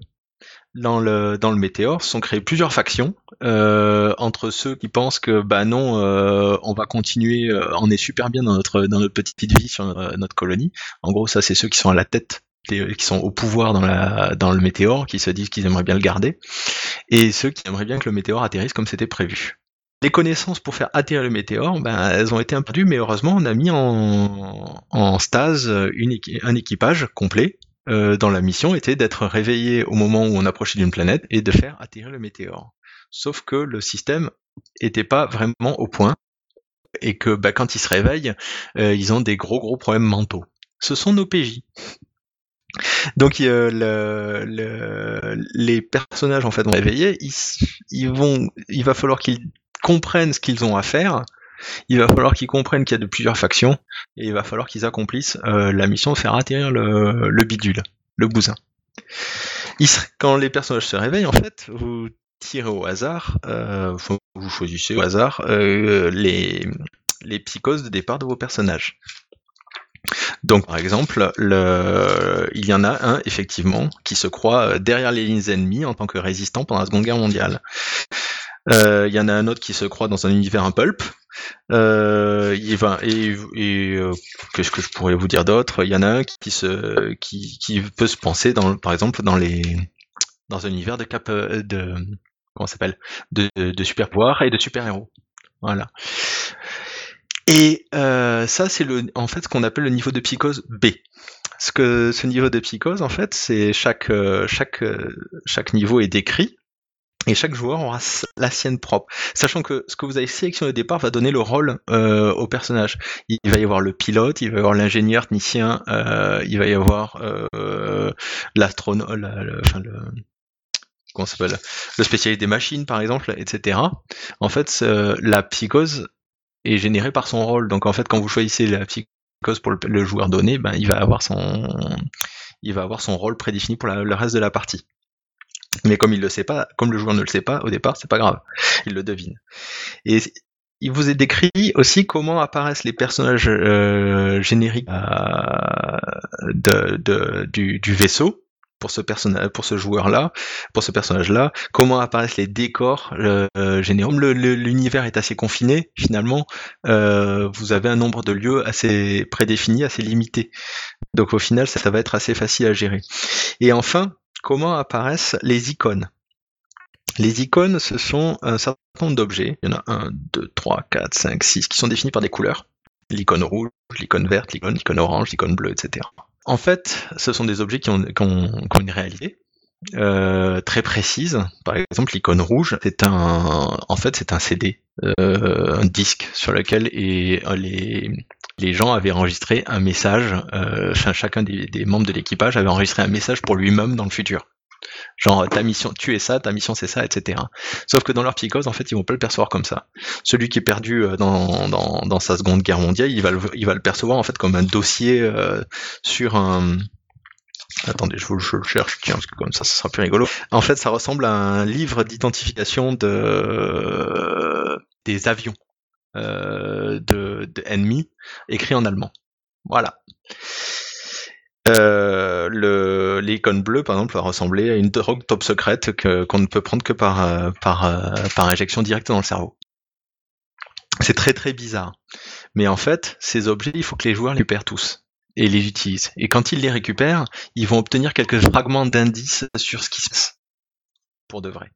dans le dans le météore sont créées plusieurs factions euh, entre ceux qui pensent que bah non euh, on va continuer on est super bien dans notre dans notre petite vie sur notre colonie en gros ça c'est ceux qui sont à la tête qui sont au pouvoir dans, la, dans le météore, qui se disent qu'ils aimeraient bien le garder, et ceux qui aimeraient bien que le météore atterrisse comme c'était prévu. Les connaissances pour faire atterrir le météore, ben, elles ont été un peu perdues, mais heureusement, on a mis en, en stase une, un équipage complet. Euh, dans la mission était d'être réveillé au moment où on approchait d'une planète et de faire atterrir le météore. Sauf que le système était pas vraiment au point et que ben, quand ils se réveillent, euh, ils ont des gros gros problèmes mentaux. Ce sont nos PJ. Donc le, le, les personnages en fait vont réveiller, ils, ils vont, il va falloir qu'ils comprennent ce qu'ils ont à faire. Il va falloir qu'ils comprennent qu'il y a de plusieurs factions et il va falloir qu'ils accomplissent euh, la mission de faire atterrir le, le bidule, le bousin. quand les personnages se réveillent, en fait, vous tirez au hasard, euh, vous choisissez au hasard euh, les, les psychoses de départ de vos personnages. Donc par exemple, le... il y en a un effectivement qui se croit derrière les lignes ennemies en tant que résistant pendant la Seconde Guerre mondiale. Il y en a un autre qui se croit dans un univers un pulp. Euh, il va et, euh, qu'est-ce que je pourrais vous dire d'autre? Il y en a un qui se qui, peut se penser dans par exemple dans les dans un univers de cap euh, de comment s'appelle? De, super pouvoirs et de super héros. Voilà. Et ça, c'est en fait ce qu'on appelle le niveau de psychose B. Ce que ce niveau de psychose, en fait, c'est chaque chaque chaque niveau est décrit et chaque joueur aura la sienne propre, sachant que ce que vous avez sélectionné au départ va donner le rôle euh, au personnage. Il va y avoir le pilote, il va y avoir l'ingénieur technicien, euh, il va y avoir euh, l'astronaute, enfin le comment s'appelle, le spécialiste des machines par exemple, etc. En fait, la psychose est généré par son rôle. Donc en fait, quand vous choisissez la psychose pour le, joueur donné, ben, il va avoir son il va avoir son rôle prédéfini pour le reste de la partie. Mais comme il le sait pas, comme le joueur ne le sait pas au départ, c'est pas grave, il le devine. Et il vous est décrit aussi comment apparaissent les personnages euh, génériques euh, de, de, du, du, vaisseau pour ce personnage, pour ce joueur-là, pour ce personnage-là, comment apparaissent les décors euh, généraux. L'univers est assez confiné finalement. Euh, vous avez un nombre de lieux assez prédéfini, assez limité. Donc au final, ça, ça va être assez facile à gérer. Et enfin, comment apparaissent les icônes les icônes, ce sont un certain nombre d'objets. Il y en a 1, 2, 3, 4, 5, 6 qui sont définis par des couleurs. L'icône rouge, l'icône verte, l'icône orange, l'icône bleue, etc. En fait, ce sont des objets qui ont, une réalité. Euh, très précise. Par exemple, l'icône rouge, c'est un, en fait, c'est un CD, euh, un disque sur lequel les, les gens avaient enregistré un message. Euh, chacun des membres de l'équipage avait enregistré un message pour lui-même dans le futur. Genre, ta mission, tu es ça, ta mission c'est ça, etc. Sauf que dans leur psychose, en fait, ils vont pas le percevoir comme ça. Celui qui est perdu euh, dans, sa seconde guerre mondiale, il va, le, percevoir en fait comme un dossier euh, sur un, Attendez, je le cherche, tiens, parce que comme ça, ça sera plus rigolo. En fait, ça ressemble à un livre d'identification de des avions de, de ennemis écrit en allemand. Voilà. Euh, l'icône bleue, par exemple, va ressembler à une drogue top secrète qu'on ne peut prendre que par, euh, par, euh, par injection directe dans le cerveau. C'est très très bizarre. Mais en fait, ces objets, il faut que les joueurs les récupèrent tous et les utilisent. Et quand ils les récupèrent, ils vont obtenir quelques fragments d'indices sur ce qui se passe. Pour de vrai.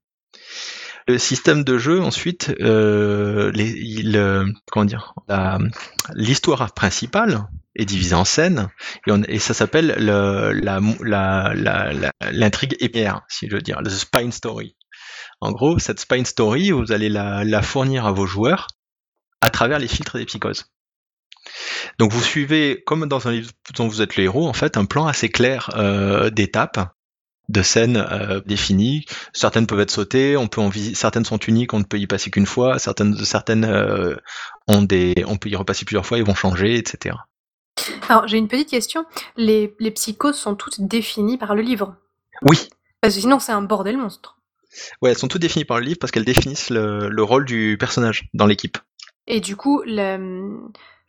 Le système de jeu, ensuite, euh, les, euh, comment dire, l'histoire principale est divisée en scènes et, on, et ça s'appelle l'intrigue la, la, la, si je veux dire, le spine story. En gros, cette spine story, vous allez la, la fournir à vos joueurs à travers les filtres des psychoses. Donc vous suivez, comme dans un livre dont vous êtes le héros, en fait, un plan assez clair euh, d'étapes, de scènes euh, définies. Certaines peuvent être sautées, on peut en certaines sont uniques, on ne peut y passer qu'une fois. Certaines, certaines euh, ont des, on peut y repasser plusieurs fois, ils vont changer, etc. Alors, j'ai une petite question. Les, les psychoses sont toutes définies par le livre? Oui, Parce que sinon, c'est un bordel monstre. ouais, elles sont toutes définies par le livre parce qu'elles définissent le, le rôle du personnage dans l'équipe. Et du coup, la,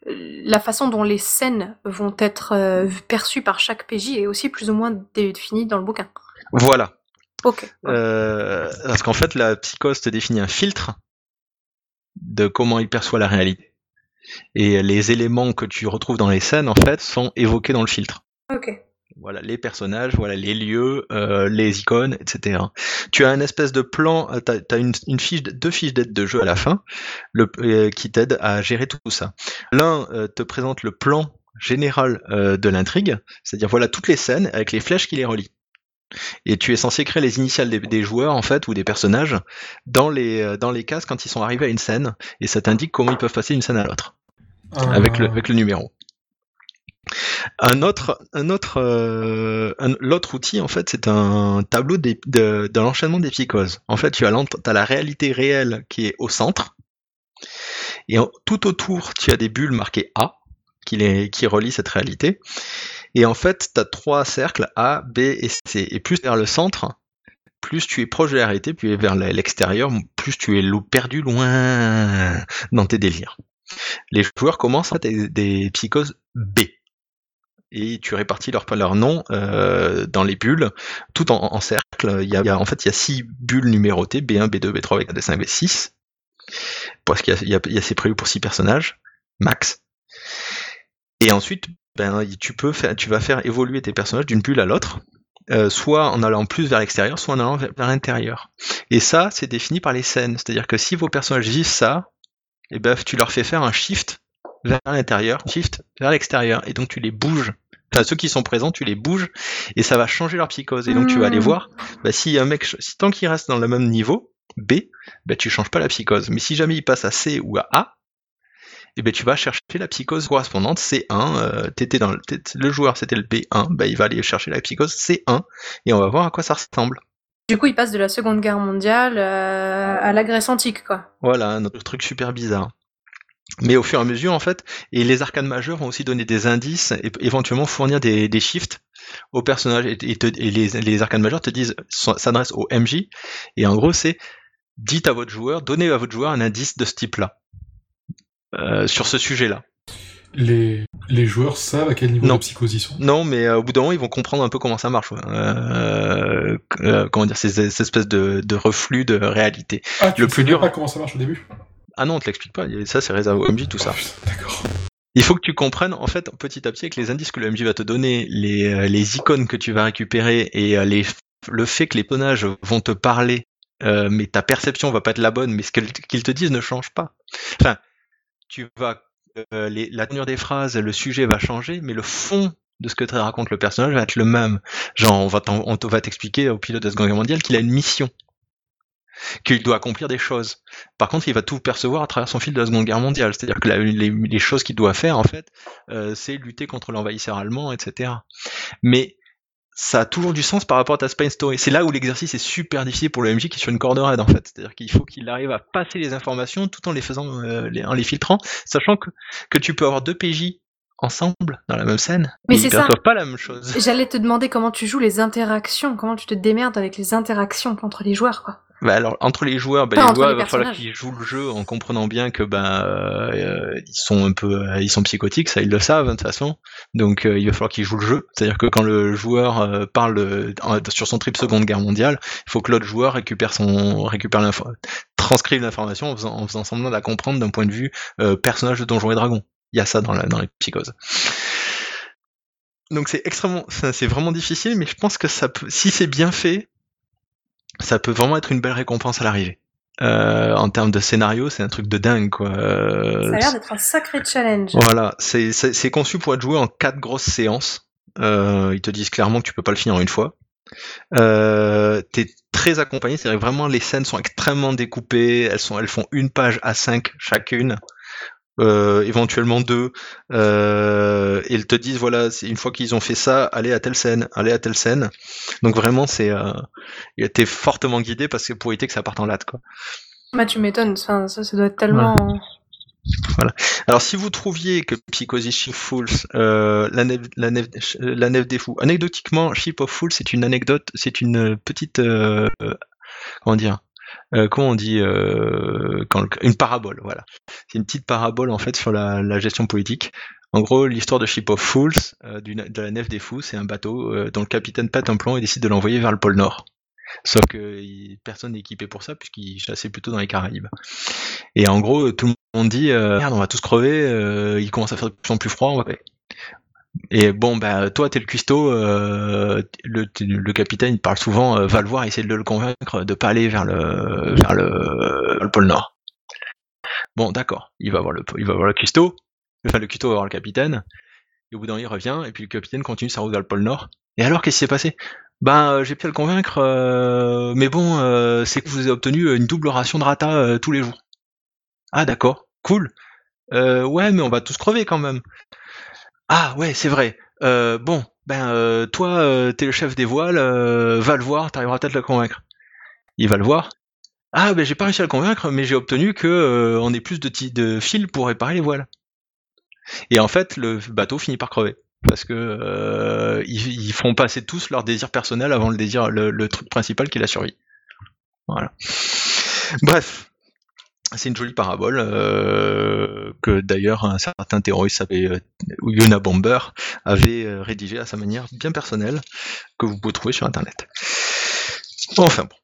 la façon dont les scènes vont être euh, perçues par chaque PJ est aussi plus ou moins définie dans le bouquin. Voilà. Ok. Euh, parce qu'en fait, la psychose te définit un filtre de comment il perçoit la réalité. Et les éléments que tu retrouves dans les scènes, en fait, sont évoqués dans le filtre. Ok. Voilà, les personnages, voilà les lieux, euh, les icônes, etc. Tu as un espèce de plan, tu as, une, une fiche, deux fiches d'aide de jeu à la fin, le, euh, qui t'aident à gérer tout ça. L'un euh, te présente le plan général euh, de l'intrigue, c'est-à-dire voilà toutes les scènes avec les flèches qui les relient. Et tu es censé créer les initiales des, des joueurs en fait ou des personnages dans les euh, dans les cases quand ils sont arrivés à une scène, et ça t'indique comment ils peuvent passer d'une scène à l'autre avec le, avec le numéro. Un autre, un autre, euh, l'autre outil en fait, c'est un tableau de, de l'enchaînement des psychoses. En fait, tu as, la réalité réelle qui est au centre, et en- tout autour, tu as des bulles marquées A qui, les, qui relient cette réalité. Et en fait, tu as trois cercles A, B et C. Et plus vers le centre, plus tu es proche de la réalité, plus vers l'extérieur, plus tu es perdu loin dans tes délires. Les joueurs commencent à des, des psychoses B. Et tu répartis leur, nom euh, dans les bulles, tout en, cercle. Il y a- en fait, il y a six bulles numérotées, B1, B2, B3, B4, B5, B6. Parce qu'il y a, il y a, il y a c'est prévu pour six personnages, max. Et ensuite, ben, tu peux faire, tu vas faire évoluer tes personnages d'une bulle à l'autre, euh, soit en allant plus vers l'extérieur, soit en allant vers, vers l'intérieur. Et ça, c'est défini par les scènes. C'est-à-dire que si vos personnages vivent ça, et ben, tu leur fais faire un shift vers l'intérieur, shift vers l'extérieur, et donc tu les bouges. Enfin, ceux qui sont présents, tu les bouges, et ça va changer leur psychose. Et donc tu vas aller Hmm. voir, bah, si un mec, si tant qu'il reste dans le même niveau, B, bah, tu changes pas la psychose. Mais si jamais il passe à C ou à A, et ben tu vas chercher la psychose correspondante C1. Euh, t'étais dans le, le joueur c'était le B1, bah, il va aller chercher la psychose C1 et on va voir à quoi ça ressemble. Du coup, il passe de la Seconde Guerre mondiale euh, à la Grèce antique, quoi. Voilà, un autre truc super bizarre. Mais au fur et à mesure, en fait, et les arcanes majeures vont aussi donner des indices et éventuellement fournir des, des shifts aux personnages. Et, te- et les, les arcanes majeures te disent, s'adressent au MJ, et en gros, c'est dites à votre joueur, donnez à votre joueur un indice de ce type-là, sur ce sujet-là. Les, les joueurs savent à quel niveau Non. de psychose ils sont. Non, mais euh, au bout d'un moment, ils vont comprendre un peu comment ça marche. ouais. Euh, euh, comment dire, ces, ces espèces de, de reflux de réalité. Ah, tu Le ne plus dur- pas comment ça marche au début? Ah non, on te l'explique pas. Ça, c'est réservé au MJ, tout ça. Oh, putain, D'accord. Il faut que tu comprennes, en fait, petit à petit, avec les indices que le MJ va te donner, les, euh, les icônes que tu vas récupérer et euh, les, le fait que les personnages vont te parler, euh, mais ta perception va pas être la bonne, mais ce qu'ils te disent ne change pas. Enfin, tu vas, euh, les, la tenue des phrases, le sujet va changer, mais le fond de ce que te raconte le personnage va être le même. Genre, on va on va t'expliquer au pilote de Seconde Guerre mondiale qu'il a une mission, qu'il doit accomplir des choses. Par contre, il va tout percevoir à travers son fil de la Seconde Guerre mondiale. C'est-à-dire que la- les, les choses qu'il doit faire, en fait, euh, c'est lutter contre l'envahisseur allemand, etc. Mais ça a toujours du sens par rapport à ta Spine Story. C'est là où l'exercice est super difficile pour le MJ qui est sur une corde raide, en fait. C'est-à-dire qu'il faut qu'il arrive à passer les informations tout en les faisant, euh, les- en les filtrant, sachant que, que tu peux avoir deux PJ ensemble dans la même scène. Mais c'est ça. pas la même chose. J'allais te demander comment tu joues les interactions, comment tu te démerdes avec les interactions entre les joueurs, quoi. Bah alors entre les joueurs, bah, les joueurs, il va falloir qu'ils jouent le jeu en comprenant bien que ben euh, ils sont un peu, euh, ils sont psychotiques, ça ils le savent hein, de toute façon. Donc euh, il va falloir qu'ils jouent le jeu. C'est-à-dire que quand le joueur euh, parle sur son trip Seconde Guerre mondiale, il faut que l'autre joueur récupère son, récupère l'info, transcrive l'information en faisant, en faisant semblant de la comprendre d'un point de vue personnage de Donjons et Dragons. Il y a ça dans, la, dans les psychoses. Donc c'est extrêmement, c'est vraiment difficile, mais je pense que ça peut, si c'est bien fait, ça peut vraiment être une belle récompense à l'arrivée. Euh, en termes de scénario, c'est un truc de dingue, quoi. Euh, Ça a l'air d'être un sacré challenge. voilà, c'est c'est- c'est conçu pour être joué en quatre grosses séances. Euh, ils te disent clairement que tu peux pas le finir en une fois. Euh, T'es très accompagné, c'est-à-dire que vraiment les scènes sont extrêmement découpées, elles sont, elles font une page à cinq chacune. Euh, éventuellement deux, euh, et ils te disent voilà, une fois qu'ils ont fait ça, allez à telle scène, allez à telle scène. Donc vraiment, c'est, euh, été fortement guidé parce que pour éviter que ça parte en latte, quoi. Bah tu m'étonnes, ça, ça doit être tellement. Alors si vous trouviez que Psychosis Ship Fools, euh, la, nef, la, nef, la nef des fous, anecdotiquement, Ship of Fools, c'est une anecdote, c'est une petite, euh, comment dire, euh, comment on dit, euh, quand, une parabole, voilà. C'est une petite parabole en fait sur la, la gestion politique. En gros, l'histoire de Ship of Fools, euh, de la nef des fous, c'est un bateau euh, dont le capitaine pète un plomb et décide de l'envoyer vers le pôle Nord. Sauf que personne n'est équipé pour ça puisqu'il chassait plutôt dans les Caraïbes. Et en gros, tout le monde dit euh, merde, on va tous crever. euh, il commence à faire de plus en plus froid. On va... Et bon, bah toi, t'es le cuistot. euh, le, capitaine, il parle souvent. euh, va le voir, essayer de le convaincre de pas aller vers le vers le, le pôle Nord. Bon, d'accord. Il va voir le il va voir le cuistot. Enfin, le cuistot va voir le capitaine. Et au bout d'un il revient. Et puis le capitaine continue sa route vers le pôle Nord. Et alors, qu'est-ce qui s'est passé? Ben, euh, j'ai pu le convaincre, euh, mais bon, euh, c'est que vous avez obtenu une double ration de rata tous les jours. Ah d'accord, cool. Ouais, mais on va tous crever quand même. Ah ouais, c'est vrai. Euh, bon, ben euh, toi, euh, t'es le chef des voiles, va le voir, t'arriveras peut-être à le convaincre. Il va le voir. Ah ben j'ai pas réussi à le convaincre, mais j'ai obtenu que on ait plus de, fils pour réparer les voiles. Et en fait, le bateau finit par crever parce que ils, font passer tous leur désir personnel avant le désir, le, truc principal qui la survie. Voilà. Bref, c'est une jolie parabole euh, que d'ailleurs un certain terroriste avait, euh, Yona Bomber avait euh, rédigé à sa manière bien personnelle que vous pouvez trouver sur internet. Enfin bon.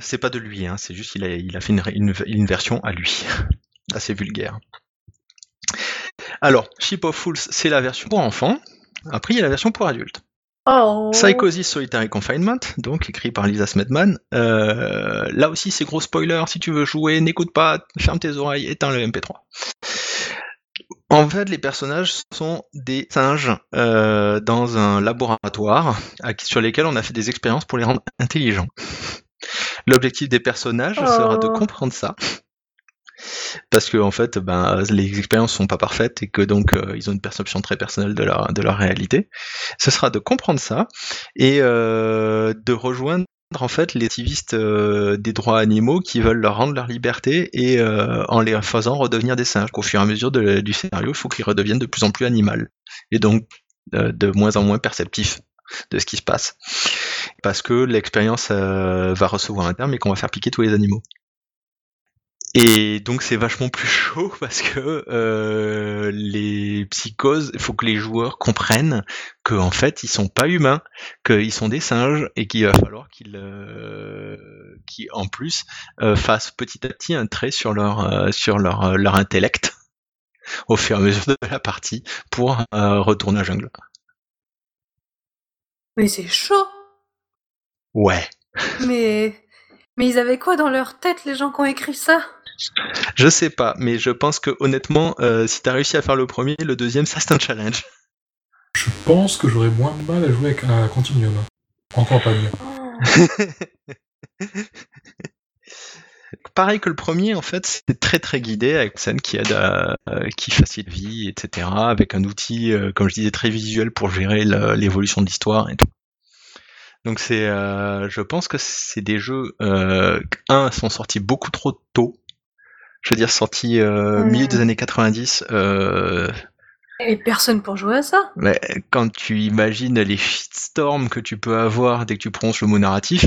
C'est pas de lui, hein, c'est juste qu'il a, il a fait une, une, une version à lui, assez vulgaire. Alors, Ship of Fools, c'est la version pour enfants. Après, il y a la version pour adultes. Oh. Psychosis Solitary Confinement, donc écrit par Lisa Smedman. Euh, là aussi, c'est gros spoiler. Si tu veux jouer, n'écoute pas, ferme tes oreilles, éteins le MP3. En fait, les personnages sont des singes euh, dans un laboratoire sur lesquels on a fait des expériences pour les rendre intelligents. L'objectif des personnages oh. sera de comprendre ça parce que en fait ben les expériences sont pas parfaites et que donc euh, ils ont une perception très personnelle de leur réalité. Ce sera de comprendre ça et euh, de rejoindre en fait les activistes euh, des droits animaux qui veulent leur rendre leur liberté et en les faisant redevenir des singes. Qu'au fur et à mesure du scénario il faut qu'ils redeviennent de plus en plus animal et donc de moins en moins perceptifs de ce qui se passe. Parce que l'expérience va recevoir un terme et qu'on va faire piquer tous les animaux et donc c'est vachement plus chaud parce que euh, les psychoses, il faut que les joueurs comprennent qu'en fait ils sont pas humains, qu'ils sont des singes et qu'il va falloir qu'ils, euh, qu'ils en plus euh, fassent petit à petit un trait sur leur euh, sur leur leur intellect au fur et à mesure de la partie pour euh, retourner à jungle. Mais c'est chaud. Ouais. Mais mais ils avaient quoi dans leur tête les gens qui ont écrit ça? Je sais pas, mais je pense que honnêtement, euh, si t'as réussi à faire le premier, le deuxième, ça c'est un challenge. Je pense que j'aurais moins de mal à jouer avec un continuum. En campagne. Pareil que le premier, en fait, c'est très très guidé avec une scène qui aide à, euh, qui facilite vie, etc. Avec un outil, euh, comme je disais, très visuel pour gérer l'évolution de l'histoire et tout. Donc c'est, euh, je pense que c'est des jeux, euh, un, sont sortis beaucoup trop tôt. Je veux dire, sortis euh, Mmh. milieu des années 90. Euh, Et personne pour jouer à ça. mais quand tu imagines les shitstorms que tu peux avoir dès que tu prononces le mot narratif,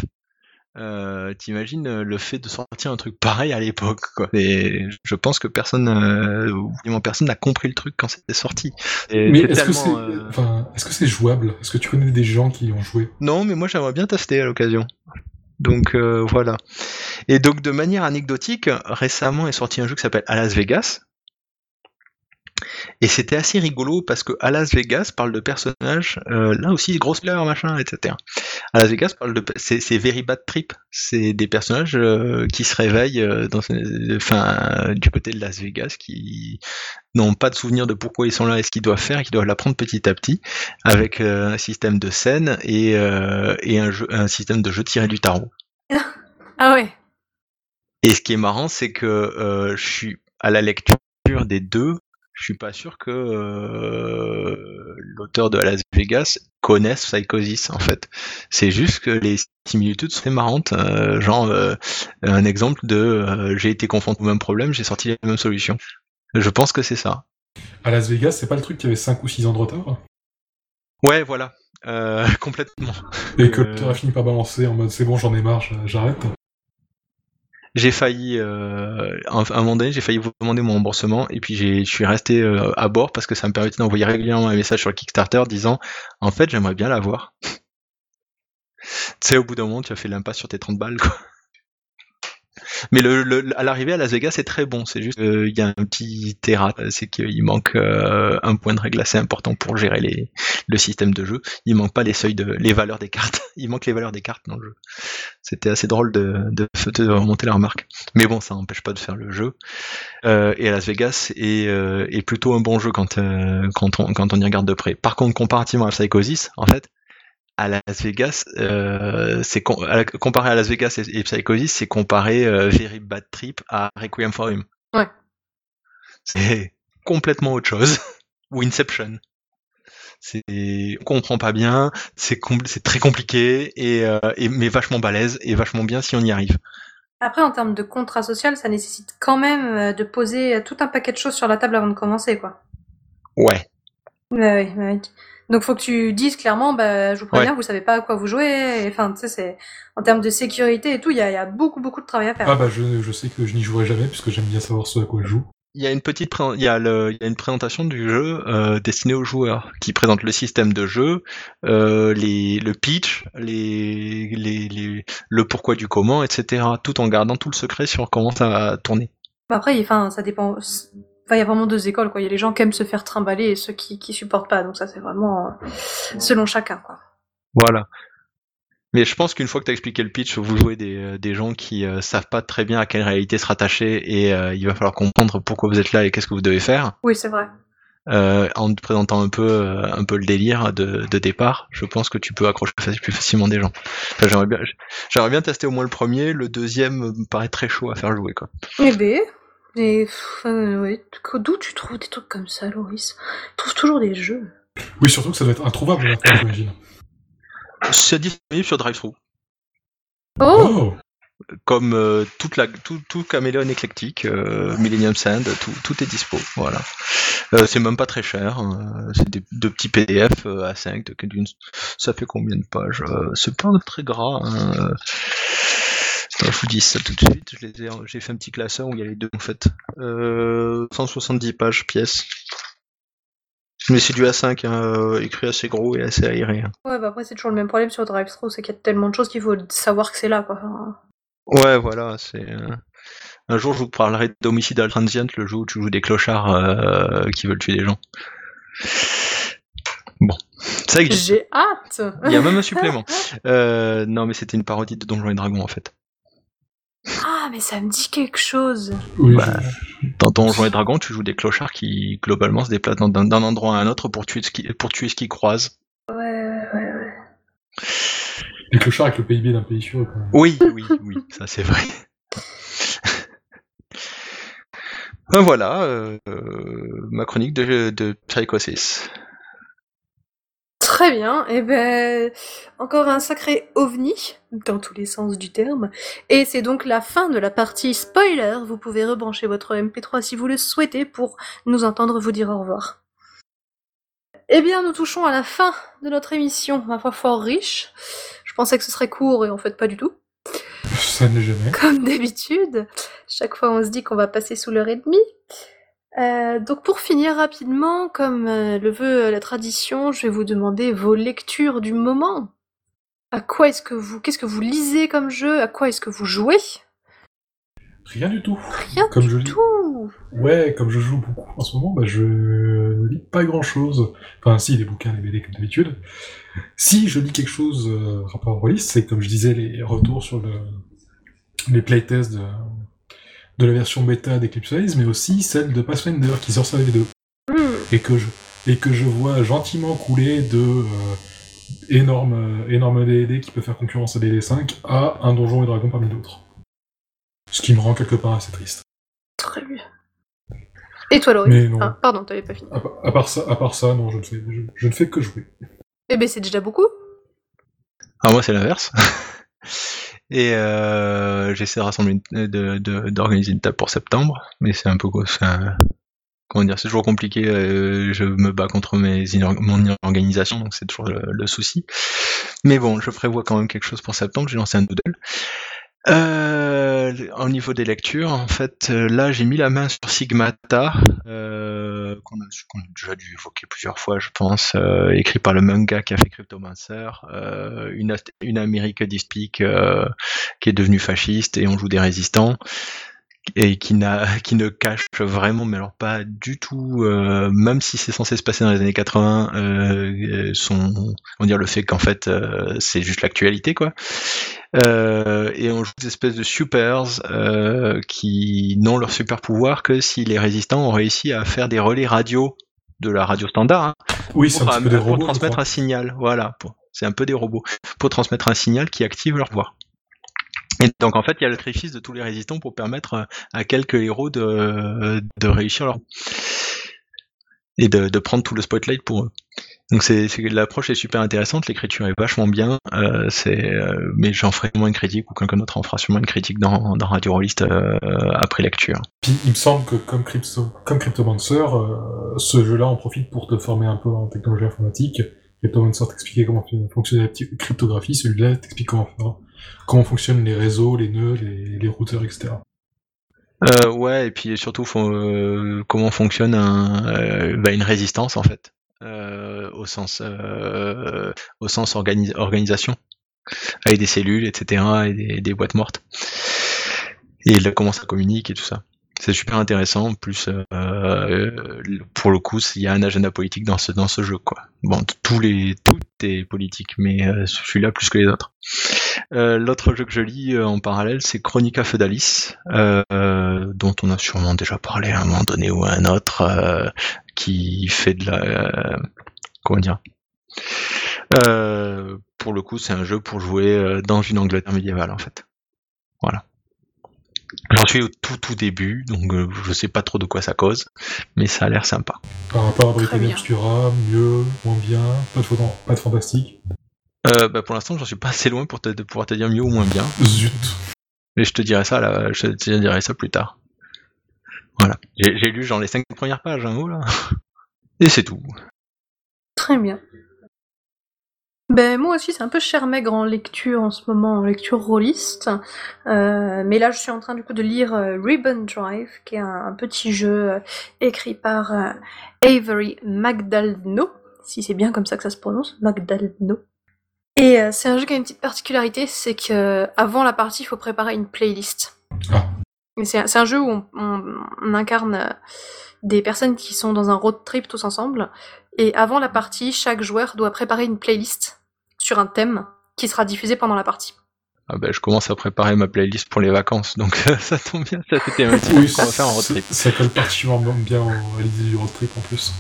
euh, t'imagines le fait de sortir un truc pareil à l'époque. quoi. Et je pense que personne, euh, personne n'a compris le truc quand c'était sorti. Et Mais que c'est euh, enfin, est-ce que c'est jouable? Est-ce que tu connais des gens qui y ont joué? Non, mais moi j'aimerais bien tester à l'occasion. Donc euh, voilà. Et donc de manière anecdotique, récemment est sorti un jeu qui s'appelle À Las Vegas. Et c'était assez rigolo parce que à Las Vegas parle de personnages, euh, là aussi grosse fleur, machin, etc. À Las Vegas parle de, c'est, c'est Very Bad Trip, c'est des personnages euh, qui se réveillent euh, dans, enfin, du côté de Las Vegas, qui n'ont pas de souvenir de pourquoi ils sont là et ce qu'ils doivent faire, et qui doivent l'apprendre petit à petit, avec euh, un système de scène et, euh, et un, jeu, un système de jeu tiré du tarot. Ah ouais. Et ce qui est marrant, c'est que euh, je suis à la lecture des deux, je suis pas sûr que euh, l'auteur de Las Vegas connaisse Psychosis en fait. C'est juste que les similitudes sont marrantes. Euh, genre euh, un exemple de j'ai été confronté au même problème, j'ai sorti la même solution. Je pense que c'est ça. À Las Vegas, c'est pas le truc qui avait 5 ou 6 ans de retard? Ouais, voilà. complètement. Et que l'auteur a fini par balancer en mode c'est bon, j'en ai marre, j'arrête j'ai failli euh, à un moment donné j'ai failli vous demander mon remboursement et puis je suis resté euh, à bord parce que ça me permettait d'envoyer régulièrement un message sur le Kickstarter disant en fait j'aimerais bien l'avoir. Tu sais au bout d'un moment tu as fait l'impasse sur tes 30 balles quoi mais le, à l'arrivée à Las Vegas, c'est très bon. C'est juste qu'il y a un petit terrain, c'est qu'il manque euh, un point de règle assez important pour gérer les, le système de jeu. Il manque pas les seuils de les valeurs des cartes. Il manque les valeurs des cartes dans le jeu. C'était assez drôle de, de, de, remonter la remarque. Mais bon, ça n'empêche pas de faire le jeu. Euh, et à Las Vegas est, euh, est plutôt un bon jeu quand, euh, quand, on, quand on y regarde de près. Par contre, comparativement à Psychosis, en fait, à Las Vegas, euh, c'est comparé à Las Vegas et, Psychosis, c'est comparé euh, Very Bad Trip à Requiem for Him. Ouais. C'est complètement autre chose. Ou Inception. C'est, on comprend pas bien, c'est très compliqué et, euh, et, mais vachement balèze et vachement bien si on y arrive. Après, en termes de contrat social, ça nécessite quand même euh, de poser tout un paquet de choses sur la table avant de commencer, quoi. Ouais. Ouais, ouais, ouais. Donc faut que tu dises clairement, bah, je vous préviens, vous savez pas à quoi vous jouez. Enfin, tu sais, c'est en termes de sécurité et tout, il y a, y a, beaucoup beaucoup de travail à faire. Ah bah je, je sais que je n'y jouerai jamais puisque j'aime bien savoir ce à quoi je joue. Il y a une petite il y a, le... il y a une présentation du jeu euh, destinée aux joueurs qui présente le système de jeu, euh, les... le pitch, les... Les... les le pourquoi du comment, etc. Tout en gardant tout le secret sur comment ça va tourner. Après, enfin, ça dépend Enfin, il y a vraiment deux écoles, quoi. Il y a les gens qui aiment se faire trimballer et ceux qui, qui supportent pas. Donc ça, c'est vraiment euh, selon chacun, quoi. Voilà. Mais je pense qu'une fois que tu as expliqué le pitch, vous jouez des, euh, des gens qui euh, savent pas très bien à quelle réalité se rattacher et il va falloir comprendre pourquoi vous êtes là et qu'est-ce que vous devez faire. Oui, c'est vrai. en te présentant un peu, un peu le délire de, de, départ, je pense que tu peux accrocher plus facilement des gens. Enfin, j'aimerais bien, j'aimerais bien tester au moins le premier, le deuxième me paraît très chaud à faire jouer, quoi. Eh ben, et ouais, d'où tu trouves des trucs comme ça, Loris Tu trouves toujours des jeux. Oui, surtout que ça doit être introuvable maintenant, j'imagine. C'est disponible sur DriveThru. Oh, oh Comme euh, toute la, tout, tout Caméléon éclectique, euh, Millennium Sand, tout, tout est dispo. Voilà. Euh, c'est même pas très cher. Hein. c'est des, de petits PDF A5. De, ça fait combien de pages? C'est pas très gras. Hein je vous dis ça tout de suite. J'ai fait un petit classeur où il y a les deux en fait. Euh, 170 pages pièce. Mais c'est du A5, hein, euh, écrit assez gros et assez aéré. Hein. Ouais, bah après c'est toujours le même problème sur DriveThru, c'est qu'il y a tellement de choses qu'il faut savoir que c'est là, quoi. Ouais, voilà, c'est. Euh, un jour, je vous parlerai d'Homicide Transient, le jeu où tu joues des clochards euh, qui veulent tuer des gens. Bon, ça existe. J'ai hâte. Il y a même un supplément. non, mais c'était une parodie de Donjons et Dragons en fait. Ah, mais ça me dit quelque chose. Oui, bah, dans Donjons et Dragons, tu joues des clochards qui, globalement, se déplacent d'un endroit à un autre pour tuer ce qui, pour tuer ce croisent. Ouais, ouais, ouais. Les clochards avec le PIB d'un pays sûr. Quand même. Oui, oui, oui, ça c'est vrai. ben voilà, euh, ma chronique de, de Psychosis. Très bien, et eh ben encore un sacré ovni dans tous les sens du terme. Et c'est donc la fin de la partie spoiler. Vous pouvez rebrancher votre MP3 si vous le souhaitez pour nous entendre vous dire au revoir. Eh bien, nous touchons à la fin de notre émission, ma foi fort riche. Je pensais que ce serait court et en fait pas du tout. Ça n'est jamais. Comme d'habitude, chaque fois on se dit qu'on va passer sous l'heure et demie. Euh, donc pour finir rapidement, comme euh, le veut la tradition, je vais vous demander vos lectures du moment. À quoi est-ce que vous, qu'est-ce que vous lisez comme jeu? À quoi est-ce que vous jouez? Rien du tout. Rien comme du je tout. Ouais, comme je joue beaucoup en ce moment, bah je ne lis pas grand-chose. Enfin, si des bouquins, des BD comme d'habitude. Si je lis quelque chose euh, rapport au release, c'est comme je disais les retours sur le les playtests de de la version bêta d'Eclipse mais aussi celle de Pathfinder qui sort sur les deux. Hmm. Et que je et que je vois gentiment couler de euh, énormes énorme D&D qui peut faire concurrence à DD5 à un donjon et dragon parmi d'autres. Ce qui me rend quelque part assez triste. Très bien. Et toi, Laurie? Mais non. Ah, Pardon, t'avais pas fini. À part ça, à part ça, non, je ne fais, je, je ne fais que jouer. Eh ben, c'est déjà beaucoup. Ah, moi, c'est l'inverse. Et euh, j'essaie de rassembler, d'organiser une table pour septembre, mais c'est un peu quoi, un- comment dire, c'est toujours compliqué. euh, je me bats contre mes mon organisation, donc c'est toujours le, le souci. Mais bon, je prévois quand même quelque chose pour septembre. J'ai lancé un doodle. Euh, au niveau des lectures, en fait, euh, là, j'ai mis la main sur Sigmata, euh, qu'on a, déjà dû évoquer plusieurs fois, je pense, euh, écrit par le manga qui a fait Cryptomancer, euh, une, une Amérique dystopique qui est devenue fasciste et on joue des résistants et qui, n'a, qui ne cache vraiment, mais alors pas du tout, euh, même si c'est censé se passer dans les années 80, euh, son, on dire le fait qu'en fait euh, c'est juste l'actualité quoi. Euh, et on joue des espèces de supers euh, qui n'ont leur super pouvoir que si les résistants ont réussi à faire des relais radio de la radio standard hein, Oui, c'est un pour, petit peu des pour robots. je transmettre un signal. Voilà, pour- c'est un peu des robots pour transmettre un signal qui active leur voix. Et donc en fait, il y a le sacrifice de tous les résistants pour permettre euh, à quelques héros de, de réussir leur et de, prendre tout le spotlight pour eux. Donc c'est l'approche est super intéressante, l'écriture est vachement bien, euh, euh, mais j'en ferai moins une critique ou quelqu'un d'autre en fera sûrement une critique dans, dans Radio Rollist euh, après lecture. Puis il me semble que comme, Crypto, comme euh, ce jeu-là en profite pour te former un peu en technologie informatique. Cryptomancer t'expliquait comment fon- fonctionne la cryptographie, celui-là t'explique comment faire, comment fonctionnent les réseaux, les nœuds, les, routeurs, etc. Euh, ouais, et puis surtout euh, comment fonctionne euh, bah, une résistance en fait, au sens au sens organi- organisation, avec des cellules, etc. et des, boîtes mortes. Et comment ça communique et tout ça. C'est super intéressant. Plus, pour le coup, il y a un agenda politique dans ce dans ce jeu, quoi. Bon, tous les tout est politique, mais celui-là plus que les autres. Euh, L'autre jeu que je lis euh, en parallèle, c'est Chronica Feudalis, euh, euh, dont on a sûrement déjà parlé à un moment donné ou à un autre, euh, qui fait de la euh, comment dire. Euh, pour le coup, c'est un jeu pour jouer dans une Angleterre médiévale, en fait. Voilà. J'en suis au tout tout début, donc euh, je sais pas trop de quoi ça cause, mais ça a l'air sympa. Par rapport à Britannia. Obscura, mieux, moins bien, pas de, fan- pas de fantastique. Euh, bah, pour l'instant, j'en suis pas assez loin pour te, de pouvoir te dire mieux ou moins bien. Zut. Mais je te dirai ça, là, je te dirai ça plus tard. Voilà. J'ai lu genre les cinq premières pages, hein, oh là. Et c'est tout. Très bien. Ben moi aussi c'est un peu cher maigre en lecture en ce moment, en lecture rôliste. Euh, mais là je suis en train du coup de lire euh, Ribbon Drive, qui est un, un petit jeu euh, écrit par euh, Avery Magdaleno, si c'est bien comme ça que ça se prononce, Magdaleno. Et euh, c'est un jeu qui a une petite particularité, c'est que euh, avant la partie il faut préparer une playlist. Ah. C'est un- c'est un jeu où on, on- on incarne euh, des personnes qui sont dans un road trip tous ensemble. Et avant la partie, chaque joueur doit préparer une playlist sur un thème qui sera diffusé pendant la partie. Ah bah, je commence à préparer ma playlist pour les vacances, donc ça tombe bien, ça c'était un petit Oui, qu'on va faire en road trip. Ça colle particulièrement bien au- à l'idée du road trip en plus.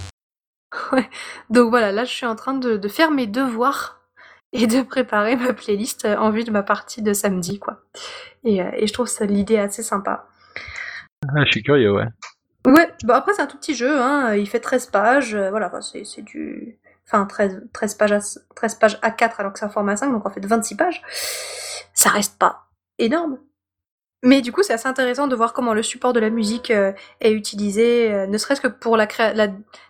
Donc voilà, là je suis en train de, de faire mes devoirs et de préparer ma playlist euh, en vue de ma partie de samedi, quoi. Et, euh, et je trouve ça l'idée assez sympa. Ah, je suis curieux, ouais. Ouais, bah après c'est un tout petit jeu, hein, il fait 13 pages, euh, voilà, c'est du... Enfin, 13, 13 pages à, 13 pages à 4 alors que c'est un format 5, donc en fait 26 pages. Ça reste pas énorme. Mais du coup, c'est assez intéressant de voir comment le support de la musique euh, est utilisé, euh, ne serait-ce que pour la, créa- la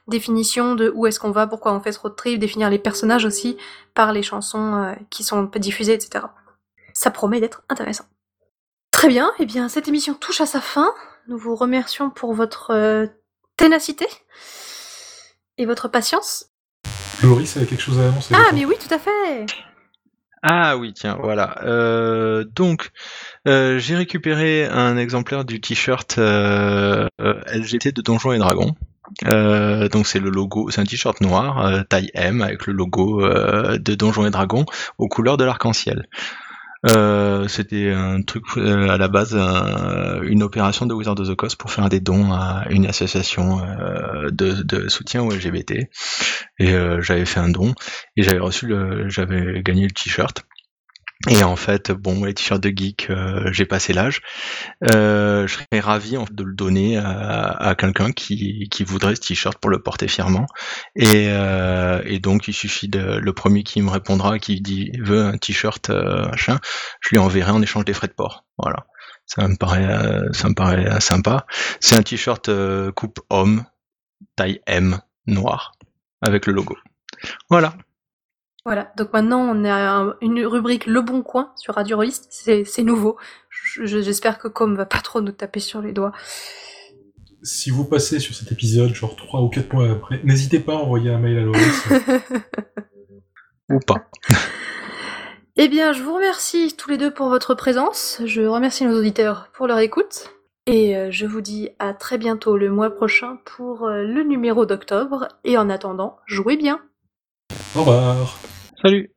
définition de où est-ce qu'on va, pourquoi on fait ce road trip, définir les personnages aussi par les chansons euh, qui sont diffusées, etc. Ça promet d'être intéressant. Très bien, et bien cette émission touche à sa fin. Nous vous remercions pour votre euh, ténacité et votre patience. Loris avait quelque chose à annoncer. Ah, mais oui, tout à fait Ah oui, tiens, voilà. Euh, donc, euh, j'ai récupéré un exemplaire du t-shirt euh, euh, LGT de Donjons et Dragons. Euh, donc c'est le logo, c'est un t-shirt noir, euh, taille M, avec le logo de Donjons et Dragons aux couleurs de l'arc-en-ciel. C'était un truc à la base, un- une opération de Wizard of the Coast pour faire des dons à une association de, de soutien aux LGBT. Et j'avais fait un don et j'avais reçu j'avais gagné le t-shirt. Et en fait, bon, les t-shirts de geek, euh, j'ai passé l'âge. Euh, je serais ravi en fait, de le donner à, quelqu'un qui, qui voudrait ce t-shirt pour le porter fièrement. Et, euh, et donc, il suffit de le premier qui me répondra, qui dit veut un t-shirt euh, machin, je lui enverrai en échange des frais de port. Voilà. Ça me paraît, euh, ça me paraît sympa. C'est un t-shirt euh, coupe homme, taille M, noir, avec le logo. Voilà. Voilà, donc maintenant on a une rubrique Le Bon Coin sur Radio Rollist, c'est nouveau. J'espère que Com va pas trop nous taper sur les doigts. Si vous passez sur cet épisode, genre 3 ou 4 mois après, n'hésitez pas à envoyer un mail à Loris. ou pas. Eh bien, je vous remercie tous les deux pour votre présence. Je remercie nos auditeurs pour leur écoute. Et euh, je vous dis à très bientôt le mois prochain pour euh, le numéro d'octobre. Et en attendant, jouez bien. Au revoir. Salut